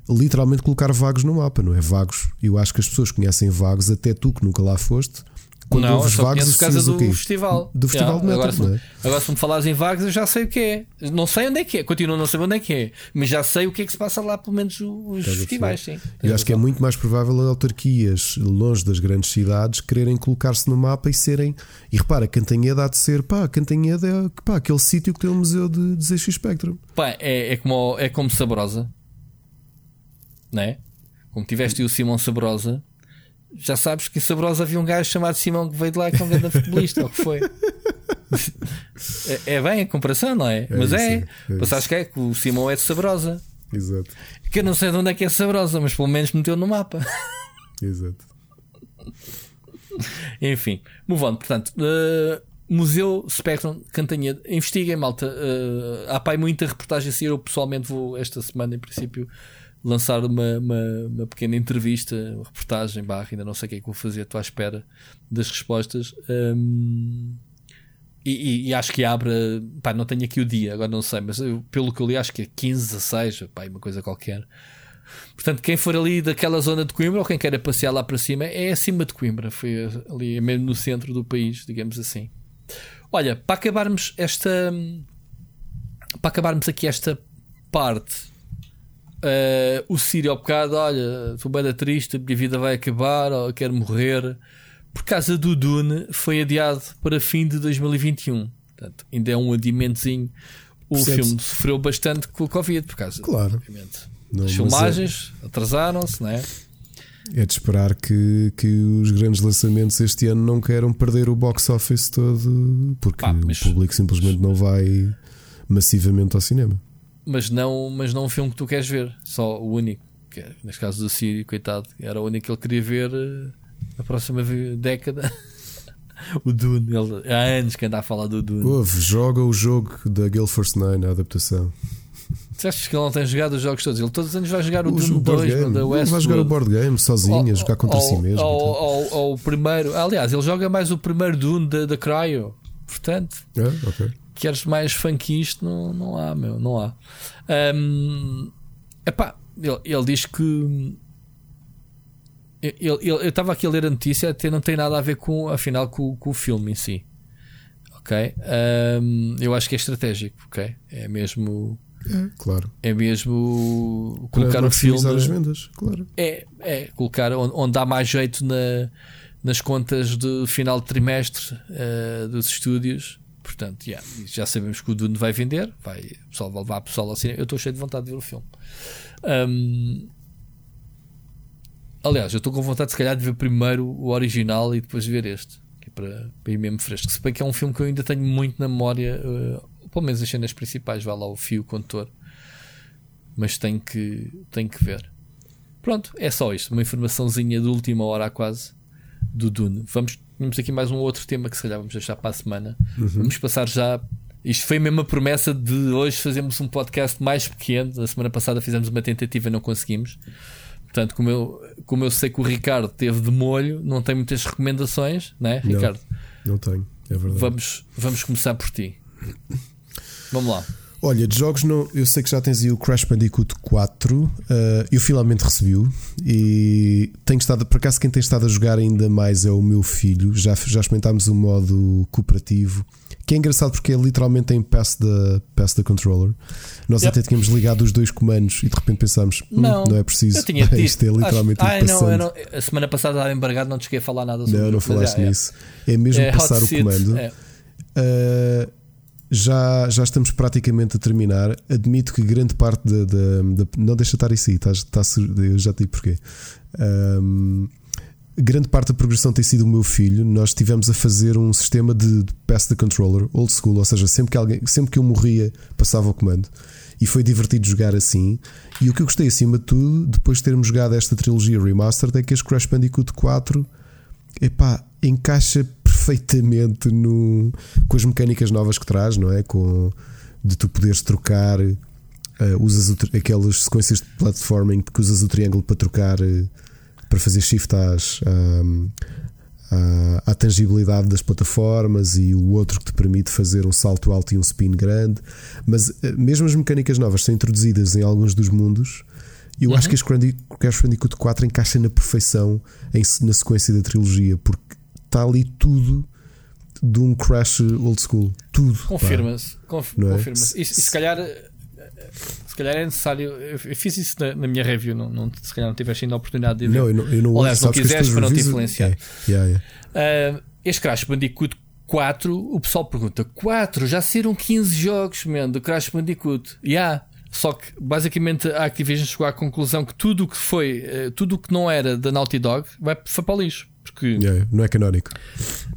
Literalmente colocar Vagos no mapa, não é? Vagos. Eu acho que as pessoas conhecem Vagos, até tu que nunca lá foste. Quando não, ouves só Vagos, por causa do festival. Do festival de metal, agora, se, é? agora, se me falares em Vagos, eu já sei o que é. Não sei onde é que é, continuo a não saber onde é que é, mas já sei o que é que se passa lá, pelo menos os Estás festivais. Sim. Eu acho que é muito mais provável as autarquias longe das grandes cidades quererem colocar-se no mapa e serem. E repara, Cantanhede há de ser, pá, Cantanhede é pá, aquele sítio que tem o museu de, de ZX Spectrum. Pá, é, é, como, é como Sabrosa, não é? Como tiveste o Simão Sabrosa, já sabes que em Sabrosa havia um gajo chamado Simão que veio de lá que é um grande futebolista, ou que foi? É, é bem a comparação, não é? mas isso, é. é Mas sabes que é que o Simão é de Sabrosa. Exato, Que eu não sei de onde é que é Sabrosa, mas pelo menos meteu no mapa. exato. Enfim, move on. Portanto, uh, Museu Spectrum Cantanhede. Investiguem, malta. Uh, há pai muita reportagem a. Eu pessoalmente vou esta semana, em princípio, lançar uma, uma, uma pequena entrevista, uma reportagem, barra, ainda não sei o que é que vou fazer. Estou à espera das respostas. Um, e, e- e acho que abre, pá, não tenho aqui o dia, agora não sei, mas eu, pelo que eu li, acho que é 15, 16, pá, uma coisa qualquer. Portanto, quem for ali daquela zona de Coimbra ou quem queira passear lá para cima, é acima de Coimbra, foi ali mesmo no centro do país, digamos assim. Olha, para acabarmos esta. Para acabarmos aqui esta parte, eh, o Sírio ao bocado, olha, estou bem triste, a minha vida vai acabar, ou quero morrer. Por causa do Dune, foi adiado para fim de 2021. Portanto, ainda é um adiamentozinho. O filme sofreu bastante com o Covid, por causa, Claro. Não, As mas filmagens atrasaram-se, não é? É, é de esperar que, que os grandes lançamentos este ano não queiram perder o box office todo, porque Pá, mas- o público simplesmente não vai massivamente ao cinema. Mas não, mas não um filme que tu queres ver, só o único. Que é, neste caso do Siri, coitado, era o único que ele queria ver uh, na próxima década. o Dune, ele, há anos que anda a falar do Dune. Houve, joga o jogo da Force 9, a adaptação. Tu achas que ele não tem jogado os jogos todos? Ele todos os anos vai jogar o, O Dune jogo board 2 game. da Ele West. vai jogar o board game sozinho, a jogar contra si mesmo. Ou, ou- ou o primeiro. Aliás, ele joga mais o primeiro Dune da, da Cryo. Portanto, Ah, ok. Queres mais funk isto? Não, não há, meu, não há. Hum, epá, ele, ele diz que. ele- ele- eu estava aqui a ler a notícia, até não tem nada a ver com, afinal, com, com o filme em si. Ok? Hum, eu acho que é estratégico, ok? É mesmo. Claro. É mesmo colocar o filme. as vendas, claro. É, é colocar onde, onde dá mais jeito na, nas contas de final de trimestre eh, dos estúdios. Portanto, yeah, já sabemos que o Dune vai vender, vai, o pessoal vai levar o pessoal ao cinema. Eu estou cheio de vontade de ver o filme. Ahm, aliás, eu estou com vontade, se calhar, de ver primeiro o original e depois ver este, é para, para ir mesmo fresco. Se bem que é um filme que eu ainda tenho muito na memória, eh, pelo menos as cenas principais, vai lá o fio condutor, mas tenho que, tenho que ver. Pronto, é só isto. Uma informaçãozinha de última hora quase do Dune. Vamos, temos aqui mais um outro tema que se calhar vamos deixar para a semana. Vamos passar já. Isto foi mesmo a promessa de hoje fazermos um podcast mais pequeno. Na semana passada fizemos uma tentativa e não conseguimos. Portanto, como eu, como eu sei que o Ricardo teve de molho, não tem muitas recomendações, né, Não. Ricardo? Não tenho, é verdade. Vamos, vamos começar por ti. Vamos lá. Olha, de jogos não, eu sei que já tens aí o Crash Bandicoot 4. eh, eu finalmente recebi-o e tenho estado, por acaso, quem tem estado a jogar ainda mais é o meu filho. Já, já experimentámos o modo cooperativo, que é engraçado porque é literalmente em pass da, pass da controller. Nós Yep. até tínhamos ligado os dois comandos e de repente pensámos: "Hum, Não, não, é preciso. Eu tinha dito. Isto é literalmente Acho- Ai, não, não, a semana passada estava embargado, não te cheguei a falar nada sobre Não, não isso, mas falaste é, é. nisso. É mesmo É, passar o seat, comando. é. Uh, já, já estamos praticamente a terminar. Admito que grande parte da. da- da- não deixa estar isso aí, está sur- eu já te digo porquê. Um, grande parte da progressão tem sido o meu filho. Nós estivemos a fazer um sistema de, de pass the controller, old school, ou seja, sempre que, alguém, sempre que eu morria, passava o comando. E foi divertido jogar assim. E o que eu gostei acima de tudo, depois de termos jogado esta trilogia remastered, é que este Crash Bandicoot 4 epá, encaixa perfeitamente no, com as mecânicas novas que traz, não é? Com, de tu poderes trocar, eh, usas o aquelas sequências de platforming que usas o triângulo para trocar, eh, para fazer shift às, ahm, à, à tangibilidade das plataformas e o outro que te permite fazer um salto alto e um spin grande. Mas eh, mesmo as mecânicas novas são introduzidas em alguns dos mundos. Eu acho que Crash Bandicoot 4 encaixa na perfeição em na sequência da trilogia, porque está ali tudo de um Crash old school. Tudo. Confirma-se. Conf- é? Confirma-se. E, e se calhar. eh, Se calhar é necessário. Eu fiz isso na, na minha review, não, não, se calhar não tiveste ainda a oportunidade de ver. Não, eu não, eu não Aliás, não tuas para não te influenciar. É, yeah, yeah. Ah, este Crash Bandicoot 4, o pessoal pergunta: 4? Já saíram 15 jogos, man, do Crash Bandicoot. E há. Só que basicamente a Activision chegou à conclusão que tudo o que foi, eh, tudo o que não era da Naughty Dog vai, foi para o lixo. Porque Yeah. Não é canónico.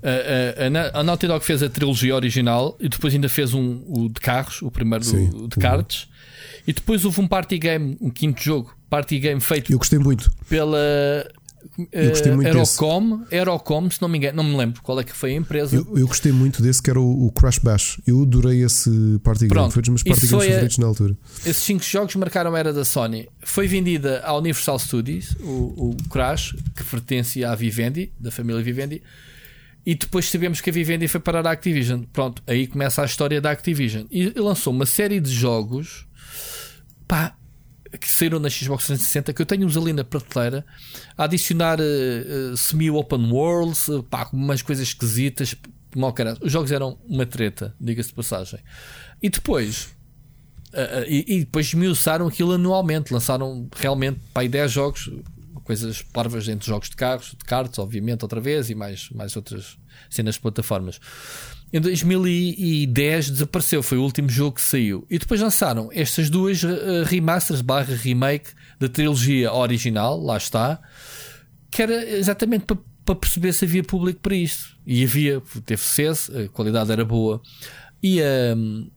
a, a- a Na- a Naughty Dog fez a trilogia original e depois ainda fez um o de carros, o primeiro do- Sim. de cards. E depois houve um party game, um quinto jogo, party game feito Eu gostei muito. pela Eu gostei eh, muito Aerocom, Aerocom, se não me engano, não me lembro qual é que foi a empresa. Eu, eu gostei muito desse que era o, o Crash Bash. Eu adorei esse party game. Pronto, Foi dos meus party games favoritos na altura. Esses cinco jogos marcaram a era da Sony. Foi vendida à Universal Studios, o, o Crash, que pertencia à Vivendi, da família Vivendi. E depois sabemos que a Vivendi foi parar à Activision. Pronto, aí começa a história da Activision. E lançou uma série de jogos pá, que saíram na Xbox 360 que eu tenho-os ali na prateleira a adicionar eh, eh, semi-open worlds, eh, pá, umas coisas esquisitas. Mal caralho. Os jogos eram uma treta, diga-se de passagem. E depois Uh, uh, e, e depois esmiuçaram aquilo anualmente, lançaram realmente para aí 10 jogos, coisas parvas entre jogos de carros, de karts, obviamente, outra vez, e mais, mais outras cenas de plataformas. Em 2010 desapareceu, foi o último jogo que saiu. E depois lançaram estas duas uh, remasters barra remake da trilogia original, lá está, que era exatamente para, para perceber se havia público para isto. E havia, teve sucesso, a qualidade era boa. E um,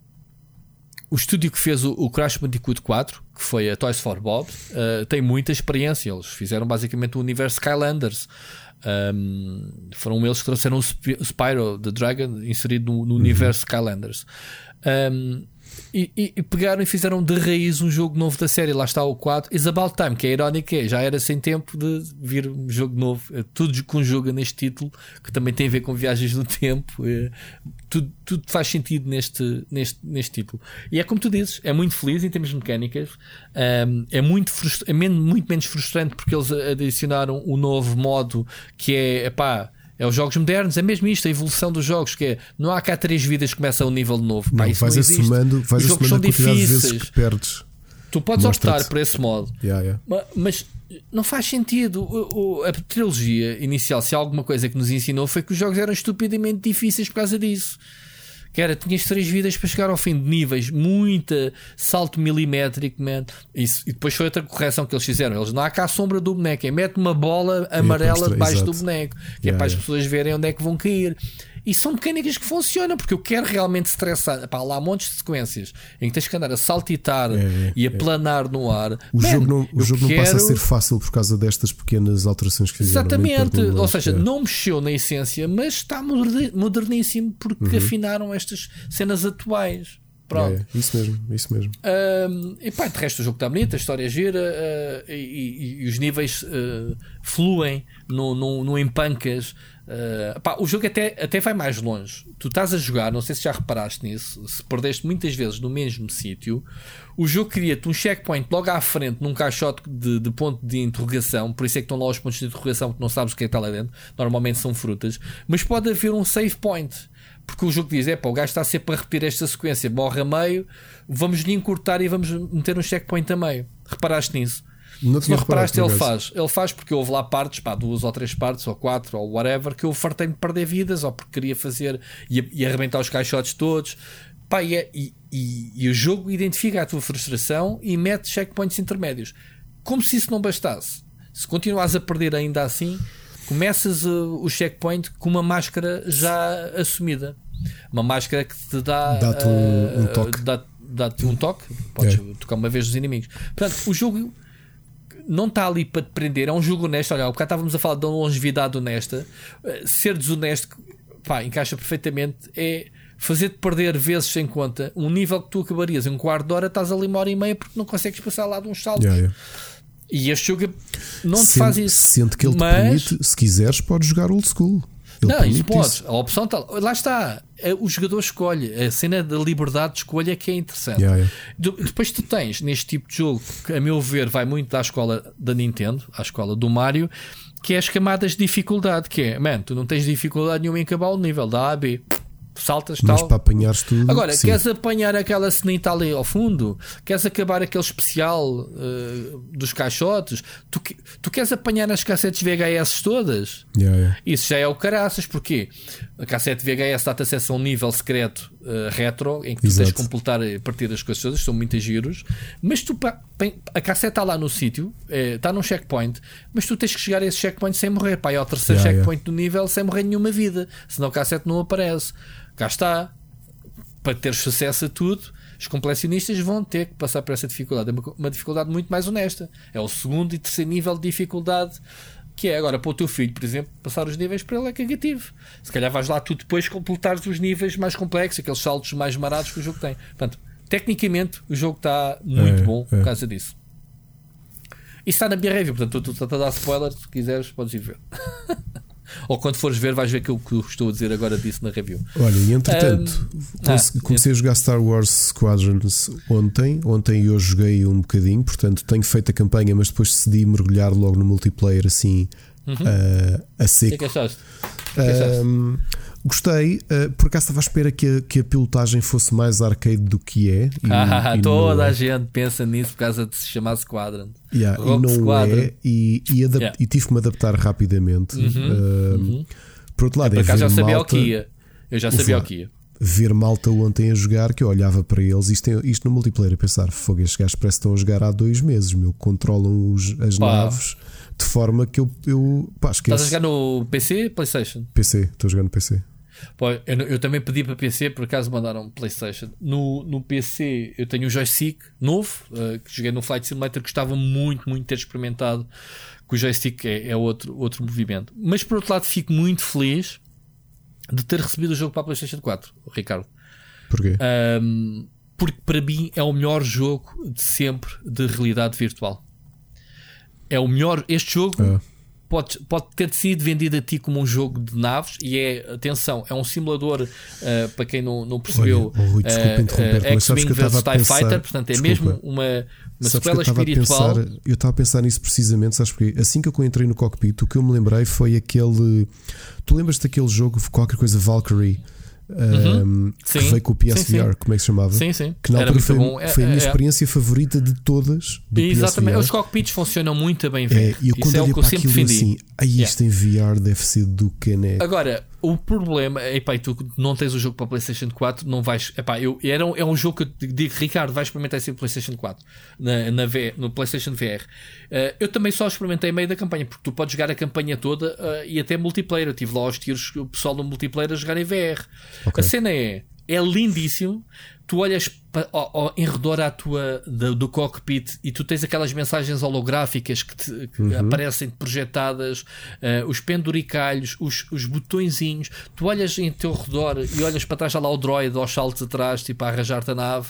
o estúdio que fez o, o, Crash Bandicoot 4, que foi a Toys for Bob, uh, tem muita experiência. Eles fizeram basicamente o universo Skylanders. Um, foram eles que trouxeram o Spyro the Dragon inserido no, no uhum. universo Skylanders. Um, e, e, e, pegaram e fizeram de raiz um jogo novo da série. Lá está o 4. Is About Time, que é irónico, é, já era sem tempo de vir um jogo novo. É, tudo conjuga neste título, que também tem a ver com viagens no tempo. É, tudo, tudo faz sentido neste, neste, neste título. E é como tu dizes, é muito feliz em termos mecânicas. É muito, é muito menos frustrante porque eles adicionaram o um novo modo que é, epá, é os jogos modernos, é mesmo isto, a evolução dos jogos, que é não há cá três vidas que começa um nível novo. Não, Pá, vais não assumando, vais os jogos são difíceis. que perdes. Tu podes optar por esse modo. Yeah, yeah. Mas não faz sentido. O, o, a trilogia inicial, se há alguma coisa que nos ensinou, foi que os jogos eram estupidamente difíceis por causa disso que era, tinhas três vidas para chegar ao fim de níveis, muita salto milimétrico, man. Isso, e depois foi outra correção que eles fizeram. Eles não há cá a sombra do boneco, é mete uma bola amarela debaixo do boneco, que yeah, é para as pessoas verem onde é que vão cair. E são mecânicas que funcionam, porque eu quero realmente estressar. Pá, lá há montes de sequências em que tens que andar a saltitar é, e a é. planar no ar. O Man, jogo, não, o jogo quero... não passa a ser fácil por causa destas pequenas alterações que fizeram. Exatamente, ou seja, é. não mexeu na essência, mas está moderníssimo porque uhum. afinaram estas cenas atuais. Pronto. É, isso mesmo, isso mesmo. Um, e pá, de resto o jogo está bonito, a história é gira uh, e, e, e, os níveis uh, fluem no, no, no empancas. Uh, pá, o jogo até, até vai mais longe. Tu estás a jogar, não sei se já reparaste nisso, se perdeste muitas vezes no mesmo sítio, o jogo cria-te um checkpoint logo à frente num caixote de, de, ponto de interrogação. Por isso é que estão lá os pontos de interrogação que não sabes o que é que está lá dentro. Normalmente são frutas, mas pode haver um save point. Porque o jogo diz: é pá, o gajo está sempre a repetir esta sequência, morre a meio, vamos lhe encurtar e vamos meter um checkpoint a meio. Reparaste nisso? Não Se não reparaste, ele faz. Ele faz porque houve lá partes, pá, duas ou três partes, ou quatro, ou whatever, que eu fartei de perder vidas, ou porque queria fazer e, e arrebentar os caixotes todos. Pá, e, é, e, e, e, o jogo identifica a tua frustração e mete checkpoints intermédios. Como se isso não bastasse. Se continuas a perder ainda assim, começas uh, o checkpoint com uma máscara já assumida. Uma máscara que te dá. Dá-te um, um, uh, toque. Dá-te um toque. Podes é. tocar uma vez dos inimigos. Portanto, o jogo não está ali para te prender, é um jogo honesto. Olha, porque estávamos a falar de uma longevidade honesta. Eh, ser desonesto, pá, encaixa perfeitamente. É fazer-te perder vezes sem conta um nível que tu acabarias em um quarto de hora, estás ali uma hora e meia porque não consegues passar lá de uns saltos. Yeah, yeah. E este jogo não te sente, faz isso. Sente que ele mas... te permite, se quiseres, podes jogar old school. Ele não, isso podes. A opção está. Lá está. É, o jogador escolhe. A cena da liberdade de escolha é que é interessante. Yeah, yeah. Depois tu tens neste tipo de jogo, que a meu ver vai muito da escola da Nintendo, à escola do Mario, que é as camadas de dificuldade. Que é, man, tu não tens dificuldade nenhuma em acabar o nível da A a B saltas Mas tal. para apanhares tudo. Agora, sim. queres apanhar aquela cenita ali ao fundo? Queres acabar aquele especial uh, dos caixotes? Tu, tu queres apanhar as cassetes VHS todas? Yeah, yeah. Isso já é o caraças, porque a cassete VHS dá-te acesso a um nível secreto uh, retro em que tu Exato. tens de completar a partir das coisas todas, são muitos giros, mas tu a cassete está lá no sítio, é, está num checkpoint, mas tu tens que chegar a esse checkpoint sem morrer. Pá, é o terceiro yeah, checkpoint do nível sem morrer nenhuma vida, senão a cassete não aparece. Cá está. Para ter sucesso a tudo, os completionistas vão ter que passar por essa dificuldade. É uma, uma dificuldade muito mais honesta. É o segundo e terceiro nível de dificuldade que é agora para o teu filho, por exemplo, passar os níveis para ele é cagativo. Se calhar vais lá tu depois completares os níveis mais complexos, aqueles saltos mais marados que o jogo tem. Portanto, tecnicamente o jogo está muito é, bom é. por causa disso. Isso está na minha review, portanto, tu estás a dar spoiler, se quiseres, podes ir ver. Ou quando fores ver, vais ver aquilo que eu estou a dizer agora disso na review. Olha, e entretanto, um, ah, comecei a jogar Star Wars Squadrons ontem. Ontem eu joguei um bocadinho, portanto tenho feito a campanha, mas depois decidi mergulhar logo no multiplayer assim uhum. uh, a seco. O que é que achaste? Que é que achaste? Um, Gostei, uh, por acaso estava à espera que a, que a pilotagem fosse mais arcade do que é. E, ah, e toda a é. gente pensa nisso por causa de se chamar Squadron. Yeah, e não Squadron. é, e, e, yeah. e, tive que me adaptar rapidamente. Uhum, uh, uhum. Por outro lado, é, por já sabia malta, o que ia. Eu já sabia o que ia. Ver malta ontem a jogar, que eu olhava para eles, isto, é, isto no multiplayer, a pensar: fogo, estes gajos parece que estão a jogar há dois meses, meu, controlam os, as Pá. naves de forma que eu. eu pá, Estás a jogar no PC PlayStation? PC, estou a jogar no PC. Pô, eu, eu também pedi para PC, por acaso mandaram PlayStation. No, no PC eu tenho o joystick novo, uh, que joguei no Flight Simulator, gostava muito, muito de ter experimentado. Que o joystick é, é outro, outro movimento. Mas por outro lado, fico muito feliz de ter recebido o jogo para a PlayStation 4, Ricardo. Porquê? Um, porque para mim é o melhor jogo de sempre de realidade virtual. É o melhor. Este jogo Ah. Pode, pode ter sido vendido a ti como um jogo de naves e é, atenção, é um simulador uh, para quem não, não percebeu. Olha, oh, Rui, desculpa uh, interromper-te, mas sabes X-Wing que eu estava vs TIE Fighter, portanto é desculpa. mesmo uma, uma sequela eu estava a espiritual. pensar, eu estava a pensar nisso precisamente, sabes porquê? Assim que eu entrei no cockpit, o que eu me lembrei foi aquele. Tu lembras daquele jogo, qualquer coisa Valkyrie, um, que veio com o PSVR, Sim, sim. como é que se chamava? Sim, sim. Que na Era altura foi. É- foi a minha é- experiência favorita de todas do Exatamente. Os PSVR. cockpits funcionam muito bem É, e eu Isso quando é o olhei que eu para sempre aquilo defendi. assim, aí isto em VR deve ser do caneco. Agora, o problema, epá, e tu não tens o jogo para PlayStation 4, não vais. Epá, eu, era um, é um jogo que eu digo, Ricardo, vais experimentar esse PlayStation 4 na, na V- no PlayStation VR. Eh, eu também só experimentei meio da campanha, porque tu podes jogar a campanha toda eh, e até multiplayer. Eu tive lá aos tiros o pessoal do multiplayer a jogar em VR. A cena é. É lindíssimo. Tu olhas em redor à tua, do, do cockpit e tu tens aquelas mensagens holográficas que, te- que aparecem projetadas, eh, os penduricalhos, os, os botõezinhos. Tu olhas em teu redor e olhas para trás, lá o droid aos saltos atrás, tipo a arranjar-te a nave.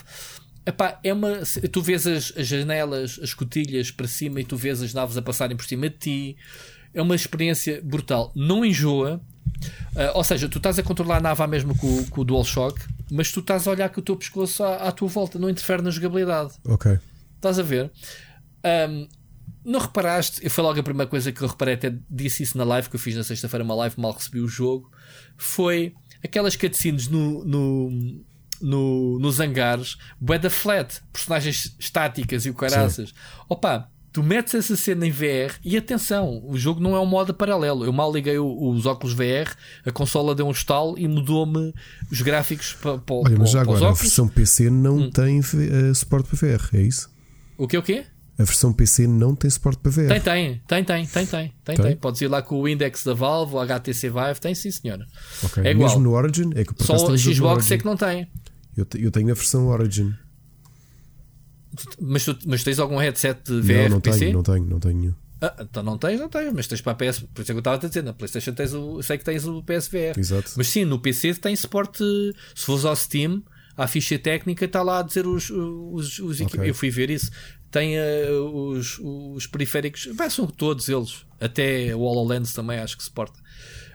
Epá, é uma, tu vês as, as janelas, as escotilhas para cima e tu vês as naves a passarem por cima de ti. É uma experiência brutal. Não enjoa. Ah, ou seja, tu estás a controlar a nave à mesma com, o- com o DualShock, mas tu estás a olhar com o teu pescoço à, à tua volta, não interfere na jogabilidade. Ok. Estás a ver? Ahm, não reparaste? Foi logo a primeira coisa que eu reparei, até disse isso na live que eu fiz na sexta-feira, uma live mal recebi o jogo. Foi aquelas cutscenes no, no, no, nos hangares, bué da flat, personagens estáticas e o caraças. Opa, tu metes essa cena em VR e atenção, o jogo não é um modo paralelo. Eu mal liguei o- os óculos VR, a consola deu um estalo e mudou-me os gráficos para, para, Olha, mas já agora, a óculos. versão PC não Hum. tem eh, suporte para VR, é isso? O que o quê? A versão PC não tem suporte para VR. Tem, tem, tem, tem, tem, tem, tem, Tem? Podes ir lá com o index da Valve, o HTC Vive, tem sim, senhora. Ok. É igual. Mesmo no Origin? É que Só o Xbox é que não tem. eu, te- eu tenho a versão Origin. Mas, tu, mas tens algum headset de VR não, não PC? tenho, não tenho, não tenho. Ah, então não tens, não tens, mas tens para a PS. Por isso é que eu estava a dizer, na PlayStation tens o. Sei que tens o PSVR. Exato. Mas sim, no PC tem suporte. Se fores ao Steam, a ficha técnica está lá a dizer os, os, os equip- Ok. Eu fui ver isso. Tem eh, os, os periféricos, bem, são todos eles. Até o HoloLens também acho que suporta.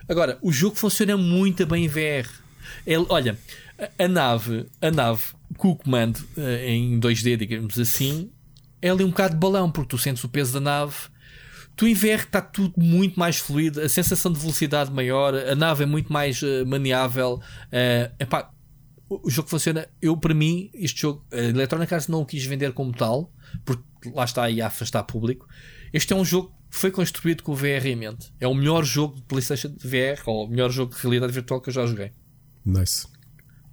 Agora, o jogo funciona muito bem em VR. Ele, olha, a nave, a nave com o comando eh, em 2D, digamos assim, é ali um bocado de balão, porque tu sentes o peso da nave. Tu em VR está tudo muito mais fluido, a sensação de velocidade maior, a nave é muito mais eh, maniável. eh, epá, o jogo funciona. Eu, para mim, este jogo, a Electronic Arts não o quis vender como tal, porque lá está aí a afastar público. Este é um jogo que foi construído com o VR em mente. É o melhor jogo de PlayStation VR, ou o melhor jogo de realidade virtual que eu já joguei Nice.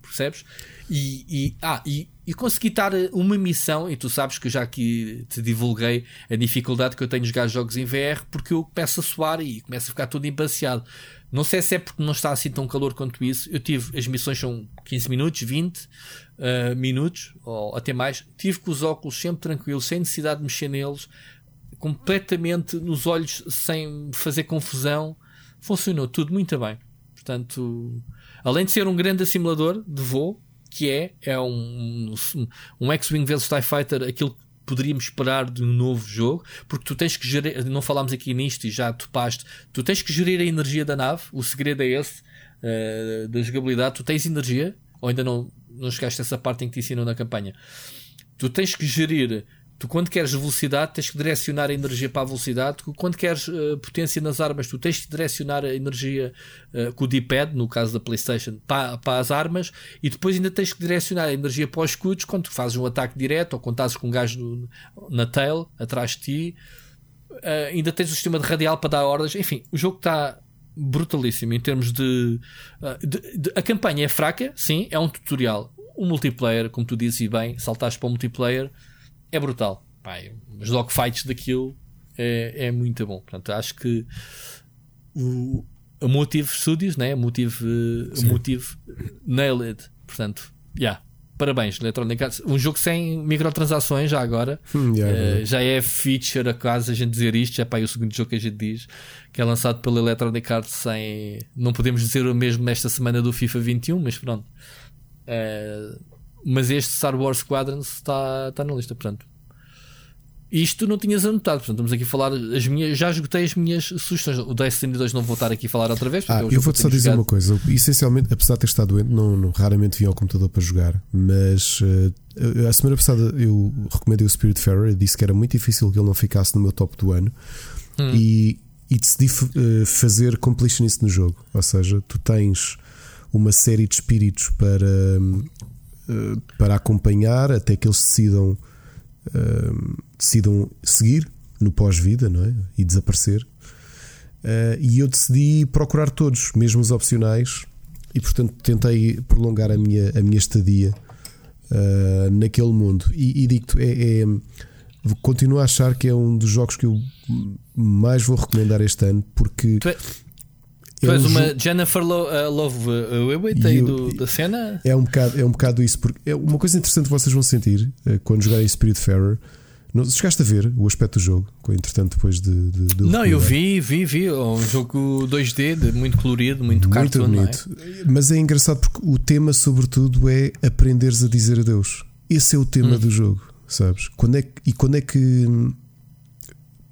percebes? E, e, ah, e, e consegui dar uma missão, e tu sabes que eu já aqui te divulguei a dificuldade que eu tenho de jogar jogos em VR, porque eu começo a suar e começo a ficar todo embaciado. Não sei se é porque não está assim tão calor quanto isso. Eu tive, as missões são 15 minutos, 20 ah, minutos, ou até mais. Tive com os óculos sempre tranquilos, sem necessidade de mexer neles, completamente nos olhos, sem fazer confusão. Funcionou tudo muito bem. Portanto, além de ser um grande simulador de voo, que é, é um, um, um X-Wing vs TIE Fighter, aquilo que poderíamos esperar de um novo jogo, porque tu tens que gerir, não falámos aqui nisto e já topaste, tu tens que gerir a energia da nave, o segredo é esse, eh, da jogabilidade, tu tens energia, ou ainda não, não chegaste a essa parte em que te ensinam na campanha, tu tens que gerir. Tu, quando queres velocidade, tens que direcionar a energia para a velocidade. Tu, quando queres eh, potência nas armas, tu tens que direcionar a energia eh, com o D-pad, no caso da PlayStation, para, para as armas. E depois ainda tens que direcionar a energia para os escudos quando tu fazes um ataque direto ou quando estás com um gajo no- na tail, atrás de ti. Eh, ainda tens o sistema de radial para dar ordens. Enfim, o jogo está brutalíssimo em termos de, de- de- A campanha é fraca, sim, é um tutorial. O multiplayer, como tu dizes e bem, saltaste para o multiplayer, é brutal. Pai, os dogfights daquilo é, é muito bom. Portanto, acho que o, a Motive Studios, né? Motive, Motive Nailed. Portanto, yeah. Parabéns, Electronic Arts. Um jogo sem microtransações já agora. Hum, yeah, Uh, yeah. já é feature a casa a gente dizer isto. Já é para o segundo jogo que a gente diz. Que é lançado pela Electronic Arts sem. Não podemos dizer o mesmo nesta semana do FIFA 21, mas pronto. Uh, mas este Star Wars Squadrons está está na lista, portanto. Isto não tinhas anotado, portanto, estamos aqui a falar. As minhas, já esgotei as minhas sugestões. O Destiny 2 não vou estar aqui a falar outra vez. Ah, é eu vou-te só dizer jogado. uma coisa. Essencialmente, apesar de ter estado doente, não, não- raramente vim ao computador para jogar. Mas eh, a semana passada eu recomendei o Spirit Fairer e disse que era muito difícil que ele não ficasse no meu top do ano. Hum. E, e decidi eh, fazer completionist no jogo. Ou seja, tu tens uma série de espíritos para, eh, para acompanhar até que eles decidam, hum, decidam seguir no pós-vida não é? e desaparecer. Uh, e eu decidi procurar todos, mesmo os opcionais, e portanto tentei prolongar a minha, a minha estadia uh, naquele mundo. E, e digo-te, é, é- continuo a achar que é um dos jogos que eu mais vou recomendar este ano, porque Tu, é tu és um uma Jennifer Lo, uh, Love uh, Hewitt E aí do- da cena? É um bocado, é um bocado isso, porque é uma coisa interessante que vocês vão sentir eh, quando jogarem Spirit Fairer. Não, chegaste a ver o aspecto do jogo, entretanto, depois de. de, de Não, eu vi, vi, vi. É um jogo 2D, de- muito colorido, muito, Muito cartoon, não é? bonito. Mas é engraçado porque o tema, sobretudo, é aprenderes a dizer adeus. Esse é o tema Hum. do jogo, sabes? Quando é que- e quando é que.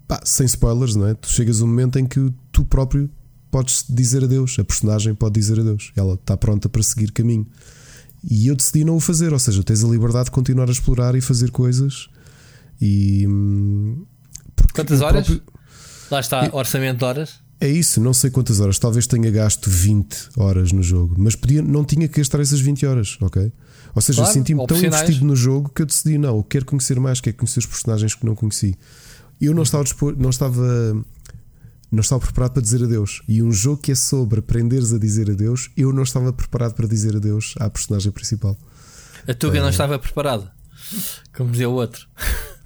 pá, sem spoilers, não é? Tu chegas a um momento em que tu próprio podes dizer adeus. A personagem pode dizer adeus. Ela está pronta para seguir caminho. E eu decidi não o fazer, ou seja, tens a liberdade de continuar a explorar e fazer coisas. E. hum, Quantas horas? próprio- Lá está, orçamento de horas. é isso, não sei quantas horas. Talvez tenha gasto 20 horas no jogo, mas podia, não tinha que gastar essas 20 horas, ok? Ou seja, Claro, eu senti-me tão investido no jogo que eu decidi, não, eu quero conhecer mais, quero conhecer os personagens que não conheci. Eu não estava, dispor, não estava não estava preparado para dizer adeus. E um jogo que é sobre aprenderes a dizer adeus, eu não estava preparado para dizer adeus à personagem principal. A Tuga não estava preparada. Como dizia o outro.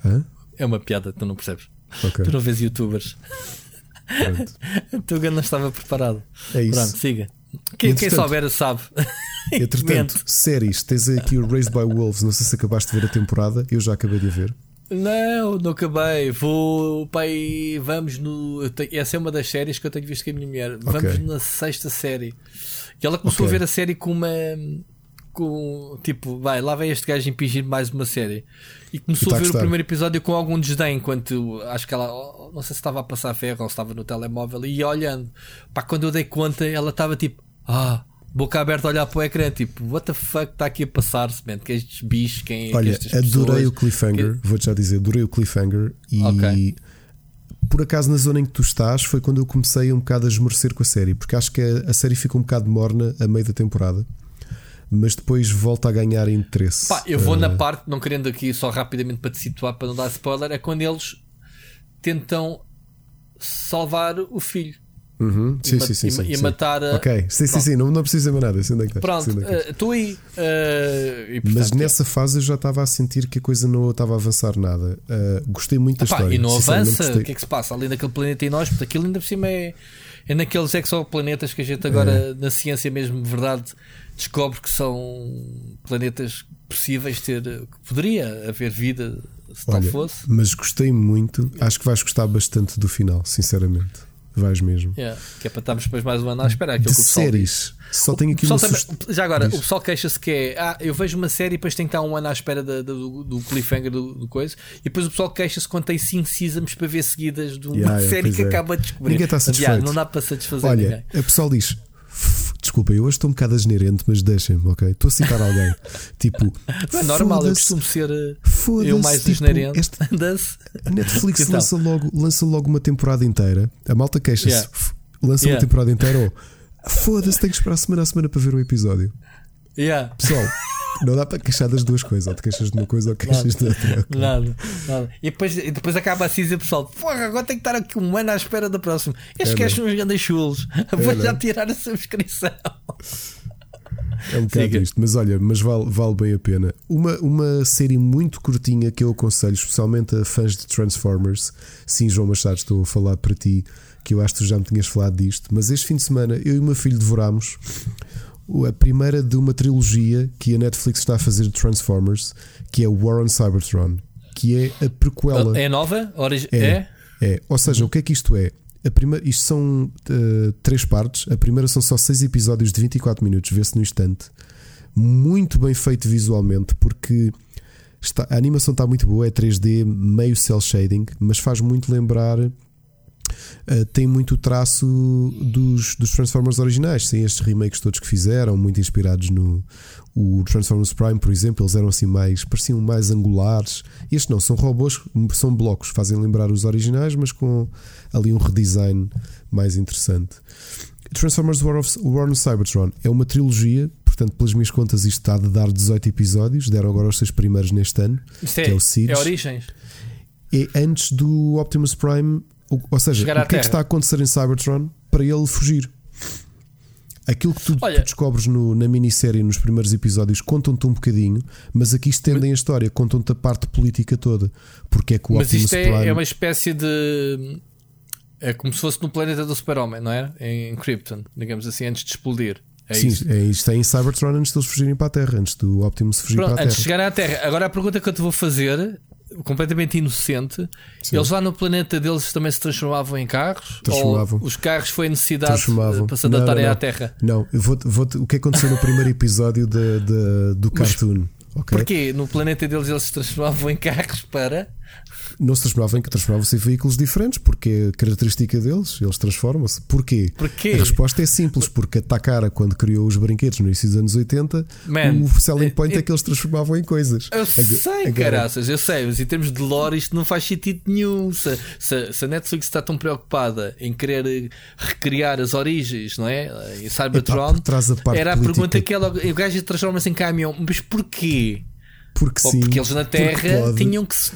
Hã? É uma piada, tu não percebes. Ok, Tu não vês youtubers. pronto. A Tuga não estava preparado. É isso. Pronto, siga. Quem, quem souber sabe. Entretanto, séries, tens aqui o Raised by Wolves. Não sei se acabaste de ver a temporada, eu já acabei de a ver. Não, não acabei. Vou, pai, vamos no. tenho- essa é uma das séries que eu tenho visto com a minha mulher. Vamos Ok. na sexta série. E ela começou Ok. a ver a série com uma. Com, tipo, vai, lá vem este gajo impingir mais uma série. E começou E tá a ver o primeiro episódio com algum desdém, enquanto acho que ela, não sei se estava a passar ferro ou se estava no telemóvel e ia olhando. Pá, quando eu dei conta, ela estava tipo, ah, boca aberta a olhar para o ecrã, tipo, what the fuck está aqui a passar-se, man? Que estes bichos, quem que Olha, estas adorei pessoas? o cliffhanger, vou-te já dizer, adorei o cliffhanger e Ok. por acaso na zona em que tu estás foi quando eu comecei um bocado a esmorecer com a série, porque acho que a, a série fica um bocado morna a meio da temporada, mas depois volta a ganhar interesse. Pá, eu vou Eh, na parte, não querendo aqui só rapidamente para te situar, para não dar spoiler, é quando eles tentam salvar o filho uhum, Sim, sim, sim, e sim, e sim. matar a. Ok, sim, sim, sim, não, não precisa mais nada. onde é Pronto, é estás. eh, estou aí. eh, e, Mas nessa fase eu já estava a sentir que a coisa não estava a avançar nada. Eh, gostei muito da Epá, história. e não avança, o que é que se passa? Ali naquele planeta inóspito, aquilo ainda por cima é, é naqueles exoplanetas que a gente agora, É. na ciência mesmo, de verdade, descobre que são planetas possíveis ter. que poderia haver vida se tal Olha, fosse. mas gostei muito. Acho que vais gostar bastante do final, sinceramente. Vais mesmo. Yeah, que é para estarmos depois mais um ano à espera. Aquilo de que o pessoal diz. séries, só tenho aqui O uma também- já agora, Diz. o pessoal queixa-se que é ah, eu vejo uma série e depois tem que estar um ano à espera da- da- do, do cliffhanger do, do coisa, e depois o pessoal queixa-se quando tem 5 seasons para ver seguidas de uma Yeah, série que é. acaba de descobrir. Ninguém está satisfeito. yeah, não dá para satisfazer Olha, ninguém. a pessoal diz: "F- Desculpa, eu hoje estou um bocado asneirente, mas deixem-me, ok? Estou a citar alguém. tipo, Não é normal, eu costumo ser eh, eu mais tipo, este-. A Netflix Então. lança, logo, lança logo uma temporada inteira. A malta queixa-se. Yeah. Lança Yeah. uma temporada inteira. ou Foda-se, tenho que esperar semana a semana para ver o episódio. Yeah. Pessoal, não dá para queixar das duas coisas. Ou te queixas de uma coisa ou queixas de outra. ok? Nada, nada. E depois, e depois acaba assim dizer pessoal: Porra, agora tenho que estar aqui um ano à espera da próxima. Estes É, são uns grandes chulos. Vou não. já tirar a subscrição. É um bocado Siga. isto, mas olha, mas vale, vale bem a pena. Uma, uma série muito curtinha que eu aconselho, especialmente a fãs de Transformers. Sim, João Machado, estou a falar para ti, que eu acho que tu já me tinhas falado disto. Mas este fim de semana, eu e o meu filho devorámos a primeira de uma trilogia que a Netflix está a fazer de Transformers, que é War on Cybertron, que é a prequela. É nova? Origi- É. é? É, ou seja, o que é que isto é? A primeira, isto são eh, três partes. A primeira são só seis episódios de 24 minutos, vê-se no instante. Muito bem feito visualmente, porque está- a animação está muito boa, é 3D, meio cel shading, mas faz muito lembrar. Eh, tem muito o traço dos, dos Transformers originais, sem estes remakes todos que fizeram, muito inspirados no o Transformers Prime, por exemplo, eles eram assim mais, pareciam mais angulares. Este não, são robôs, são blocos, fazem lembrar os originais, mas com ali um redesign mais interessante. Transformers War, of, War on Cybertron é uma trilogia, portanto, pelas minhas contas, isto está de dar 18 episódios, deram agora os seis primeiros neste ano. Isto é, é o Siege. é Origens. É antes do Optimus Prime, ou, ou seja, Chegar o que é que Terra. está a acontecer em Cybertron para ele fugir. Aquilo que tu, Olha- tu descobres no- na minissérie, nos primeiros episódios, contam-te um bocadinho, mas aqui estendem a história, contam-te a parte política toda. Porque é que o Mas Optimus isto é, Prime. é uma espécie de. É como se fosse no planeta do Super-Homem, não é? Em Krypton, digamos assim, antes de explodir. É Sim, isso. é, isto é em Cybertron antes de eles fugirem para a Terra, antes do Optimus fugir Pronto, para a antes de Terra. chegarem à Terra. Agora a pergunta que eu te vou fazer, completamente inocente: eles lá no planeta deles também se transformavam em carros? Transformavam. Os carros foi necessidade Transformavam. eh, para se Não, adaptarem não, à. Terra? Não, eu vou, vou o que aconteceu no primeiro episódio da- da- do cartoon. ok? Porquê? No planeta deles eles se transformavam em carros para. Não se transformavam em que transformavam-se em veículos diferentes, porque é a característica deles, eles transformam-se. Porquê? Porquê? A resposta é simples, porque a Takara, quando criou os brinquedos no início dos anos 80, Man, o selling point eh, é que eles transformavam em coisas. Eu sei, agora- caraças, eu sei, mas em termos de lore isto não faz sentido nenhum. Se, se- se a Netflix está tão preocupada em querer eh, recriar as origens, não é? Em Epá, Cybertron, parte era a política. pergunta que ela, o gajo transforma-se em caminhão, mas porquê? Porque Ou sim. porque eles na Terra pode, tinham que se,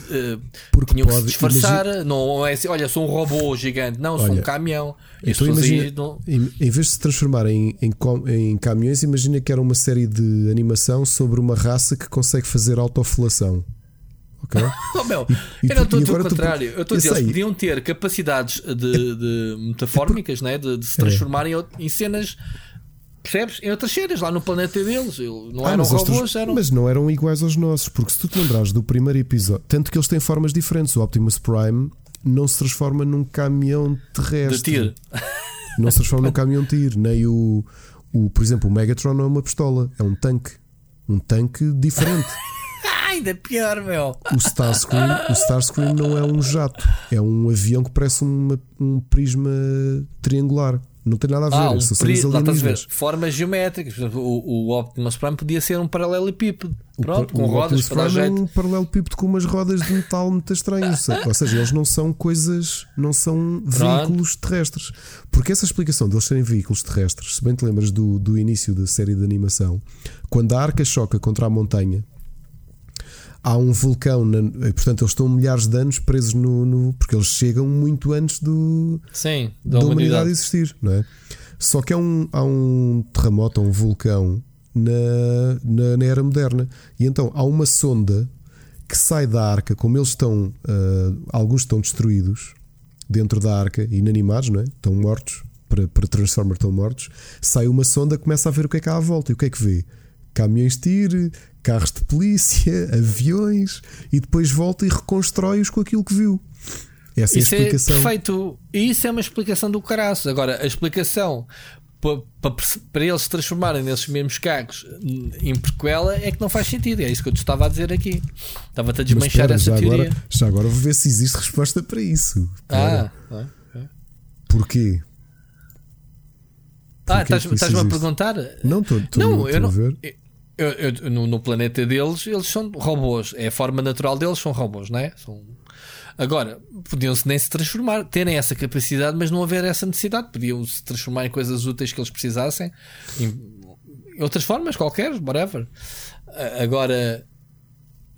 porque tinham que se disfarçar. Não é assim, olha, sou um robô gigante, não, sou um Olha, caminhão. Então imagina, aí não- em, em vez de se transformar em, em, em caminhões, imagina que era uma série de animação sobre uma raça que consegue fazer autofelação. Ok? Oh, meu, E- eu não estou a dizer o agora tu- contrário. Eu estou a dizer, eles podiam ter capacidades de, de metafórmicas, né? de, de se transformarem em out- em cenas, percebes? Em outras cenas, lá no planeta deles. Não Ah, eram robôs, eram. mas não eram iguais aos nossos, porque se tu te lembrares do primeiro episódio, tanto que eles têm formas diferentes. O Optimus Prime não se transforma num caminhão de terrestre, tiro. não se transforma num caminhão de tiro, nem o, o, por exemplo, o Megatron não é uma pistola, é um tanque, um tanque diferente. Ainda pior, meu. O Starscream, o Starscream não é um jato, é um avião que parece uma- um prisma triangular. Não tem nada a ver, Ah, um são alienígenas. formas geométricas. Por exemplo, o, o Optimus Prime podia ser um paralelepípedo. O Pronto, pa- com o rodas para é um paralelepípedo com umas rodas de metal muito estranhas. Ou seja, eles não são coisas, não são veículos terrestres. Porque essa explicação deles serem veículos terrestres, se bem te lembras do, do início da série de animação, quando a arca choca contra a montanha, há um vulcão, na- portanto, eles estão milhares de anos presos no, no- porque eles chegam muito antes do, Sim, da, da, humanidade humanidade. existir, não é? Só que há um, há um terremoto, há um vulcão na, na, na era moderna. E então há uma sonda que sai da arca, como eles estão, ah, alguns estão destruídos dentro da arca, inanimados, não é? Estão mortos, para, para Transformer estão mortos. Sai uma sonda, começa a ver o que é que há à volta. E o que é que vê? Caminhões de tiro, carros de polícia, aviões, e depois volta e reconstrói-os com aquilo que viu. Essa Isso é a é explicação. perfeito. E isso é uma explicação do caraço. Agora, a explicação pa- pa- para eles se transformarem nesses mesmos carros em prequela é que não faz sentido. É isso que eu te estava a dizer aqui. Estava-te a desmanchar espera, essa já teoria. agora, já agora vou ver se existe resposta para isso. Ah, ah, Porquê? ah Porquê estás- que isso estás-me a perguntar? Não, estou Não, eu a não. ver. eu- eu- no, no planeta deles, eles são robôs. É a forma natural deles, são robôs, não é? São... Agora, podiam-se nem se transformar, terem essa capacidade, mas não haver essa necessidade. Podiam se transformar em coisas úteis que eles precisassem, em, outras formas, qualquer, whatever. Agora,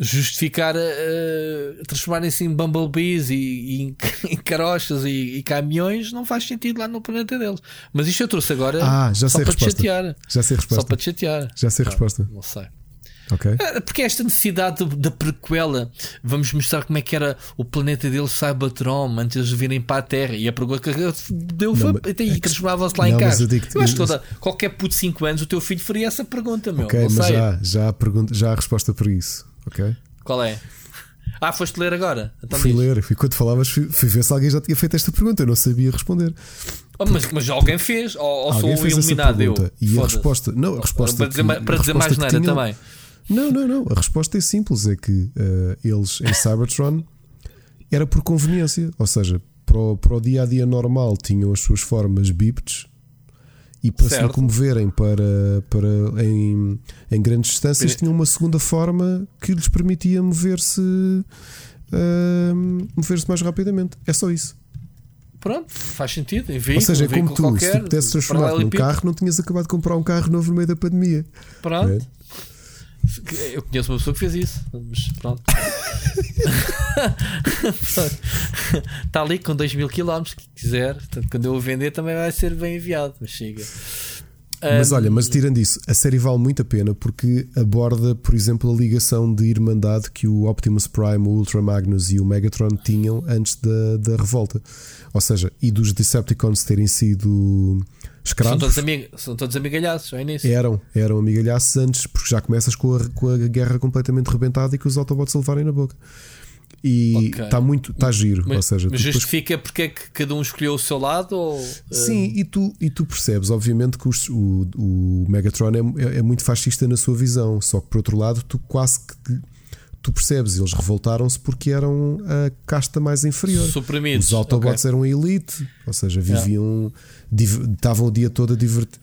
justificar uh, transformarem-se em bumblebees e, e em, em carochas e, e, caminhões não faz sentido lá no planeta deles. Mas isto eu trouxe agora ah, já só sei para te chatear. Já sei a resposta. Só para te chatear. Já sei a resposta. Não sei. Ok. Ah, Porque esta necessidade da prequela, vamos mostrar como é que era o planeta deles, Cybertron, antes de eles virem para a Terra. E a pergunta que deu foi. Não, mas- e transformavam-se lá em não, mas casa. eu Eu acho que toda, qualquer puto de 5 anos, o teu filho faria essa pergunta, meu. Ok, não mas já, já, há pergunta, já há a resposta para isso. Ok? Qual é? Ah, foste ler agora? Então fui diz. ler, fui, quando falavas, fui, fui ver se alguém já tinha feito esta pergunta. Eu não sabia responder. Oh, mas, mas alguém fez? Ou, ou sou alguém fez essa iluminado eu? E a resposta. Não, a resposta. Para dizer, que- para dizer mais nada tinham- também. Não, não, não. A resposta é simples: é que eh, eles em Cybertron era por conveniência. Ou seja, para o, para o dia a dia normal tinham as suas formas bípedes e para se Certo. locomoverem para, para em, em grandes distâncias tinham uma segunda forma que lhes permitia mover-se ahm, mover-se mais rapidamente. É só isso. Pronto, faz sentido. Em Ou veículo, seja, é como tu, se qualquer, tu pudesses transformar num carro, não tinhas acabado de comprar um carro novo no meio da pandemia. Pronto. Eu conheço uma pessoa que fez isso, mas pronto. Está ali com 2 mil km, que quiser. Portanto, quando eu o vender, também vai ser bem enviado. Mas chega. Mas Ahm, olha, mas tirando isso, a série vale muito a pena porque aborda, por exemplo, a ligação de irmandade que o Optimus Prime, o Ultra Magnus e o Megatron tinham antes da, da revolta. Ou seja, e dos Decepticons terem sido são, escravos. todos amig são todos amigalhaços ao início. Eram, eram amigalhaços antes, porque já começas com a, com a guerra completamente rebentada e com os Autobots a levarem na boca. E está muito, está giro. Mas, ou seja, mas tu depois justifica porque é que cada um escolheu o seu lado? Ou, Sim, e tu, e tu percebes, obviamente, que os- o, o Megatron é, é- é muito fascista na sua visão, só que por outro lado, tu quase que tu percebes, eles revoltaram-se porque eram a casta mais inferior. Suprimidos. Os Autobots ok. eram a elite, ou seja, viviam, div- estavam o dia todo a divertir.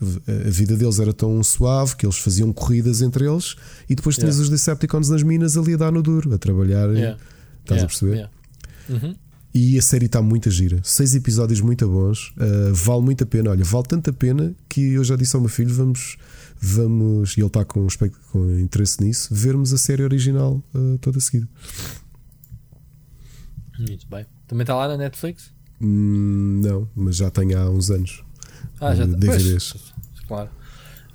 A vida deles era tão suave que eles faziam corridas entre eles e depois tinhas Yeah. os Decepticons nas minas ali a dar no duro, a trabalhar. Yeah. Estás Yeah, a perceber? yeah. Uhum. E a série está muito gira. Seis episódios muito bons. uh, vale muito a pena. Olha, vale tanto a pena que eu já disse ao meu filho: vamos, vamos e ele está com, com interesse nisso, vermos a série original uh, toda seguida. Muito bem. Também está lá na Netflix? Hum, não, mas já tem há uns anos. Ah, já Uh, está. DVDs. Pois, claro.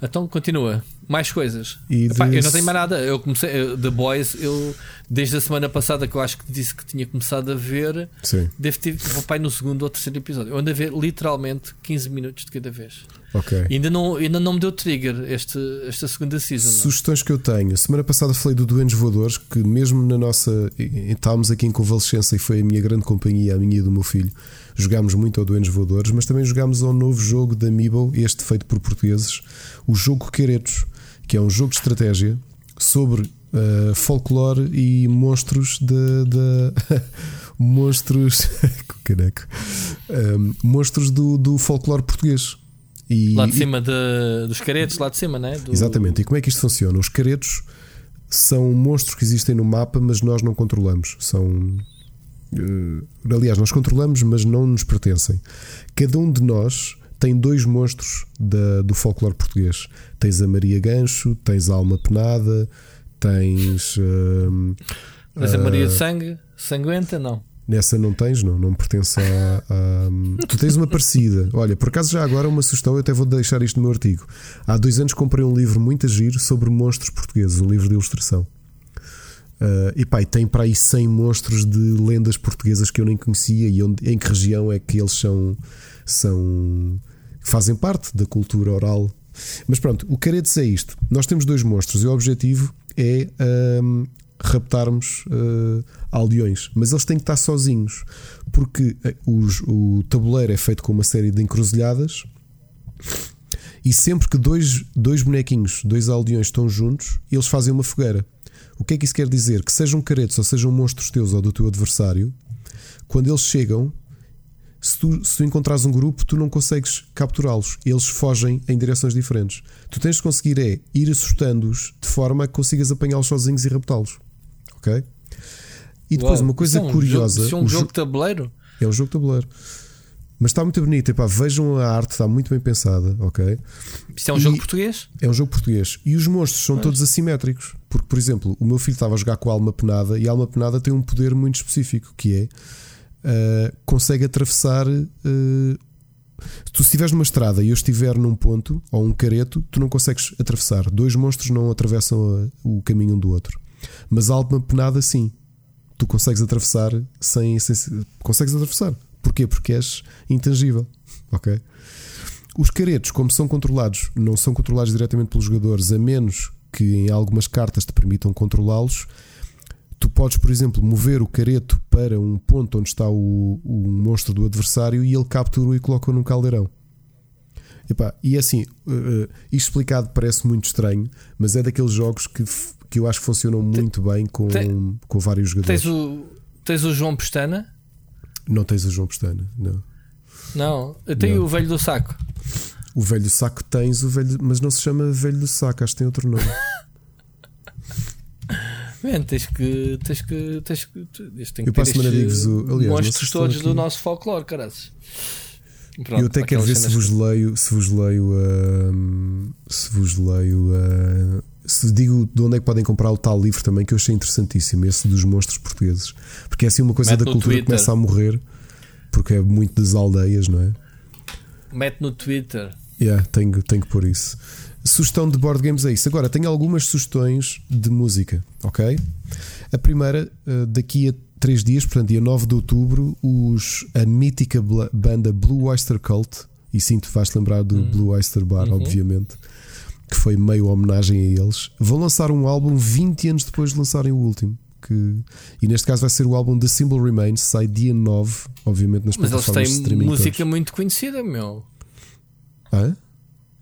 Então continua. Mais coisas. Epá, Eu não tenho mais nada. Eu comecei. eu- The Boys, eu desde a semana passada que eu acho que disse que tinha começado a ver, Sim, devo ter. Vou pai no segundo ou terceiro episódio. Eu ando a ver literalmente 15 minutos de cada vez. ok. Ainda não, ainda não me deu trigger este, esta segunda season. não. Sugestões que eu tenho. Semana passada falei do Doentes Voadores, que mesmo na nossa. Estávamos aqui em convalescença e foi a minha grande companhia, a minha e do meu filho. Jogámos muito ao Doentes Voadores, mas também jogámos ao novo jogo da Amiibo, este feito por portugueses, o jogo Queretos, que é um jogo de estratégia sobre uh, folclore e monstros de. de- monstros. caneco. Um, monstros do, do folclore português. E, Lá de e- cima de- dos caretos, lá de cima, né? Do- Exatamente. E como é que isto funciona? Os caretos são monstros que existem no mapa, mas nós não controlamos. São. eh, aliás, nós controlamos, mas não nos pertencem. Cada um de nós tem dois monstros da- do folclore português. Tens a Maria Gancho, tens a Alma Penada, tens. eh, Mas a Maria ah, de Sangue, sanguenta, não. Nessa não tens, não, não pertence a, a- Tu tens uma parecida. Olha, por acaso já agora uma sugestão, eu até vou deixar isto no meu artigo. Há dois anos comprei um livro muito a giro sobre monstros portugueses, um livro de ilustração. Ah, e pá, e tem para aí 100 monstros de lendas portuguesas que eu nem conhecia e onde, em que região é que eles são, são fazem parte da cultura oral. Mas pronto, o Caretes é isto. Nós temos dois monstros e o objetivo é ahm, raptarmos ah, aldeões, mas eles têm que estar sozinhos porque ah, os- o tabuleiro é feito com uma série de encruzilhadas e sempre que dois, dois bonequinhos, dois aldeões estão juntos, eles fazem uma fogueira. O que é que isso quer dizer? Que sejam caretos ou sejam monstros teus ou do teu adversário, quando eles chegam, se tu, se tu encontrares um grupo, tu não consegues capturá-los. Eles fogem em direções diferentes. Tu tens de conseguir é ir assustando-os de forma que consigas apanhá-los sozinhos e raptá-los. Ok? E depois, Uau, uma coisa isso é um curiosa: Jogo, isso é um jogo jo- de tabuleiro? é um jogo de tabuleiro. Mas está muito bonito. Epá, vejam a arte, está muito bem pensada. Ok? Isto é um E- jogo português? É um jogo português. E os monstros são todos assimétricos. Porque, por exemplo, o meu filho estava a jogar com a alma penada e a alma penada tem um poder muito específico que é uh, consegue atravessar. Uh, tu estiveres numa estrada e eu estiver num ponto ou um careto, tu não consegues atravessar. Dois monstros não atravessam a, o caminho um do outro. Mas a alma penada, sim. Tu consegues atravessar sem, sem. Consegues atravessar. Porquê? Porque és intangível. Ok? Os caretos, como são controlados, não são controlados diretamente pelos jogadores, a menos que em algumas cartas te permitam controlá-los. Tu podes, por exemplo, mover o careto para um ponto onde está o, o monstro do adversário e ele captura e coloca num caldeirão. Epá, e é assim, uh, isto explicado parece muito estranho, mas é daqueles jogos que, que eu acho que funcionam muito bem com, com vários jogadores. Tens o, tens o João Pestana? Não tens o João Pestana, não. Não, eu tenho não. o velho do saco. O velho saco tens, o velho, mas não se chama velho do saco, acho que tem outro nome. Man, tens que. Tens que. Tens que. Tens que eu a semana digo-vos aliás, monstros todos do nosso folclore, caras. eu até quero ver se vos, leio, se vos leio. Uh, se vos leio. Uh, se digo de onde é que podem comprar o tal livro também, que eu achei interessantíssimo, esse dos monstros portugueses. Porque é assim uma coisa Mete da cultura que começa a morrer, porque é muito das aldeias, não é? Mete no Twitter. Yeah, tenho, tenho que pôr isso. Sugestão de board games é isso. Agora, tenho algumas sugestões de música, ok? A primeira, eh, daqui a 3 dias, portanto, dia 9 de outubro, os, a mítica banda Blue Oyster Cult, e sim, tu vais lembrar do hum. Blue Oyster Bar, uhum. obviamente, que foi meio homenagem a eles, vão lançar um álbum 20 anos depois de lançarem o último. Que, e neste caso vai ser o álbum The Symbol Remains, sai dia 9, obviamente nas Mas plataformas de streaming. Mas eles têm música todos. muito conhecida, meu. Ah,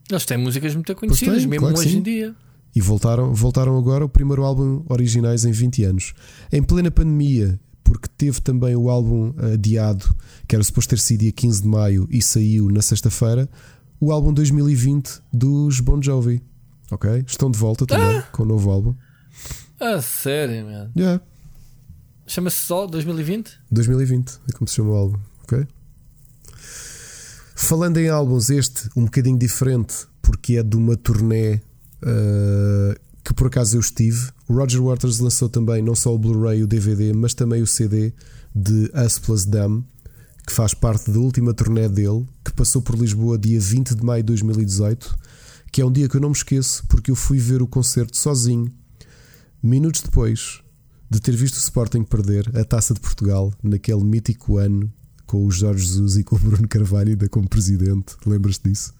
Eles têm músicas muito conhecidas, têm, mesmo claro hoje em dia. E voltaram, voltaram agora o primeiro álbum originais em 20 anos. Em plena pandemia, porque teve também o álbum adiado, que era suposto ter sido dia 15 de maio e saiu na sexta-feira, o álbum 2020 dos Bon Jovi. Ok? Estão de volta também ah! com o novo álbum. Ah, sério, mano. Yeah. Chama-se só 2020? 2020, é como se chama o álbum, ok? Falando em álbuns, este um bocadinho diferente, porque é de uma turnê uh, que por acaso eu estive. O Roger Waters lançou também não só o Blu-ray e o DVD, mas também o CD de Us Plus Them, que faz parte da última turnê dele, que passou por Lisboa dia 20 de maio de 2018, que é um dia que eu não me esqueço, porque eu fui ver o concerto sozinho, minutos depois de ter visto o Sporting perder a taça de Portugal naquele mítico ano com o Jorge Jesus e com o Bruno Carvalho ainda como presidente. Lembras-te disso?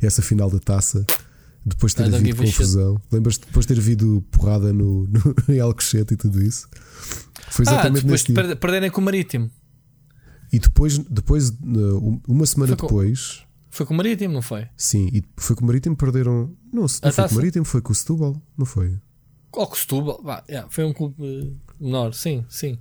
Essa final da taça. Depois de ter havido confusão. Lembras-te depois de ter havido porrada no, no, em Alcochete e tudo isso? Foi ah, exatamente ah, depois de dia. perderem com o Marítimo. E depois, depois uma semana foi depois. Com, foi com o Marítimo, não foi? Sim, e foi com o Marítimo perderam. Não, não foi com o Marítimo, foi com o Setúbal, não foi? Ou com o Setúbal, yeah, foi um clube menor, sim, sim.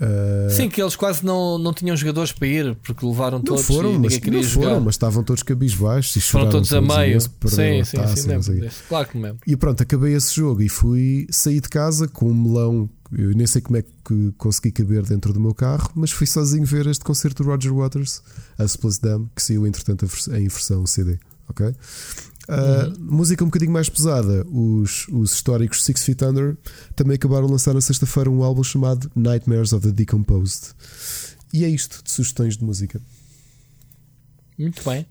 Uh... Sim, que eles quase não, não tinham jogadores para ir porque levaram não todos foram, e mas, não jogar. foram, mas estavam todos cabisbaixos e foram todos a meio. Sim, sim, taça, sim, claro que mesmo. E pronto, acabei esse jogo e fui sair de casa com um melão. Eu nem sei como é que consegui caber dentro do meu carro, mas fui sozinho ver este concerto do Roger Waters, a Plus Dam, que saiu entretanto em versão CD. Ok? Uh, Música um bocadinho mais pesada. Os, os históricos Six Feet Under também acabaram de lançar na sexta-feira um álbum chamado Nightmares of the Decomposed. E é isto de sugestões de música. Muito bem.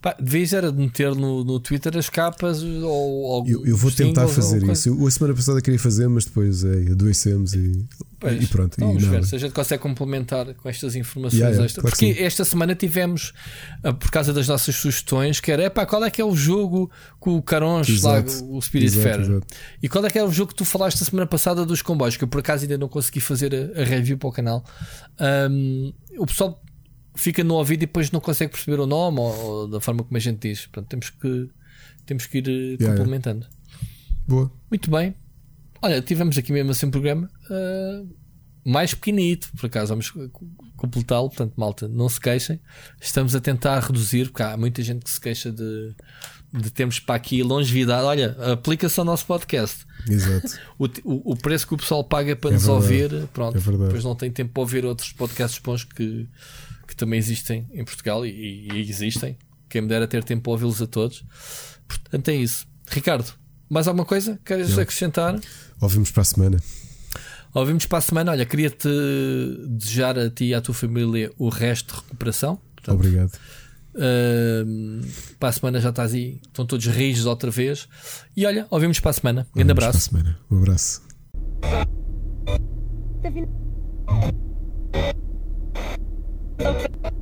Pá, devias era de meter no, no Twitter as capas ou, eu, eu vou tentar fazer isso. Eu, a semana passada queria fazer, mas depois é, adoecemos e, pois, e pronto. Então, e ver se a gente consegue complementar com estas informações yeah, extra. Claro Porque esta semana tivemos, ah, por causa das nossas sugestões, que era epá, qual é que é o jogo com o Caronche, lá, o Spirit Fair. E qual é que é o jogo que tu falaste a semana passada dos comboios, que eu por acaso ainda não consegui fazer a, a review para o canal. Um, o pessoal fica no ouvido e depois não consegue perceber o nome ou, ou da forma como a gente diz. Portanto, temos que, temos que ir eh, yeah, complementando. Yeah. Boa. Muito bem. Olha, tivemos aqui mesmo assim um programa uh, mais pequenito, por acaso vamos completá-lo. Portanto, malta, não se queixem. Estamos a tentar reduzir, porque há muita gente que se queixa de, de termos para aqui longevidade. Olha, aplica-se ao nosso podcast. Exato. o, o, o, preço que o pessoal paga para é nos verdade. ouvir, pronto, é depois não tem tempo para ouvir outros podcasts bons que que também existem em Portugal e, e existem. Quem me dera ter tempo para ouvi-los a todos. Portanto, é isso. Ricardo, mais alguma coisa? Queres Não. acrescentar? Ouvimos para a semana. Ouvimos para a semana. Olha, queria-te desejar a ti e à tua família o resto de recuperação. Portanto, Obrigado. Uh, para a semana já estás aí, estão todos rígidos outra vez. E olha, ouvimos para a semana. Grande Ouvimos abraço. Para a semana. Um abraço. Tá vindo.